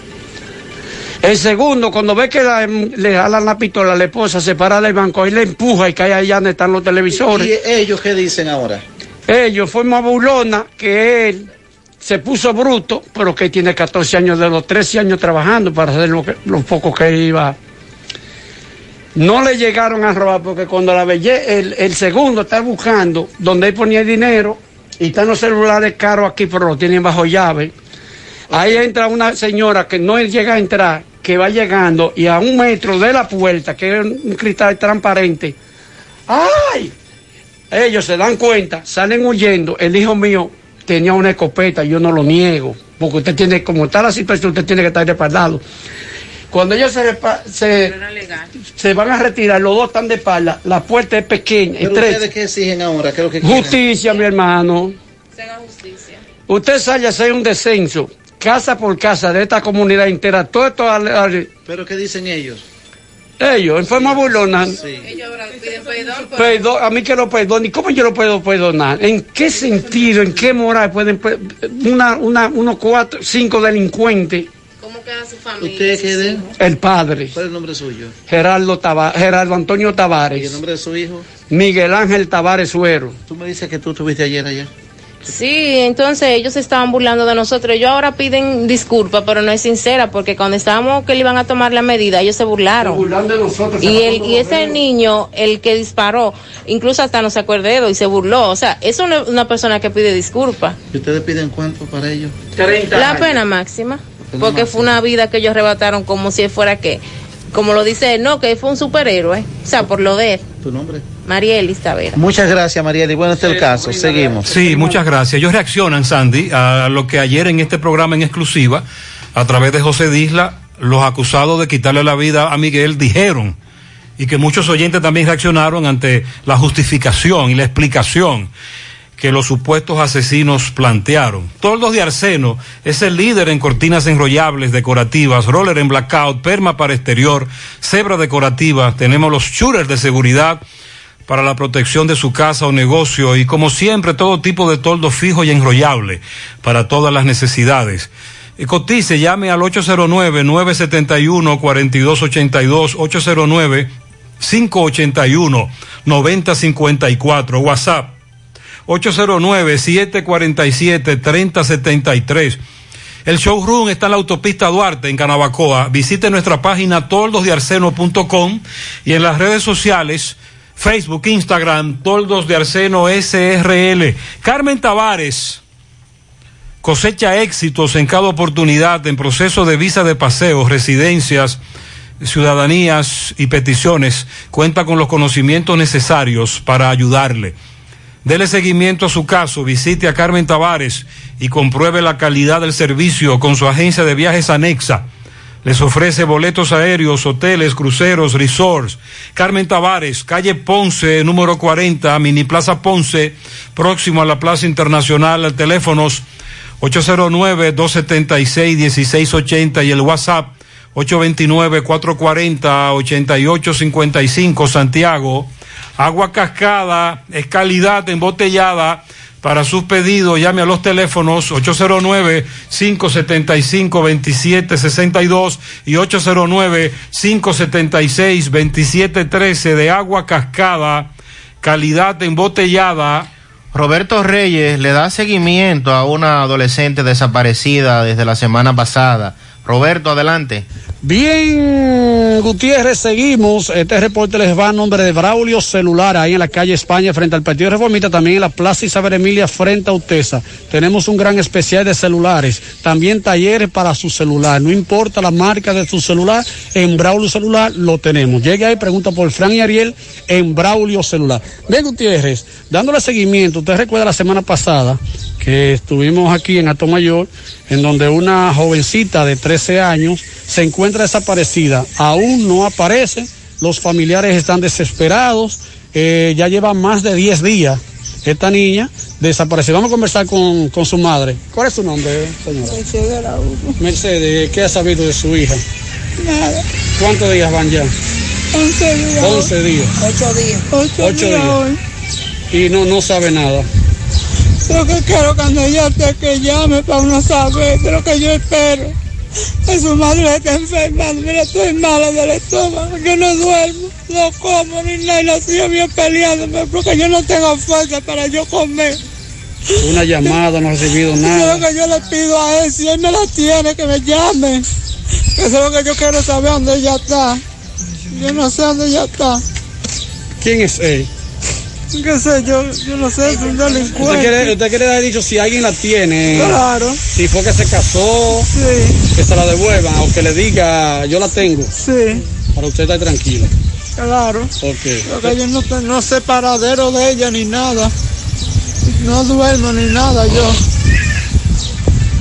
El segundo, cuando ve que la- le jalan la pistola, la esposa se para del banco y le empuja y cae allá donde están los televisores. ¿Y ellos qué dicen ahora? Ellos fue más burlona que él se puso bruto, pero que tiene 14 años, de los 13 años trabajando para hacer lo, poco que iba. No le llegaron a robar porque cuando la belle, el, el segundo está buscando donde él ponía el dinero y están los celulares caros aquí, pero lo tienen bajo llave. Ahí entra una señora que no llega a entrar, que va llegando y a un metro de la puerta, que es un cristal transparente. ¡Ay! Ellos se dan cuenta, salen huyendo. El hijo mío tenía una escopeta, yo no lo niego, porque usted tiene, como está la situación, usted tiene que estar respaldado. Cuando ellos se, repa- se, se van a retirar, los dos están de espalda, la puerta es pequeña, ¿Pero estrecha. ustedes qué exigen ahora? ¿Qué es lo que quieren? Justicia, mi hermano. Usted sale a hacer un descenso, casa por casa de esta comunidad entera, todo esto al- al- ¿Pero qué dicen ellos? Ellos, en forma burlona. Perdón, a mí que lo perdonen. ¿Y cómo yo lo puedo perdonar? ¿En qué sentido, en qué moral pueden una, una, unos cuatro, cinco delincuentes? ¿Usted qué de? El padre, ¿Cuál es el nombre suyo? Gerardo, Tava- Gerardo Antonio ¿Y el Tavares, nombre de su hijo? Miguel Ángel Tavares Suero. Tú me dices que tú estuviste ayer allá. Sí, entonces ellos se estaban burlando de nosotros. Ellos ahora piden disculpas, pero no es sincera, porque cuando estábamos que le iban a tomar la medida, ellos se burlaron. burlando de nosotros. Y, el, y ese niño, el que disparó, incluso hasta no se acuerda y se burló. O sea, eso no es una persona que pide disculpas. ¿Y ustedes piden cuánto para ellos? La pena máxima, porque fue una vida que ellos arrebataron como si fuera que, como lo dice él, no, que fue un superhéroe. O sea, por lo de él. ¿Tu nombre? Marielis Tavera. Muchas gracias, Mariela. Y bueno, este es el caso. Seguimos. Sí, muchas gracias. Ellos reaccionan, Sandy, a lo que ayer en este programa en exclusiva, a través de José Disla, los acusados de quitarle la vida a Miguel dijeron, y que muchos oyentes también reaccionaron ante la justificación y la explicación que los supuestos asesinos plantearon. Toldos de Arseno es el líder en cortinas enrollables decorativas, roller en blackout, perma para exterior, cebra decorativa, tenemos los shooters de seguridad para la protección de su casa o negocio y como siempre todo tipo de toldo fijo y enrollable para todas las necesidades. Cotice, llame al 809-971-4282, 809-581-9054, WhatsApp 809-747-3073. El showroom está en la autopista Duarte, en Canabacoa. Visite nuestra página toldosdearseno.com y en las redes sociales, Facebook, Instagram, Toldos de Arseno SRL. Carmen Tavares cosecha éxitos en cada oportunidad en proceso de visa de paseo, residencias, ciudadanías y peticiones. Cuenta con los conocimientos necesarios para ayudarle. Dele seguimiento a su caso, visite a Carmen Tavares y compruebe la calidad del servicio con su agencia de viajes anexa. Les ofrece boletos aéreos, hoteles, cruceros, resorts. Carmen Tavares, calle Ponce, número 40, Mini Plaza Ponce, próximo a la Plaza Internacional, teléfonos 809-276-1680 y el WhatsApp 829-440-8855 Santiago. Agua cascada es calidad embotellada. Para sus pedidos, llame a los teléfonos 809-575-2762 y 809-576-2713 de agua cascada, calidad embotellada. Roberto Reyes le da seguimiento a una adolescente desaparecida desde la semana pasada. Roberto, adelante. Bien, Gutiérrez, seguimos. Este reporte les va a nombre de Braulio Celular, ahí en la calle España, frente al Partido Reformista, también en la Plaza Isabel Emilia, frente a Utesa. Tenemos un gran especial de celulares, también talleres para su celular. No importa la marca de su celular, en Braulio Celular lo tenemos. Llegue ahí, pregunta por Fran y Ariel en Braulio Celular. Bien, Gutiérrez, dándole seguimiento, usted recuerda la semana pasada que estuvimos aquí en Alto Mayor, en donde una jovencita de 13 años se encuentra desaparecida. Aún no aparece, los familiares están desesperados, eh, ya lleva más de 10 días esta niña desaparecida. Vamos a conversar con, con su madre. ¿Cuál es su nombre, señora? Mercedes Araújo. Mercedes, ¿qué ha sabido de su hija? Nada. ¿Cuántos días van ya? 11 días. 11 días. 8 días. 8, Ocho días. días. Y no, no sabe nada. Lo que quiero cuando ella esté que llame para uno saber de lo que yo espero. Que su madre está enferma, mira, estoy mala del estómago, yo no duermo, no como ni nada, y la sigo bien peleándome porque yo no tengo fuerza para yo comer. Una llamada, no ha recibido Eso nada. es lo que yo le pido a él, si él me la tiene, que me llame. Eso es lo que yo quiero saber dónde ella está. Yo no sé dónde ella está. ¿Quién es él? ¿Qué sé yo? Yo no sé, es un delincuente. ¿Usted quiere, usted quiere haber dicho si alguien la tiene? Claro. Si fue que se casó, que se la devuelvan o que le diga, yo la tengo. Sí. Para usted estar tranquila. Claro. Ok. Porque yo no, no sé paradero de ella ni nada. No duermo ni nada yo.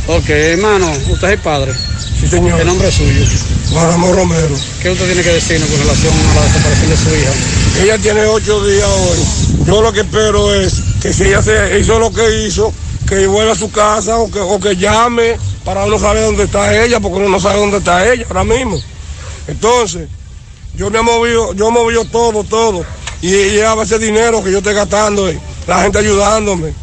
Ok, hermano, usted es el padre. Sí, señor. ¿Qué nombre es suyo? Juan Ramón Romero. ¿Qué usted tiene que decirnos con relación a la desaparición de su hija? Ella tiene ocho días hoy. Yo lo que espero es que si ella se hizo lo que hizo, que vuelva a su casa o que, o que llame para uno saber dónde está ella, porque uno no sabe dónde está ella ahora mismo. Entonces, yo me he movido, yo he todo, todo. Y, y a veces dinero que yo estoy gastando, y la gente ayudándome.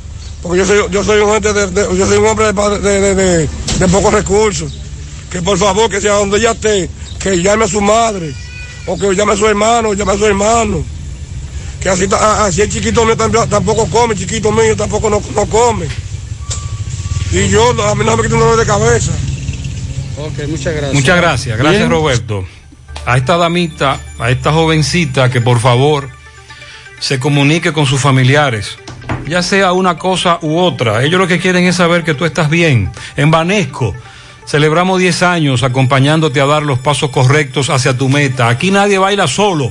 Porque yo soy, yo soy un gente de, de- yo soy un hombre de- de pocos recursos. Que por favor, que sea donde ella esté, que llame a su madre, o que llame a su hermano, llame a su hermano. Que así, así el chiquito mío tamp- tampoco come, el chiquito mío tampoco no, no come. Y yo, a mí no me quita un dolor de cabeza. Ok, muchas gracias. Muchas gracias, gracias Bien. Roberto. A esta damita, a esta jovencita que por favor se comunique con sus familiares, ya sea una cosa u otra. Ellos lo que quieren es saber que tú estás bien. En Banesco celebramos 10 años acompañándote a dar los pasos correctos hacia tu meta. Aquí nadie baila solo.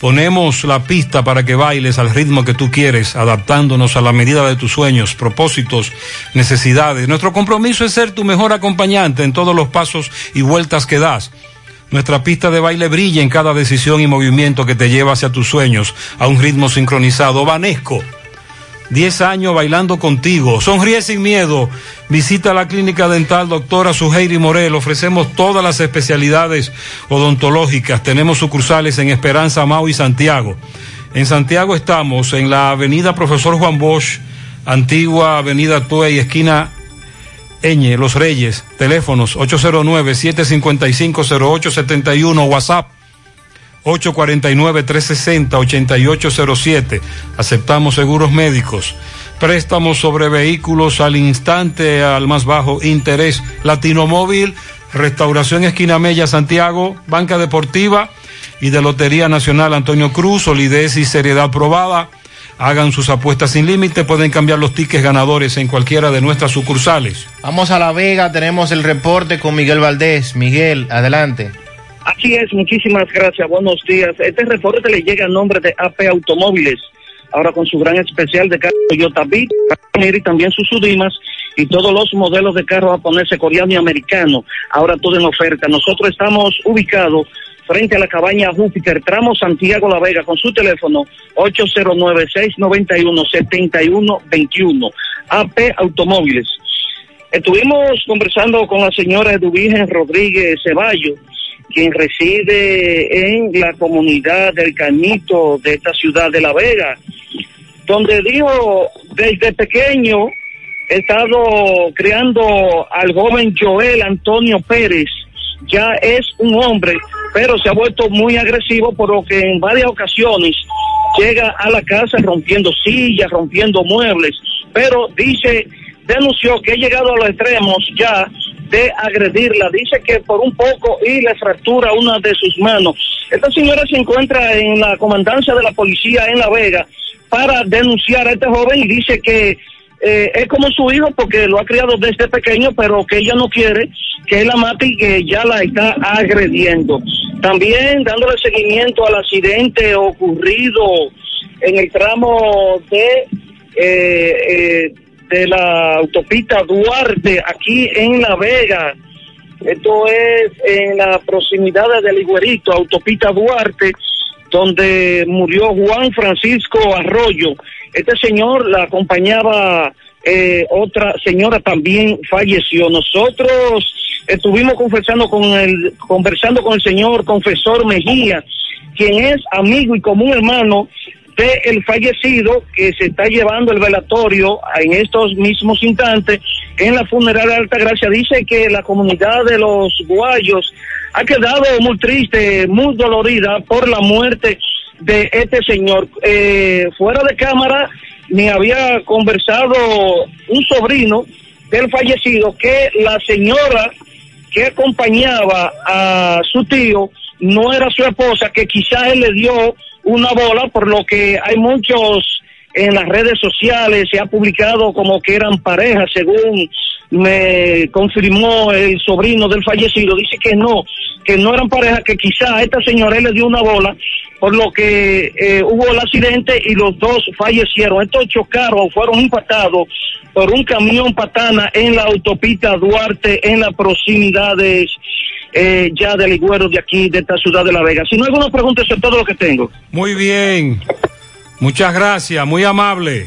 Ponemos la pista para que bailes al ritmo que tú quieres, adaptándonos a la medida de tus sueños, propósitos, necesidades. Nuestro compromiso es ser tu mejor acompañante en todos los pasos y vueltas que das. Nuestra pista de baile brilla en cada decisión y movimiento que te lleva hacia tus sueños, a un ritmo sincronizado. Vanesco, 10 años bailando contigo. Sonríe sin miedo. Visita la clínica dental doctora Suheiri Morel. Ofrecemos todas las especialidades odontológicas. Tenemos sucursales en Esperanza, Mau y Santiago. En Santiago estamos en la avenida Profesor Juan Bosch, antigua avenida Tuey, esquina Eñe, Los Reyes. Teléfonos 809-755-0871, WhatsApp 849-360-8807. Aceptamos seguros médicos. Préstamos sobre vehículos al instante, al más bajo interés. Latino Móvil, Restauración Esquina Mella, Santiago, Banca Deportiva y de Lotería Nacional Antonio Cruz, solidez y seriedad probada. Hagan sus apuestas sin límite, pueden cambiar los tickets ganadores en cualquiera de nuestras sucursales. Vamos a La Vega, tenemos el reporte con Miguel Valdés. Miguel, adelante. Así es, muchísimas gracias, buenos días. Este reporte le llega a nombre de AP Automóviles, ahora con su gran especial de carro Toyota Beat, y también sus Sudimas y todos los modelos de carro japonés, coreano y americano, ahora todo en oferta. Nosotros estamos ubicados frente a la cabaña Júpiter, tramo Santiago La Vega, con su teléfono 809-691-7121, AP Automóviles. Estuvimos conversando con la señora Eduvigen Rodríguez Ceballos, quien reside en la comunidad del Cañito de esta ciudad de La Vega, donde dijo desde pequeño he estado criando al joven Joel Antonio Pérez, ya es un hombre, pero se ha vuelto muy agresivo por lo que en varias ocasiones llega a la casa rompiendo sillas, rompiendo muebles, pero dice, denunció que ha llegado a los extremos ya de agredirla. Dice que por un poco y le fractura una de sus manos. Esta señora se encuentra en la comandancia de la policía en La Vega para denunciar a este joven y dice que eh, es como su hijo porque lo ha criado desde pequeño, pero que ella no quiere que él la mate y que ya la está agrediendo. También dándole seguimiento al accidente ocurrido en el tramo de eh, eh, de la autopista Duarte aquí en La Vega. Esto es en la proximidad del Higuerito, autopista Duarte, donde murió Juan Francisco Arroyo. Este señor la acompañaba eh, otra señora también falleció. Nosotros estuvimos conversando con el conversando con el señor confesor Mejía, quien es amigo y como un hermano de el fallecido que se está llevando el velatorio en estos mismos instantes en la funeraria de Altagracia. Dice que la comunidad de los guayos ha quedado muy triste, muy dolorida por la muerte de este señor. Eh, fuera de cámara me había conversado un sobrino del fallecido que la señora que acompañaba a su tío no era su esposa, que quizás él le dio una bola, por lo que hay muchos en las redes sociales, se ha publicado como que eran parejas, según me confirmó el sobrino del fallecido, dice que no, que no eran parejas, que quizás a esta señora le dio una bola, por lo que eh, hubo el accidente y los dos fallecieron. Estos chocaron, fueron impactados por un camión patana en la autopista Duarte, en las proximidades eh, ya del Ligüero de aquí, de esta ciudad de La Vega. Si no hay alguna pregunta, eso es todo lo que tengo. Muy bien. Muchas gracias, muy amable.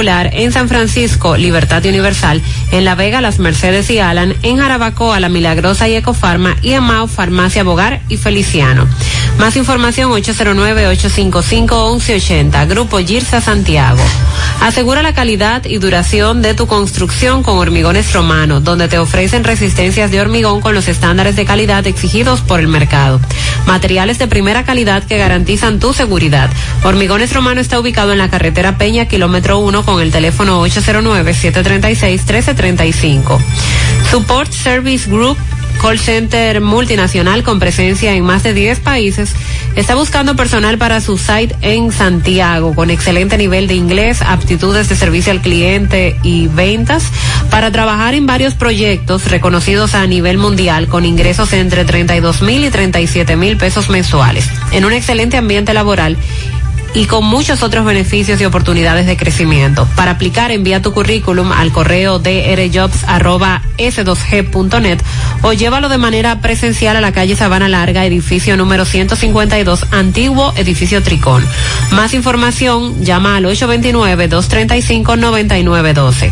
En San Francisco, Libertad Universal. En La Vega, Las Mercedes y Alan. En Jarabacoa, La Milagrosa y Ecofarma. Y en Mao, Farmacia Bogar y Feliciano. Más información 809-855-1180. Grupo Girsa Santiago. Asegura la calidad y duración de tu construcción con Hormigones Romano, donde te ofrecen resistencias de hormigón con los estándares de calidad exigidos por el mercado. Materiales de primera calidad que garantizan tu seguridad. Hormigones Romano está ubicado en la carretera Peña, kilómetro 1, con el teléfono 809-736-1335. Support Service Group call center multinacional con presencia en más de 10 países, está buscando personal para su site en Santiago con excelente nivel de inglés, aptitudes de servicio al cliente y ventas para trabajar en varios proyectos reconocidos a nivel mundial con ingresos entre 32 mil y 37 mil pesos mensuales en un excelente ambiente laboral y con muchos otros beneficios y oportunidades de crecimiento. Para aplicar, envía tu currículum al correo drjobs.s2g.net o llévalo de manera presencial a la calle Sabana Larga, edificio número 152, antiguo edificio Tricón. Más información, llama al 829-235-9912.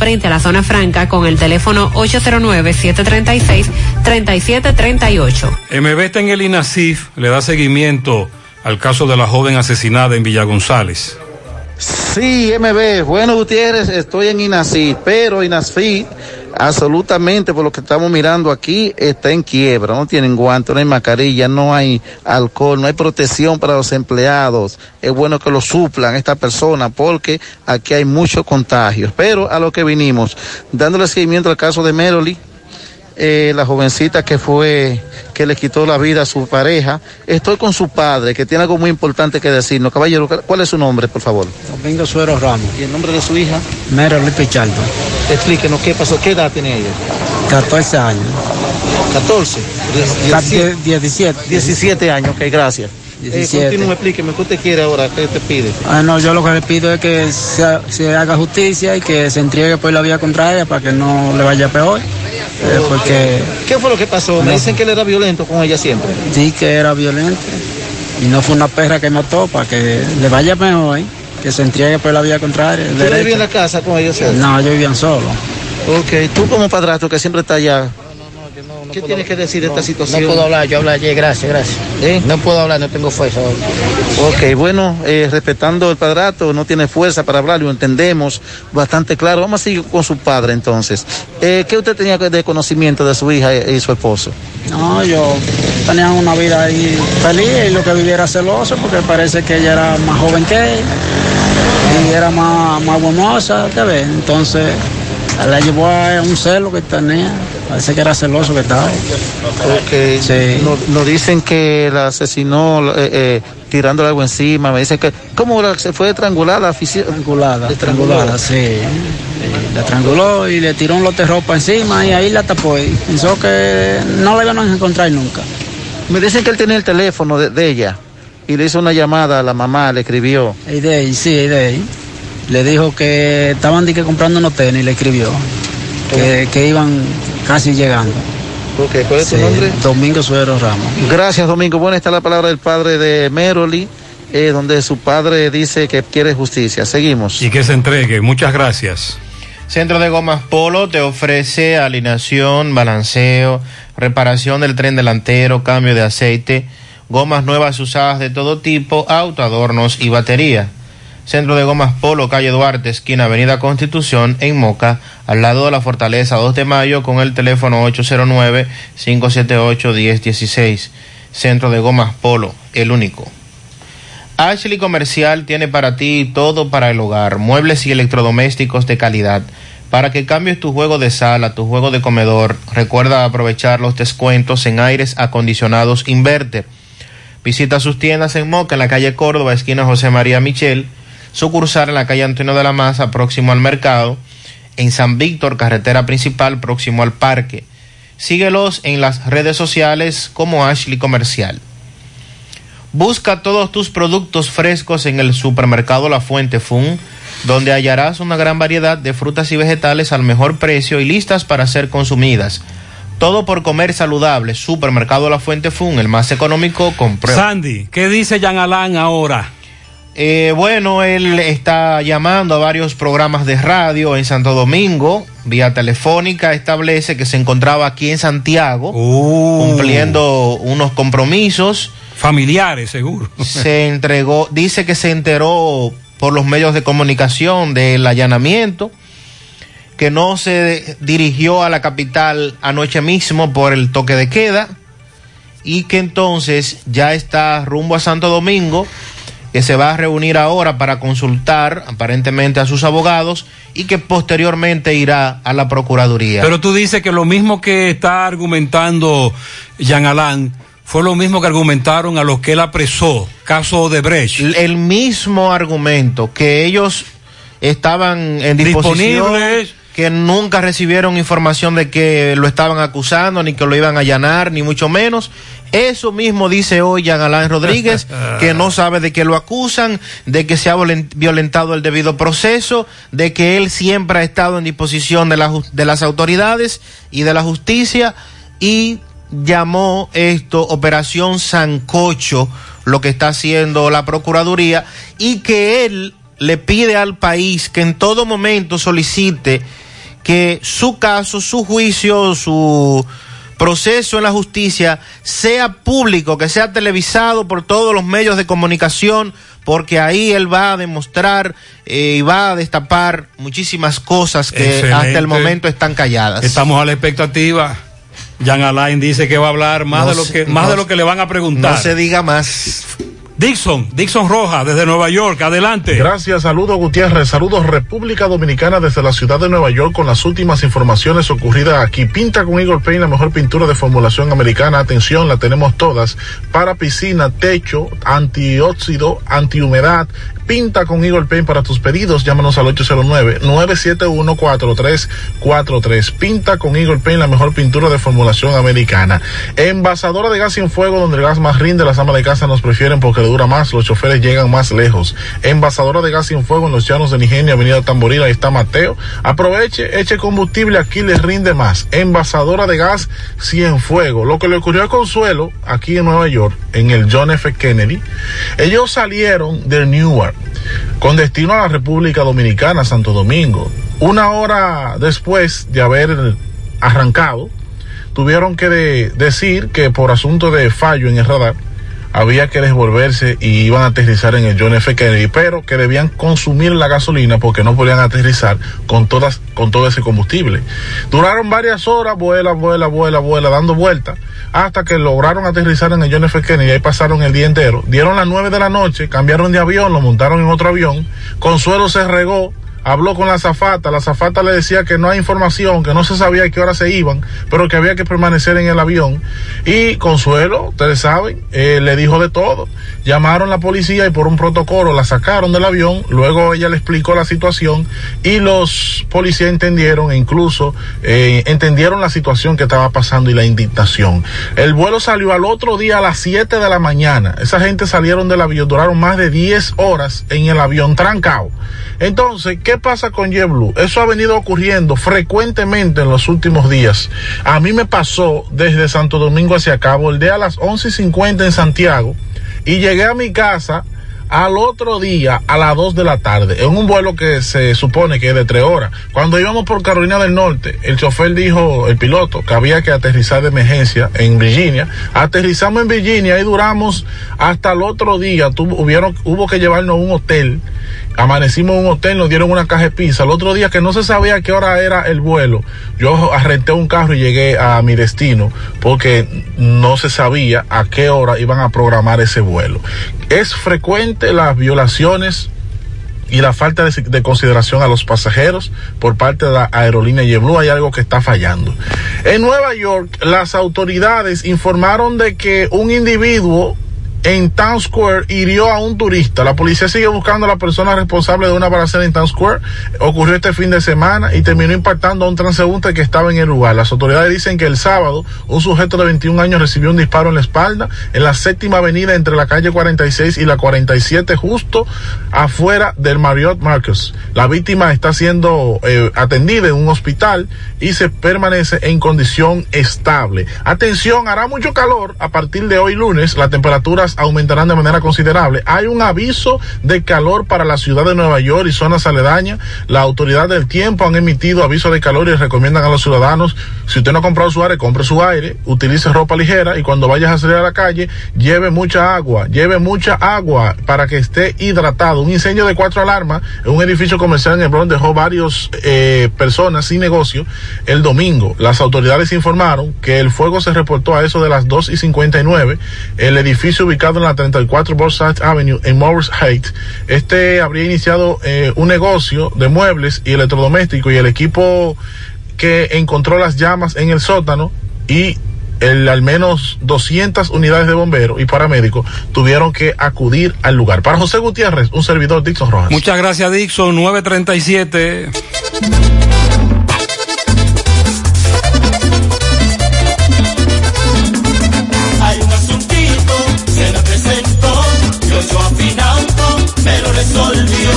frente a la zona franca con el teléfono 809-736-3738. MB está en el INASIF, le da seguimiento al caso de la joven asesinada en Villa González. Sí, MB, bueno Gutiérrez, estoy en INASIF, pero INASIF absolutamente por lo que estamos mirando aquí está en quiebra, no tienen guantes, no hay mascarilla, no hay alcohol, no hay protección para los empleados. Es bueno que lo suplan esta persona porque aquí hay muchos contagios. Pero a lo que vinimos, dándole seguimiento al caso de Meroli, eh, la jovencita que fue, que le quitó la vida a su pareja. Estoy con su padre, que tiene algo muy importante que decirnos. Caballero, ¿cuál es su nombre, por favor? Domingo Suero Ramos. ¿Y el nombre de su hija? Meroli Pichardo. Explíquenos qué pasó, qué edad tiene ella. 14 años. 14. 17. 17 años, ok, gracias. 17. Eh, continúe, explíqueme, ¿qué usted quiere ahora? ¿Qué te pide? Ah, no, yo lo que le pido es que se, se haga justicia y que se entregue por la vía contraria para que no le vaya peor. Eh, porque, ¿Qué fue lo que pasó? Me dicen que él era violento con ella siempre. Sí, que era violento. Y no fue una perra que mató para que le vaya mejor, ¿eh? que se entregue por la vía contraria. ¿Tú vivías en la casa con ellos? No, yo vivía solo. Ok, tú como padrastro que siempre está allá, ¿Qué tienes que decir de esta situación? No puedo hablar, yo hablo ayer, gracias, gracias. ¿Eh? No puedo hablar, no tengo fuerza. Ok, bueno, eh, respetando el padrato, no tiene fuerza para hablar, lo entendemos bastante claro. Vamos a seguir con su padre entonces. Eh, ¿Qué usted tenía de conocimiento de su hija y su esposo? No, yo tenía una vida ahí feliz y lo que viviera celoso porque parece que ella era más joven que él y era más, más buenosa, ¿qué ves? Entonces la llevó a un celo que tenía. Parece que era celoso que estaba. Sí. Nos no dicen que la asesinó eh, eh, tirándole algo encima. Me dicen que. ¿Cómo la, se fue estrangulada? Estrangulada. Estrangulada, sí. La estranguló y le tiró un lote de ropa encima y ahí la tapó. Y pensó que no la iban a encontrar nunca. Me dicen que él tenía el teléfono de, de ella y le hizo una llamada a la mamá, le escribió. Y de ahí, sí, de ahí le dijo que estaban que comprando unos tenis, le escribió, que, que iban casi llegando. Okay, ¿Cuál es Sí, tu nombre? Domingo Suero Ramos. Gracias, Domingo. Bueno, está la palabra del padre de Meroli, eh, donde su padre dice que quiere justicia. Seguimos. Y que se entregue. Muchas gracias. Centro de Gomas Polo te ofrece alineación, balanceo, reparación del tren delantero, cambio de aceite, gomas nuevas usadas de todo tipo, auto, adornos y batería. Centro de Gomas Polo, calle Duarte, esquina Avenida Constitución, en Moca, al lado de la Fortaleza 2 de Mayo, con el teléfono 809-578-1016. Centro de Gomas Polo, el único. Ashley Comercial tiene para ti todo para el hogar, muebles y electrodomésticos de calidad. Para que cambies tu juego de sala, tu juego de comedor, recuerda aprovechar los descuentos en aires acondicionados Inverter. Visita sus tiendas en Moca, en la calle Córdoba, esquina José María Michel, sucursal en la calle Antonio de la Maza, próximo al mercado, en San Víctor, carretera principal, próximo al parque. Síguelos en las redes sociales como Ashley Comercial. Busca todos tus productos frescos en el supermercado La Fuente Fun, donde hallarás una gran variedad de frutas y vegetales al mejor precio y listas para ser consumidas. Todo por comer saludable. Supermercado La Fuente Fun, el más económico, con prueba. Sandy, ¿qué dice Jean Alain ahora? Eh, bueno, él está llamando a varios programas de radio en Santo Domingo, vía telefónica, establece que se encontraba aquí en Santiago, cumpliendo unos compromisos. Familiares, seguro. Se entregó, dice que se enteró por los medios de comunicación del allanamiento, que no se dirigió a la capital anoche mismo por el toque de queda y que entonces ya está rumbo a Santo Domingo que se va a reunir ahora para consultar aparentemente a sus abogados y que posteriormente irá a la Procuraduría. Pero tú dices que lo mismo que está argumentando Jean Alain fue lo mismo que argumentaron a los que él apresó, caso de Brecht. El mismo argumento, que ellos estaban en disposición, Disponibles. que nunca recibieron información de que lo estaban acusando, ni que lo iban a allanar, ni mucho menos. Eso mismo dice hoy Jean Alain Rodríguez, que no sabe de qué lo acusan, de que se ha violen- violentado el debido proceso, de que él siempre ha estado en disposición de, la de las autoridades y de la justicia y llamó esto Operación Sancocho, lo que está haciendo la Procuraduría, y que él le pide al país que en todo momento solicite que su caso, su juicio, su proceso en la justicia sea público, que sea televisado por todos los medios de comunicación, porque ahí él va a demostrar eh, y va a destapar muchísimas cosas que hasta el momento están calladas. Estamos a la expectativa. Jean Alain dice que va a hablar más, No de, lo se- que, más no de lo que le van a preguntar. No se diga más. Dixon, Dixon Roja, desde Nueva York, adelante. Gracias, saludos Gutiérrez, saludos República Dominicana desde la ciudad de Nueva York con las últimas informaciones ocurridas aquí. Pinta con Eagle Paint la mejor pintura de formulación americana. Atención, la tenemos todas. Para piscina, techo, antióxido, antihumedad. Pinta con Eagle Paint para tus pedidos. Llámanos al 809-971-4343. Pinta con Eagle Paint la mejor pintura de formulación americana. Envasadora de gas sin fuego donde el gas más rinde. Las amas de casa nos prefieren porque dura más. Los choferes llegan más lejos. Envasadora de gas sin fuego en los llanos de Nigeria, Avenida Tamboril. Ahí está Mateo. Aproveche, eche combustible. Aquí les rinde más. Envasadora de gas sin fuego. Lo que le ocurrió a Consuelo aquí en Nueva York, en el John F. Kennedy, ellos salieron de Newark con destino a la República Dominicana, Santo Domingo. Una hora después de haber arrancado, tuvieron que de- decir que por asunto de fallo en el radar, había que devolverse y iban a aterrizar en el John F. Kennedy, pero que debían consumir la gasolina porque no podían aterrizar con todas, con todo ese combustible. Duraron varias horas, vuela, vuela, vuela, vuela, dando vueltas, hasta que lograron aterrizar en el John F. Kennedy, ahí pasaron el día entero. Dieron las nueve de la noche, cambiaron de avión, lo montaron en otro avión, Consuelo se regó, habló con la zafata, la zafata le decía que no hay información, que no se sabía a qué hora se iban, pero que había que permanecer en el avión. Y Consuelo, ustedes saben, eh, le dijo de todo. Llamaron a la policía y por un protocolo la sacaron del avión, luego ella le explicó la situación y los policías entendieron e incluso eh, entendieron la situación que estaba pasando y la indignación. El vuelo salió al otro día a las 7 de la mañana. Esa gente salieron del avión, duraron más de 10 horas en el avión trancado. Entonces, ¿qué pasa con JetBlue? Eso ha venido ocurriendo frecuentemente en los últimos días. A mí me pasó desde Santo Domingo hacia el día a las 11.50 en Santiago y llegué a mi casa al otro día a las 2 de la tarde, en un vuelo que se supone que es de 3 horas. Cuando íbamos por Carolina del Norte, el chofer dijo, el piloto, que había que aterrizar de emergencia en Virginia. Aterrizamos en Virginia y duramos hasta el otro día. Hubieron, hubo que llevarnos a un hotel. Amanecimos en un hotel, nos dieron una caja de pizza. El otro día que no se sabía qué hora era el vuelo, yo arrenté un carro y llegué a mi destino porque no se sabía a qué hora iban a programar ese vuelo. Es frecuente las violaciones y la falta de, de, consideración a los pasajeros por parte de la aerolínea JetBlue hay algo que está fallando. En Nueva York, las autoridades informaron de que un individuo en Town Square hirió a un turista. La policía sigue buscando a la persona responsable de una balacera en Town Square. Ocurrió este fin de semana y terminó impactando a un transeúnte que estaba en el lugar. Las autoridades dicen que el sábado un sujeto de 21 años recibió un disparo en la espalda en la séptima avenida entre la calle 46 y la 47 justo afuera del Marriott Marcus. La víctima está siendo eh, atendida en un hospital y se permanece en condición estable. Atención, hará mucho calor a partir de hoy lunes. La temperatura aumentarán de manera considerable. Hay un aviso de calor para la ciudad de Nueva York y zonas aledañas. La autoridad del tiempo han emitido aviso de calor y recomiendan a los ciudadanos, si usted no ha comprado su aire, compre su aire, utilice ropa ligera y cuando vayas a salir a la calle, lleve mucha agua, lleve mucha agua para que esté hidratado. Un incendio de cuatro alarmas en un edificio comercial en el Bronx dejó varios eh, personas sin negocio el domingo. Las autoridades informaron que el fuego se reportó a eso de las 2 y 59. El edificio ubicado en la 34 Burnside Avenue en Morris Heights. Este habría iniciado eh, un negocio de muebles y electrodomésticos y el equipo que encontró las llamas en el sótano y el, al menos 200 unidades de bomberos y paramédicos tuvieron que acudir al lugar. Para José Gutiérrez, un servidor Dixon Rojas. Muchas gracias Dixon, 937. Resolvió.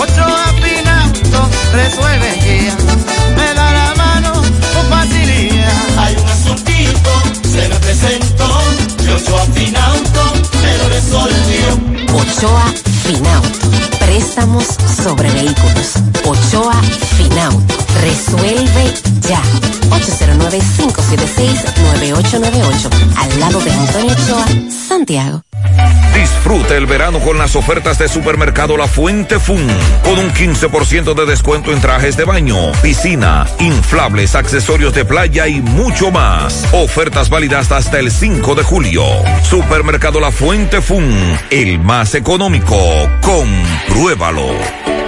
Ocho Finauto resuelve ya. Me da la mano con facilidad. Hay un asuntito, se me presentó. Y Ochoa Finauto me lo resolvió. Ochoa Finauto. Préstamos sobre vehículos. Ochoa Finauto. Resuelve ya. 809-576-9898. Al lado de Antonio Ochoa, Santiago. Disfruta el verano con las ofertas de Supermercado La Fuente Fun, con un 15% de descuento en trajes de baño, piscina, inflables, accesorios de playa y mucho más. Ofertas válidas hasta el 5 de julio. Supermercado La Fuente Fun, el más económico. Compruébalo.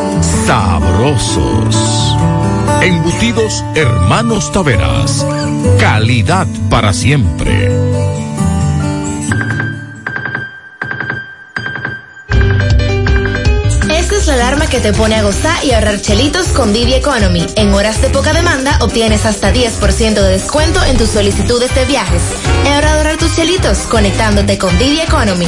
sabrosos. Embutidos Hermanos Taveras. Calidad para siempre. Esta es la alarma que te pone a gozar y ahorrar chelitos con Didi Economy. En horas de poca demanda obtienes hasta 10% de descuento en tus solicitudes de viajes. Es hora de ahorrar tus chelitos conectándote con Didi Economy.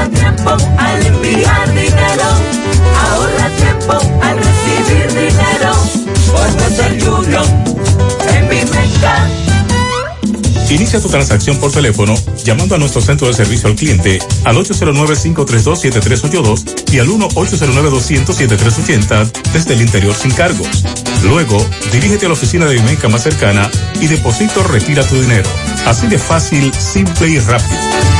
Ahorra tiempo al enviar dinero. Ahorra tiempo al recibir dinero. Por Western Union. En mi. Inicia tu transacción por teléfono llamando a nuestro centro de servicio al cliente al 809-532-7382 y al 1-809-200-7380 desde el interior sin cargos. Luego, dirígete a la oficina de Vimenca más cercana y deposito retira tu dinero. Así de fácil, simple y rápido.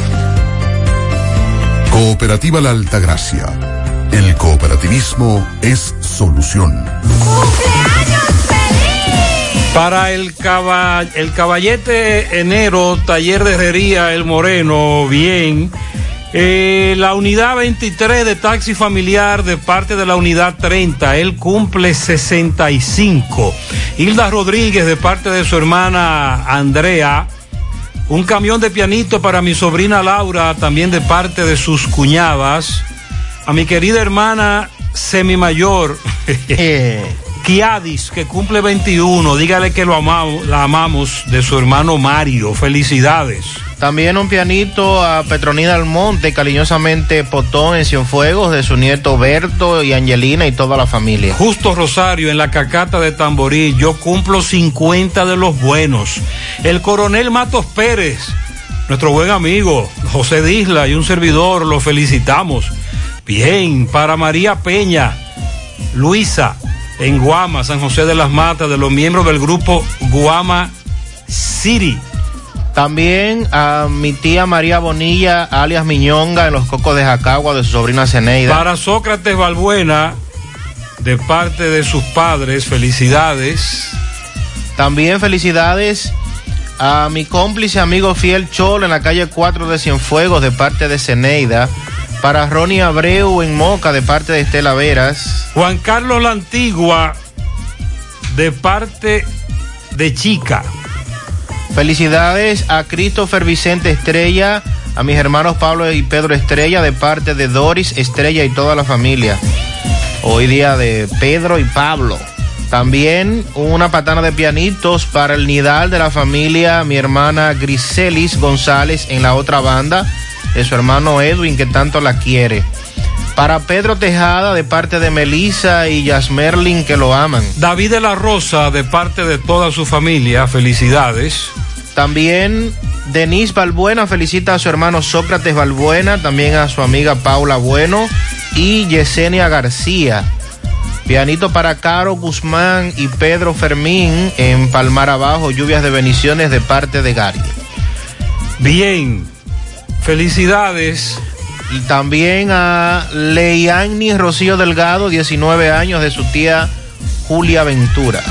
Cooperativa La Altagracia. El cooperativismo es solución. Para el, caba- el caballete enero, taller de herrería El Moreno, bien. Eh, la unidad 23 de taxi familiar de parte de la unidad 30, él cumple 65. Hilda Rodríguez de parte de su hermana Andrea. Un camión de pianito para mi sobrina Laura, también de parte de sus cuñadas. A mi querida hermana semimayor, Kiadis, que cumple 21. Dígale que lo amamos, la amamos de su hermano Mario. Felicidades. También un pianito a Petronida Almonte, cariñosamente Potón en Cienfuegos, de su nieto Berto y Angelina y toda la familia. Justo Rosario en la cacata de Tamborí. Yo cumplo 50 de los buenos. El coronel Matos Pérez, nuestro buen amigo José Disla y un servidor, lo felicitamos. Bien, para María Peña, Luisa, en Guama, San José de las Matas, de los miembros del grupo Guama City. También a mi tía María Bonilla, alias Miñonga, en los cocos de Jacagua, de su sobrina Ceneida. Para Sócrates Balbuena, de parte de sus padres, felicidades. También felicidades a mi cómplice amigo fiel Cholo en la calle 4 de Cienfuegos, de parte de Ceneida. Para Ronnie Abreu en Moca, de parte de Estela Veras. Juan Carlos La Antigua, de parte de Chica. Felicidades a Christopher Vicente Estrella, a mis hermanos Pablo y Pedro Estrella, de parte de Doris Estrella y toda la familia. Hoy día de Pedro y Pablo. También una patana de pianitos para el nidal de la familia, mi hermana Griselis González en la otra banda, de su hermano Edwin que tanto la quiere. Para Pedro Tejada de parte de Melissa y Yasmerlin que lo aman. David de la Rosa, de parte de toda su familia, felicidades. También Denise Balbuena felicita a su hermano Sócrates Balbuena, también a su amiga Paula Bueno y Yesenia García. Pianito para Caro Guzmán y Pedro Fermín en Palmar Abajo, lluvias de bendiciones de parte de Gary. Bien, felicidades. Y también a Leiani Rocío Delgado, 19 años, de su tía Julia Ventura.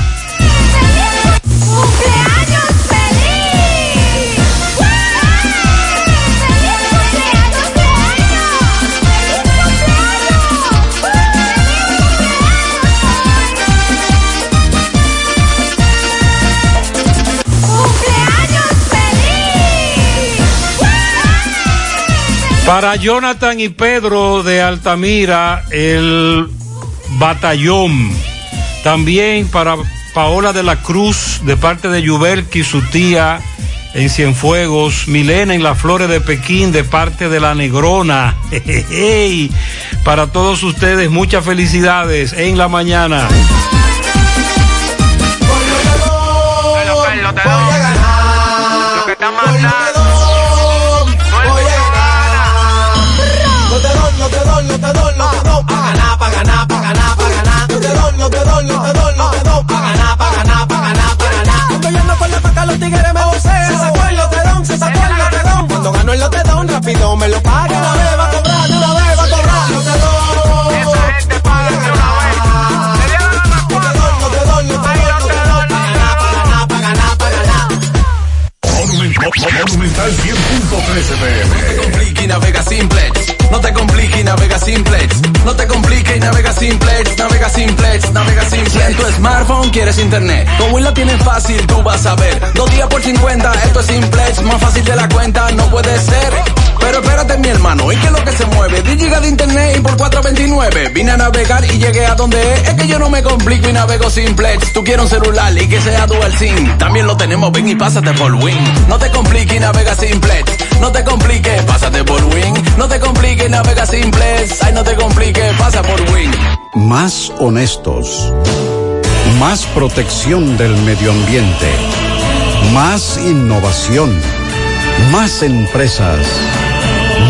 Para Jonathan y Pedro de Altamira, el batallón. También para Paola de la Cruz, de parte de Yubelki, su tía en Cienfuegos. Milena en las Flores de Pekín, de parte de la Negrona. Jejeje. Para todos ustedes, muchas felicidades en la mañana. me lo pague. Una vez va a cobrar, de una vez va a cobrar. No te doy. Esa gente paga la gana cuando. No te doy, no te no te Monumental 100.13 PM. No compliques y navega simplex. No te compliques y navega simplex. No te compliques y navega simplex. Navega simplex, navega simplex. Si en tu smartphone quieres internet. Con Win la tienes fácil, tú vas a ver. Dos días por 50, esto es simplex. Más fácil de la cuenta, no puede ser. Pero espérate, mi hermano, ¿y qué es lo que se mueve? 10 gigas de internet y por 4.29. Vine a navegar y llegué a donde es. Es que yo no me complico y navego simplex. Tú quieres un celular y que sea dual SIM. También lo tenemos, ven y pásate por Win. No te compliques y navega simplex. No te compliques, pásate por Win. No te compliques, navega simplex. Ay, no te compliques, pasa por Win. Más honestos. Más protección del medio ambiente. Más innovación. Más empresas.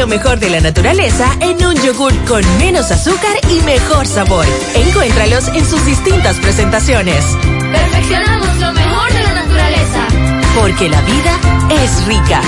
Lo mejor de la naturaleza en un yogur con menos azúcar y mejor sabor. Encuéntralos en sus distintas presentaciones. Perfeccionamos lo mejor de la naturaleza. Porque la vida es rica.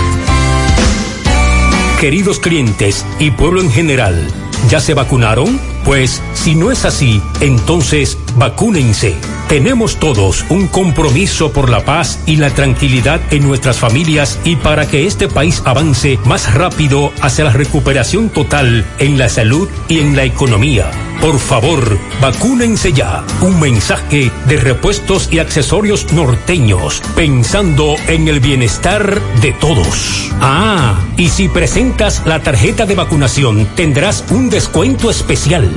Queridos clientes y pueblo en general, ¿ya se vacunaron? Pues si no es así, entonces vacúnense. Tenemos todos un compromiso por la paz y la tranquilidad en nuestras familias y para que este país avance más rápido hacia la recuperación total en la salud y en la economía. Por favor, vacúnense ya. Un mensaje de repuestos y accesorios norteños, pensando en el bienestar de todos. Ah, y si presentas la tarjeta de vacunación, tendrás un descuento especial.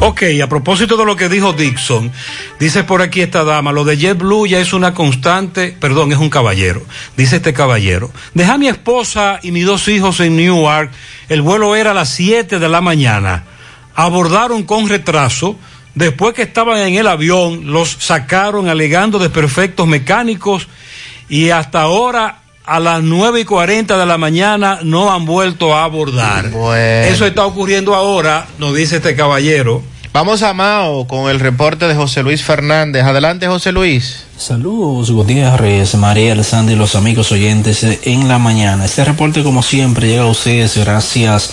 Ok, a propósito de lo que dijo Dixon, dice por aquí esta dama, lo de JetBlue ya es una constante, perdón, es un caballero, dice este caballero. Deja a mi esposa y mis dos hijos en Newark, el vuelo era a las 7 de la mañana. Abordaron con retraso, después que estaban en el avión, los sacaron alegando desperfectos mecánicos y hasta ahora a las 9 y 40 de la mañana no han vuelto a abordar. Eso está ocurriendo ahora, nos dice este caballero. Vamos a Mao con el reporte de José Luis Fernández. Adelante, José Luis. Saludos, Gutiérrez, María, Sandy y los amigos oyentes en la mañana. Este reporte, como siempre, llega a ustedes gracias a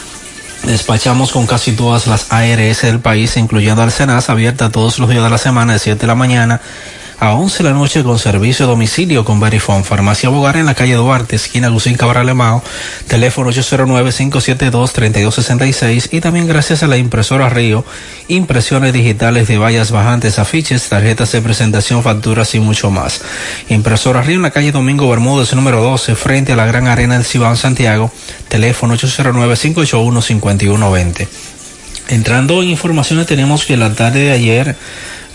Despachamos con casi todas las ARS del país, incluyendo Alcenas, abierta todos los días de la semana de 7 de la mañana a 11 de la noche con servicio a domicilio con Verifone. Farmacia Bogar en la calle Duarte, esquina Gusín Cabral Mao, teléfono 809-572-3266 y también gracias a la impresora Río, impresiones digitales de vallas bajantes, afiches, tarjetas de presentación, facturas y mucho más. Impresora Río en la calle Domingo Bermúdez, número 12, frente a la Gran Arena del Cibao Santiago, teléfono 809-581-5120. Entrando en informaciones, tenemos que la tarde de ayer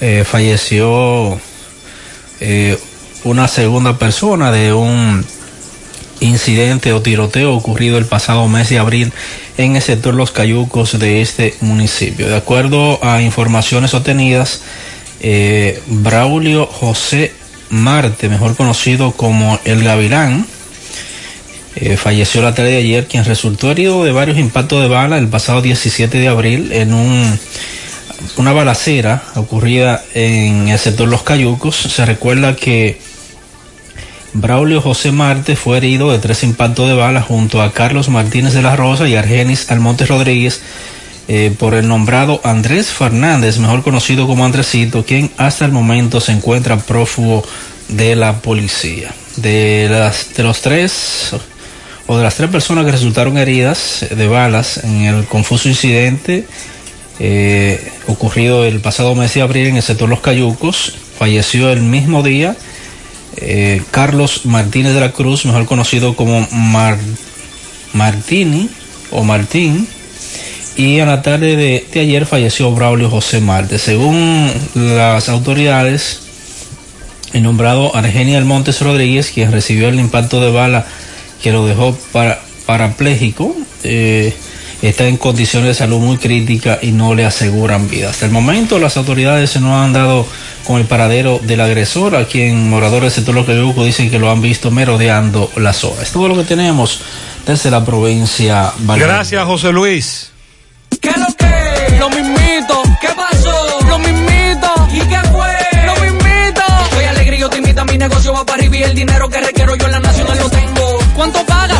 eh, falleció eh, una segunda persona de un incidente o tiroteo ocurrido el pasado mes de abril en el sector Los Cayucos de este municipio. De acuerdo a informaciones obtenidas, eh, Braulio José Marte, mejor conocido como El Gavilán, eh, falleció la tarde de ayer, quien resultó herido de varios impactos de bala el pasado 17 de abril en un una balacera ocurrida en el sector Los Cayucos. Se recuerda que Braulio José Marte fue herido de tres impactos de bala junto a Carlos Martínez de la Rosa y Argenis Almonte Rodríguez eh, por el nombrado Andrés Fernández, mejor conocido como Andresito, quien hasta el momento se encuentra prófugo de la policía. De, las, de los tres o de las tres personas que resultaron heridas de balas en el confuso incidente, eh, ocurrido el pasado mes de abril en el sector Los Cayucos. Falleció el mismo día eh, Carlos Martínez de la Cruz, mejor conocido como Martini o Martín. Y a la tarde de, ayer falleció Braulio José Marte. Según las autoridades, el nombrado Argenia Montes Rodríguez, quien recibió el impacto de bala que lo dejó para, parapléjico, eh, está en condiciones de salud muy críticas y no le aseguran vida. Hasta el momento las autoridades no han dado con el paradero del agresor, a quien moradores del sector Loquebuco dicen que lo han visto merodeando la zona. Es todo lo que tenemos desde la provincia Valladolid. Gracias, José Luis. ¿Qué lo que? Lo mismito. ¿Qué pasó? Lo mismito. ¿Y qué fue? Lo mismito. Soy alegre yo te invito a mi negocio va para arriba y el dinero que requiero yo en la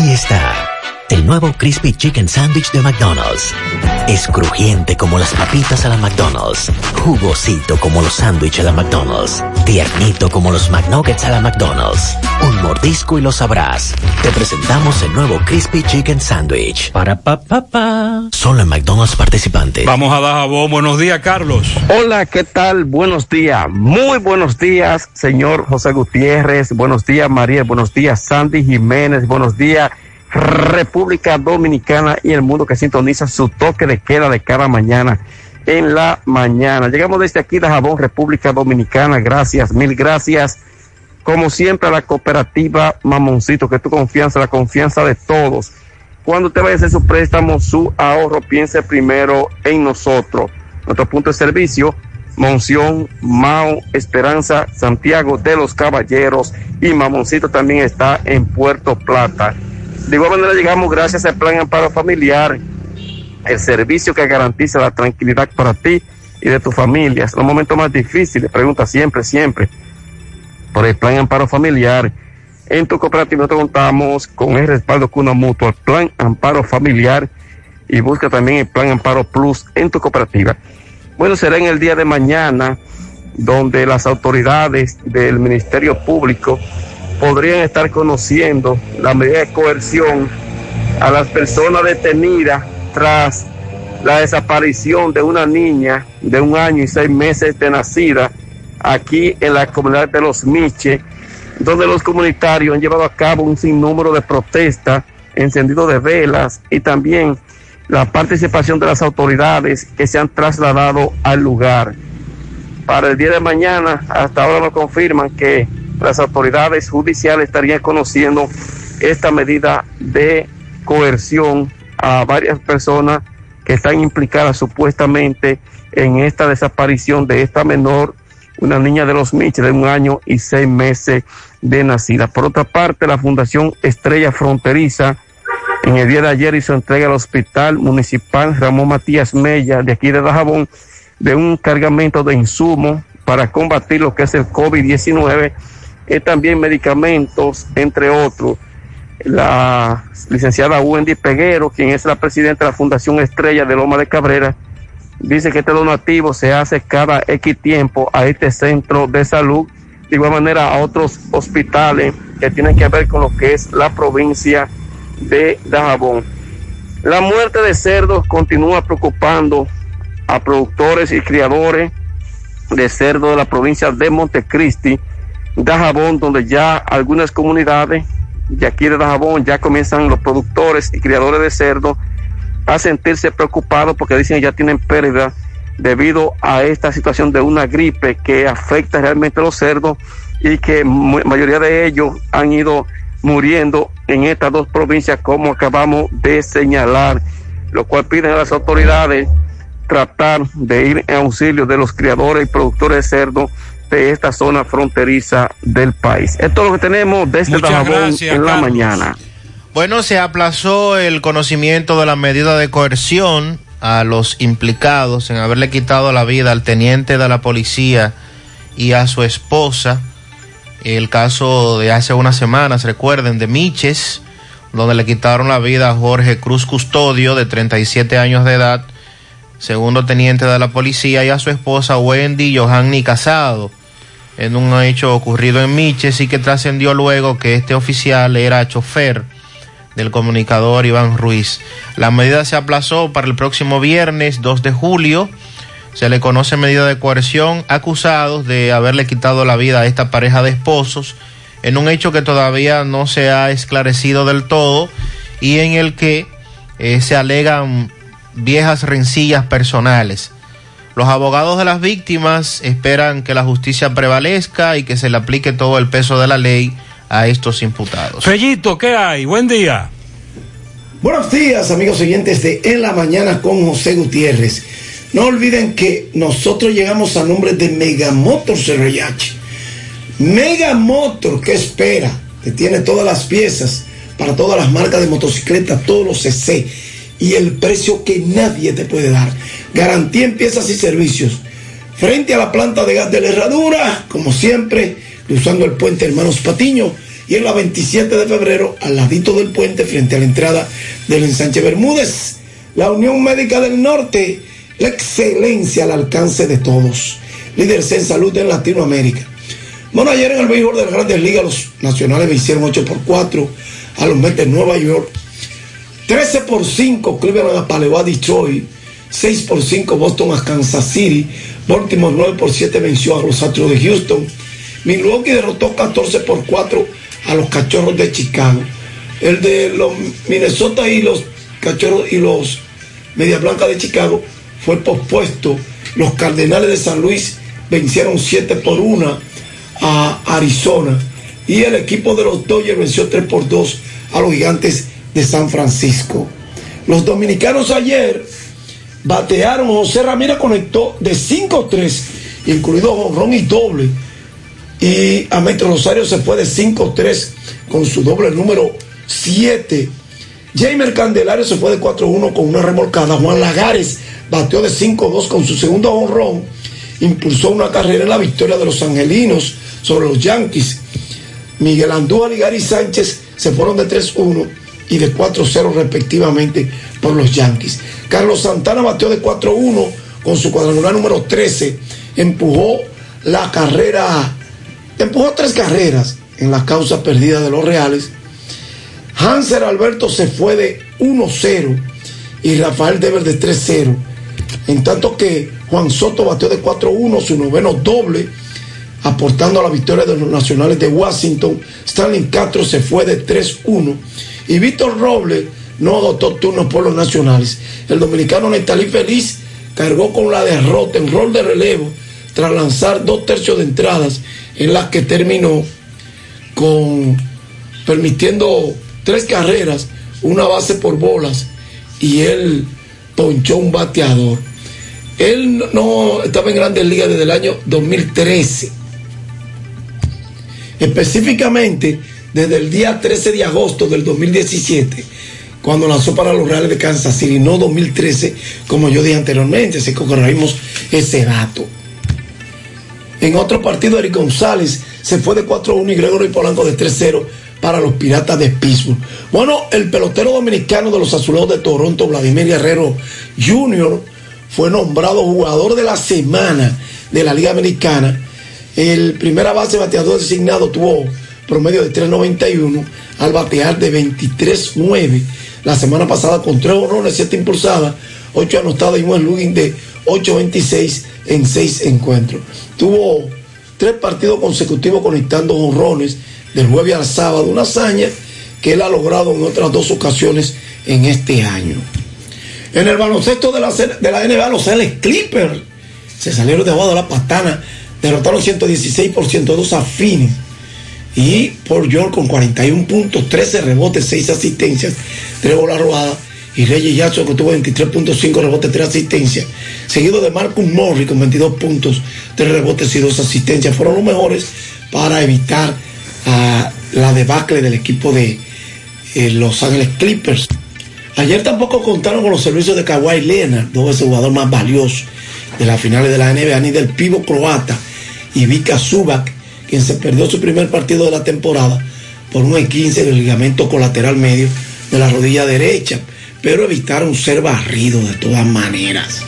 Aquí está el nuevo Crispy Chicken Sandwich de McDonald's. Es crujiente como las papitas a la McDonald's, jugosito como los sándwiches a la McDonald's, tiernito como los McNuggets a la McDonald's. Un mordisco y lo sabrás. Te presentamos el nuevo Crispy Chicken Sandwich. Para pa pa pa. Solo en McDonald's participantes. Vamos a dar a Buenos días, Carlos. Hola, ¿qué tal? Buenos días. Muy buenos días, señor José Gutiérrez. Buenos días, María. Buenos días, Sandy Jiménez. Buenos días. República Dominicana y el mundo que sintoniza su toque de queda de cada mañana en la mañana. Llegamos desde aquí de Jabón, República Dominicana. Gracias, mil gracias. Como siempre a la cooperativa Mamoncito, que tu confianza, la confianza de todos. Cuando usted vaya a hacer su préstamo, su ahorro, piense primero en nosotros. Nuestro punto de servicio, Monción, Mao, Esperanza, Santiago de los Caballeros y Mamoncito también está en Puerto Plata. De igual manera llegamos gracias al Plan Amparo Familiar, el servicio que garantiza la tranquilidad para ti y de tu familia. Es los momentos más difíciles, pregunta siempre, siempre, por el Plan Amparo Familiar. En tu cooperativa nosotros contamos con el respaldo Cuna Mutua, el Plan Amparo Familiar y busca también el Plan Amparo Plus en tu cooperativa. Bueno, será en el día de mañana donde las autoridades del Ministerio Público podrían estar conociendo la medida de coerción a las personas detenidas tras la desaparición de una niña de un año y seis meses de nacida aquí en la comunidad de Los Miches, donde los comunitarios han llevado a cabo un sinnúmero de protestas, encendido de velas y también la participación de las autoridades que se han trasladado al lugar. Para el día de mañana, hasta ahora nos confirman que las autoridades judiciales estarían conociendo esta medida de coerción a varias personas que están implicadas supuestamente en esta desaparición de esta menor, una niña de los Miches de un año y seis meses de nacida. Por otra parte, la Fundación Estrella Fronteriza en el día de ayer hizo entrega al Hospital Municipal Ramón Matías Mella de aquí de Dajabón de un cargamento de insumos para combatir lo que es el COVID-19 y también medicamentos, entre otros. La licenciada Wendy Peguero, quien es la presidenta de la Fundación Estrella de Loma de Cabrera, dice que este donativo se hace cada X tiempo a este centro de salud, de igual manera a otros hospitales que tienen que ver con lo que es la provincia de Dajabón. La muerte de cerdos continúa preocupando a productores y criadores de cerdo de la provincia de Montecristi, Dajabón, donde ya algunas comunidades de aquí de Dajabón ya comienzan los productores y criadores de cerdo a sentirse preocupados porque dicen que ya tienen pérdida debido a esta situación de una gripe que afecta realmente a los cerdos y que mayoría de ellos han ido muriendo en estas dos provincias como acabamos de señalar, lo cual piden a las autoridades tratar de ir en auxilio de los criadores y productores de cerdo de esta zona fronteriza del país. Esto es lo que tenemos desde Dajabón en la mañana. Bueno, se aplazó el conocimiento de la medida de coerción a los implicados en haberle quitado la vida al teniente de la policía y a su esposa. El caso de hace unas semanas, recuerden, de Miches, donde le quitaron la vida a Jorge Cruz Custodio, de 37 años de edad, segundo teniente de la policía, y a su esposa Wendy Johanny Casado, en un hecho ocurrido en Miches y que trascendió luego que este oficial era chofer del comunicador Iván Ruiz. La medida se aplazó para el próximo viernes 2 de julio. Se le conoce medida de coerción acusados de haberle quitado la vida a esta pareja de esposos en un hecho que todavía no se ha esclarecido del todo y en el que eh, se alegan viejas rencillas personales. Los abogados de las víctimas esperan que la justicia prevalezca y que se le aplique todo el peso de la ley a estos imputados. Fellito, ¿qué hay? Buen día. Buenos días, amigos oyentes de En la Mañana con José Gutiérrez. No olviden que nosotros llegamos a nombre de Megamotor CRH. Megamotor, ¿qué espera? Que tiene todas las piezas para todas las marcas de motocicletas, todos los CC y el precio que nadie te puede dar. Garantía en piezas y servicios. Frente a la planta de gas de la herradura, como siempre, cruzando el puente Hermanos Patiño. Y en la 27 de febrero, al ladito del puente, frente a la entrada del ensanche Bermúdez. La Unión Médica del Norte, la excelencia al alcance de todos. Líderes en salud en Latinoamérica. Bueno, ayer en el béisbol de las grandes ligas, los nacionales vencieron 8 por 4 a los Mets de Nueva York 13 por 5 Cleveland apaleó a Detroit. 6 por 5 Boston a Kansas City. Baltimore 9 por 7 venció a los Astros de Houston. Milwaukee derrotó 14 por 4 a los Cachorros de Chicago. El de los Minnesota y los Cachorros y los Media Blanca de Chicago fue pospuesto. Los Cardenales de San Luis vencieron 7 por 1 a Arizona. Y el equipo de los Dodgers venció 3 por 2 a los Gigantes de San Francisco. Los dominicanos ayer batearon, José Ramírez conectó de 5-3, incluido Ron y doble. Y a Metro Rosario se fue de 5-3 con su doble número 7. Jamer Candelario se fue de 4-1 con una remolcada. Juan Lagares bateó de 5-2 con su segundo honrón. Impulsó una carrera en la victoria de los angelinos sobre los Yankees. Miguel Andújar y Gary Sánchez se fueron de 3-1 y de 4-0 respectivamente por los Yankees. Carlos Santana bateó de 4-1 con su cuadrangular número 13. Empujó la carrera, empujó tres carreras en la causa perdida de los Reales. Hanser Alberto se fue de 1-0 y Rafael Dever de 3-0. En tanto que Juan Soto bateó de 4-1, su noveno doble, aportando a la victoria de los nacionales de Washington. Stanley Castro se fue de 3-1 y Víctor Robles no agotó turnos por los nacionales. El dominicano Netalí Feliz cargó con la derrota en rol de relevo tras lanzar dos tercios de entradas en las que terminó con permitiendo tres carreras, una base por bolas y él ponchó un bateador. Él no estaba en grandes ligas desde el año 2013. Específicamente, desde el día 13 de agosto del 2017, cuando lanzó para los Reales de Kansas City, no 2013, como yo dije anteriormente, así que corregimos ese dato. En otro partido, Eric González se fue de 4-1 y Gregory Polanco de 3-0 para los Piratas de Pittsburgh. Bueno, el pelotero dominicano de los Azulejos de Toronto, Vladimir Guerrero Jr., fue nombrado jugador de la semana de la Liga Americana. El primera base bateador designado tuvo promedio de 3.91 al batear de 23.9 la semana pasada con 3 honrones, 7 impulsadas, 8 anotadas y un Lugin de 8.26 en 6 encuentros. Tuvo tres partidos consecutivos conectando honrones del jueves al sábado, una hazaña que él ha logrado en otras dos ocasiones en este año. En el baloncesto de la, de la NBA, los Ángeles Clippers se salieron de abajo de la patana, derrotaron 116 por 102 a Phoenix. Y por York con 41 puntos, 13 rebotes, 6 asistencias, 3 bolas robadas. Y Reyes Jackson que tuvo 23.5 rebotes, 3 asistencias. Seguido de Marcus Morris con 22 puntos, 3 rebotes y 2 asistencias. Fueron los mejores para evitar uh, la debacle del equipo de eh, Los Ángeles Clippers. Ayer tampoco contaron con los servicios de Kawhi Leonard, dos veces jugador más valioso de las finales de la NBA, ni del pivo croata y Vika quien se perdió su primer partido de la temporada por un 15 del ligamento colateral medio de la rodilla derecha, pero evitaron ser barridos de todas maneras.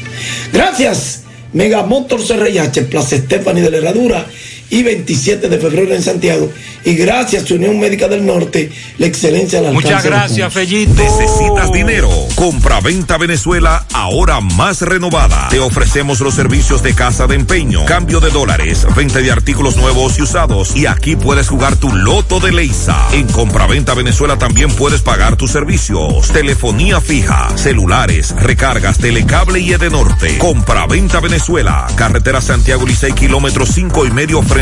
Gracias, Megamotor CRIH, Plaza Stephanie de la Herradura y 27 de febrero en Santiago. Y gracias a Unión Médica del Norte, la excelencia al alcance Muchas gracias, Fellito. Necesitas dinero. Compra-venta Venezuela, ahora más renovada. Te ofrecemos los servicios de casa de empeño, cambio de dólares, venta de artículos nuevos y usados. Y aquí puedes jugar tu loto de Leisa. En Compra-venta Venezuela también puedes pagar tus servicios. Telefonía fija, celulares, recargas, telecable y Edenorte. Compra-venta Venezuela. Carretera Santiago Licey, kilómetro cinco y medio frente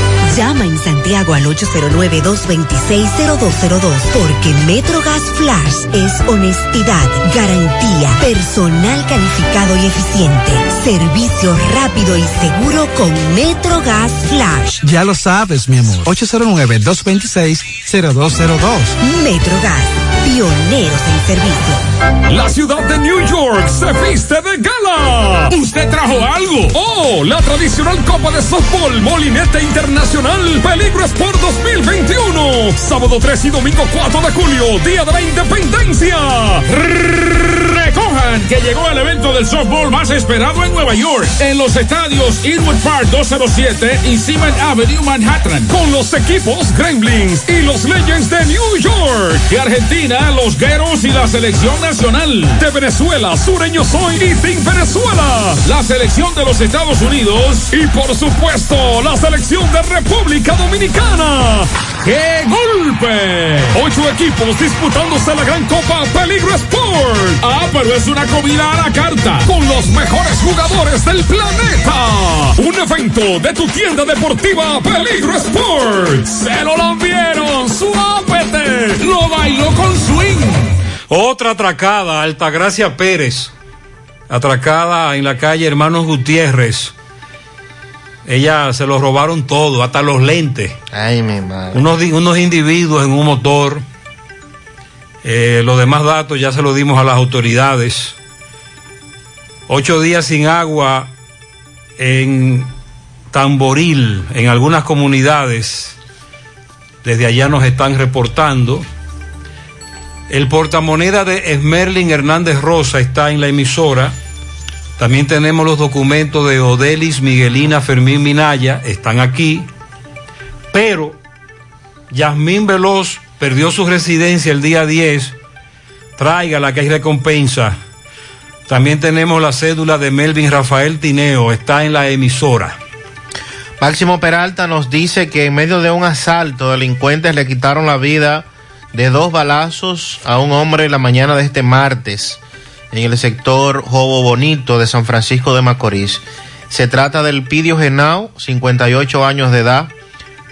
Llama en Santiago al 809-226-0202 porque MetroGas Flash es honestidad, garantía, personal calificado y eficiente, servicio rápido y seguro con MetroGas Flash. Ya lo sabes, mi amor. 809-226-0202. MetroGas, pioneros en servicio. La ciudad de New York se viste de gala. ¿Usted trajo algo? Oh, la tradicional Copa de Softball Molinete Internacional Peligro Sport 2021. Sábado 3 y domingo 4 de julio, Día de la Independencia. Recojan que llegó el evento del softball más esperado en Nueva York, en los estadios Inwood Park 207 y Seaman Avenue, Manhattan, con los equipos Gremlins y los Legends de New York. De Argentina, los Gueros y la selección nacional. De Venezuela, Sureño Soy y Team Venezuela. La selección de los Estados Unidos y por supuesto la selección de República Dominicana. ¡Qué golpe! Ocho equipos disputándose la gran Copa Peligro Sport. Ah, pero es una comida a la carta con los mejores jugadores del planeta. Un evento de tu tienda deportiva Peligro Sport. Se lo lambieron, suápete. Lo bailó con swing. Otra atracada, Altagracia Pérez. Atracada en la calle Hermanos Gutiérrez. Ella se lo robaron todo, hasta los lentes. Ay, mi madre. Unos, unos individuos en un motor. Eh, los demás datos ya se los dimos a las autoridades. Ocho días sin agua en Tamboril, en algunas comunidades. Desde allá nos están reportando. El portamoneda de Esmerlin Hernández Rosa está en la emisora. También tenemos los documentos de Odelis Miguelina Fermín Minaya, están aquí. Pero Yasmín Veloz perdió su residencia el día 10. Tráigala que hay recompensa. También tenemos la cédula de Melvin Rafael Tineo, está en la emisora. Máximo Peralta nos dice que en medio de un asalto, delincuentes le quitaron la vida de dos balazos a un hombre la mañana de este martes en el sector Jobo Bonito de San Francisco de Macorís. Se trata del Pidio Genao, 58 años de edad,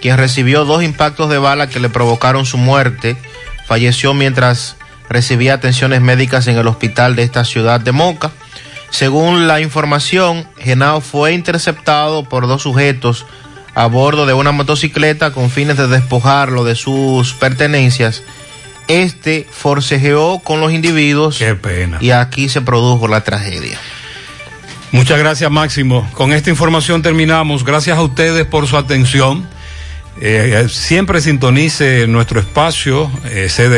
quien recibió dos impactos de bala que le provocaron su muerte. Falleció mientras recibía atenciones médicas en el hospital de esta ciudad de Moca. Según la información, Genao fue interceptado por dos sujetos a bordo de una motocicleta con fines de despojarlo de sus pertenencias este forcejeó con los individuos. Qué pena. Y aquí se produjo la tragedia. Muchas gracias, Máximo. Con esta información terminamos. Gracias a ustedes por su atención. Eh, siempre sintonice nuestro espacio, eh,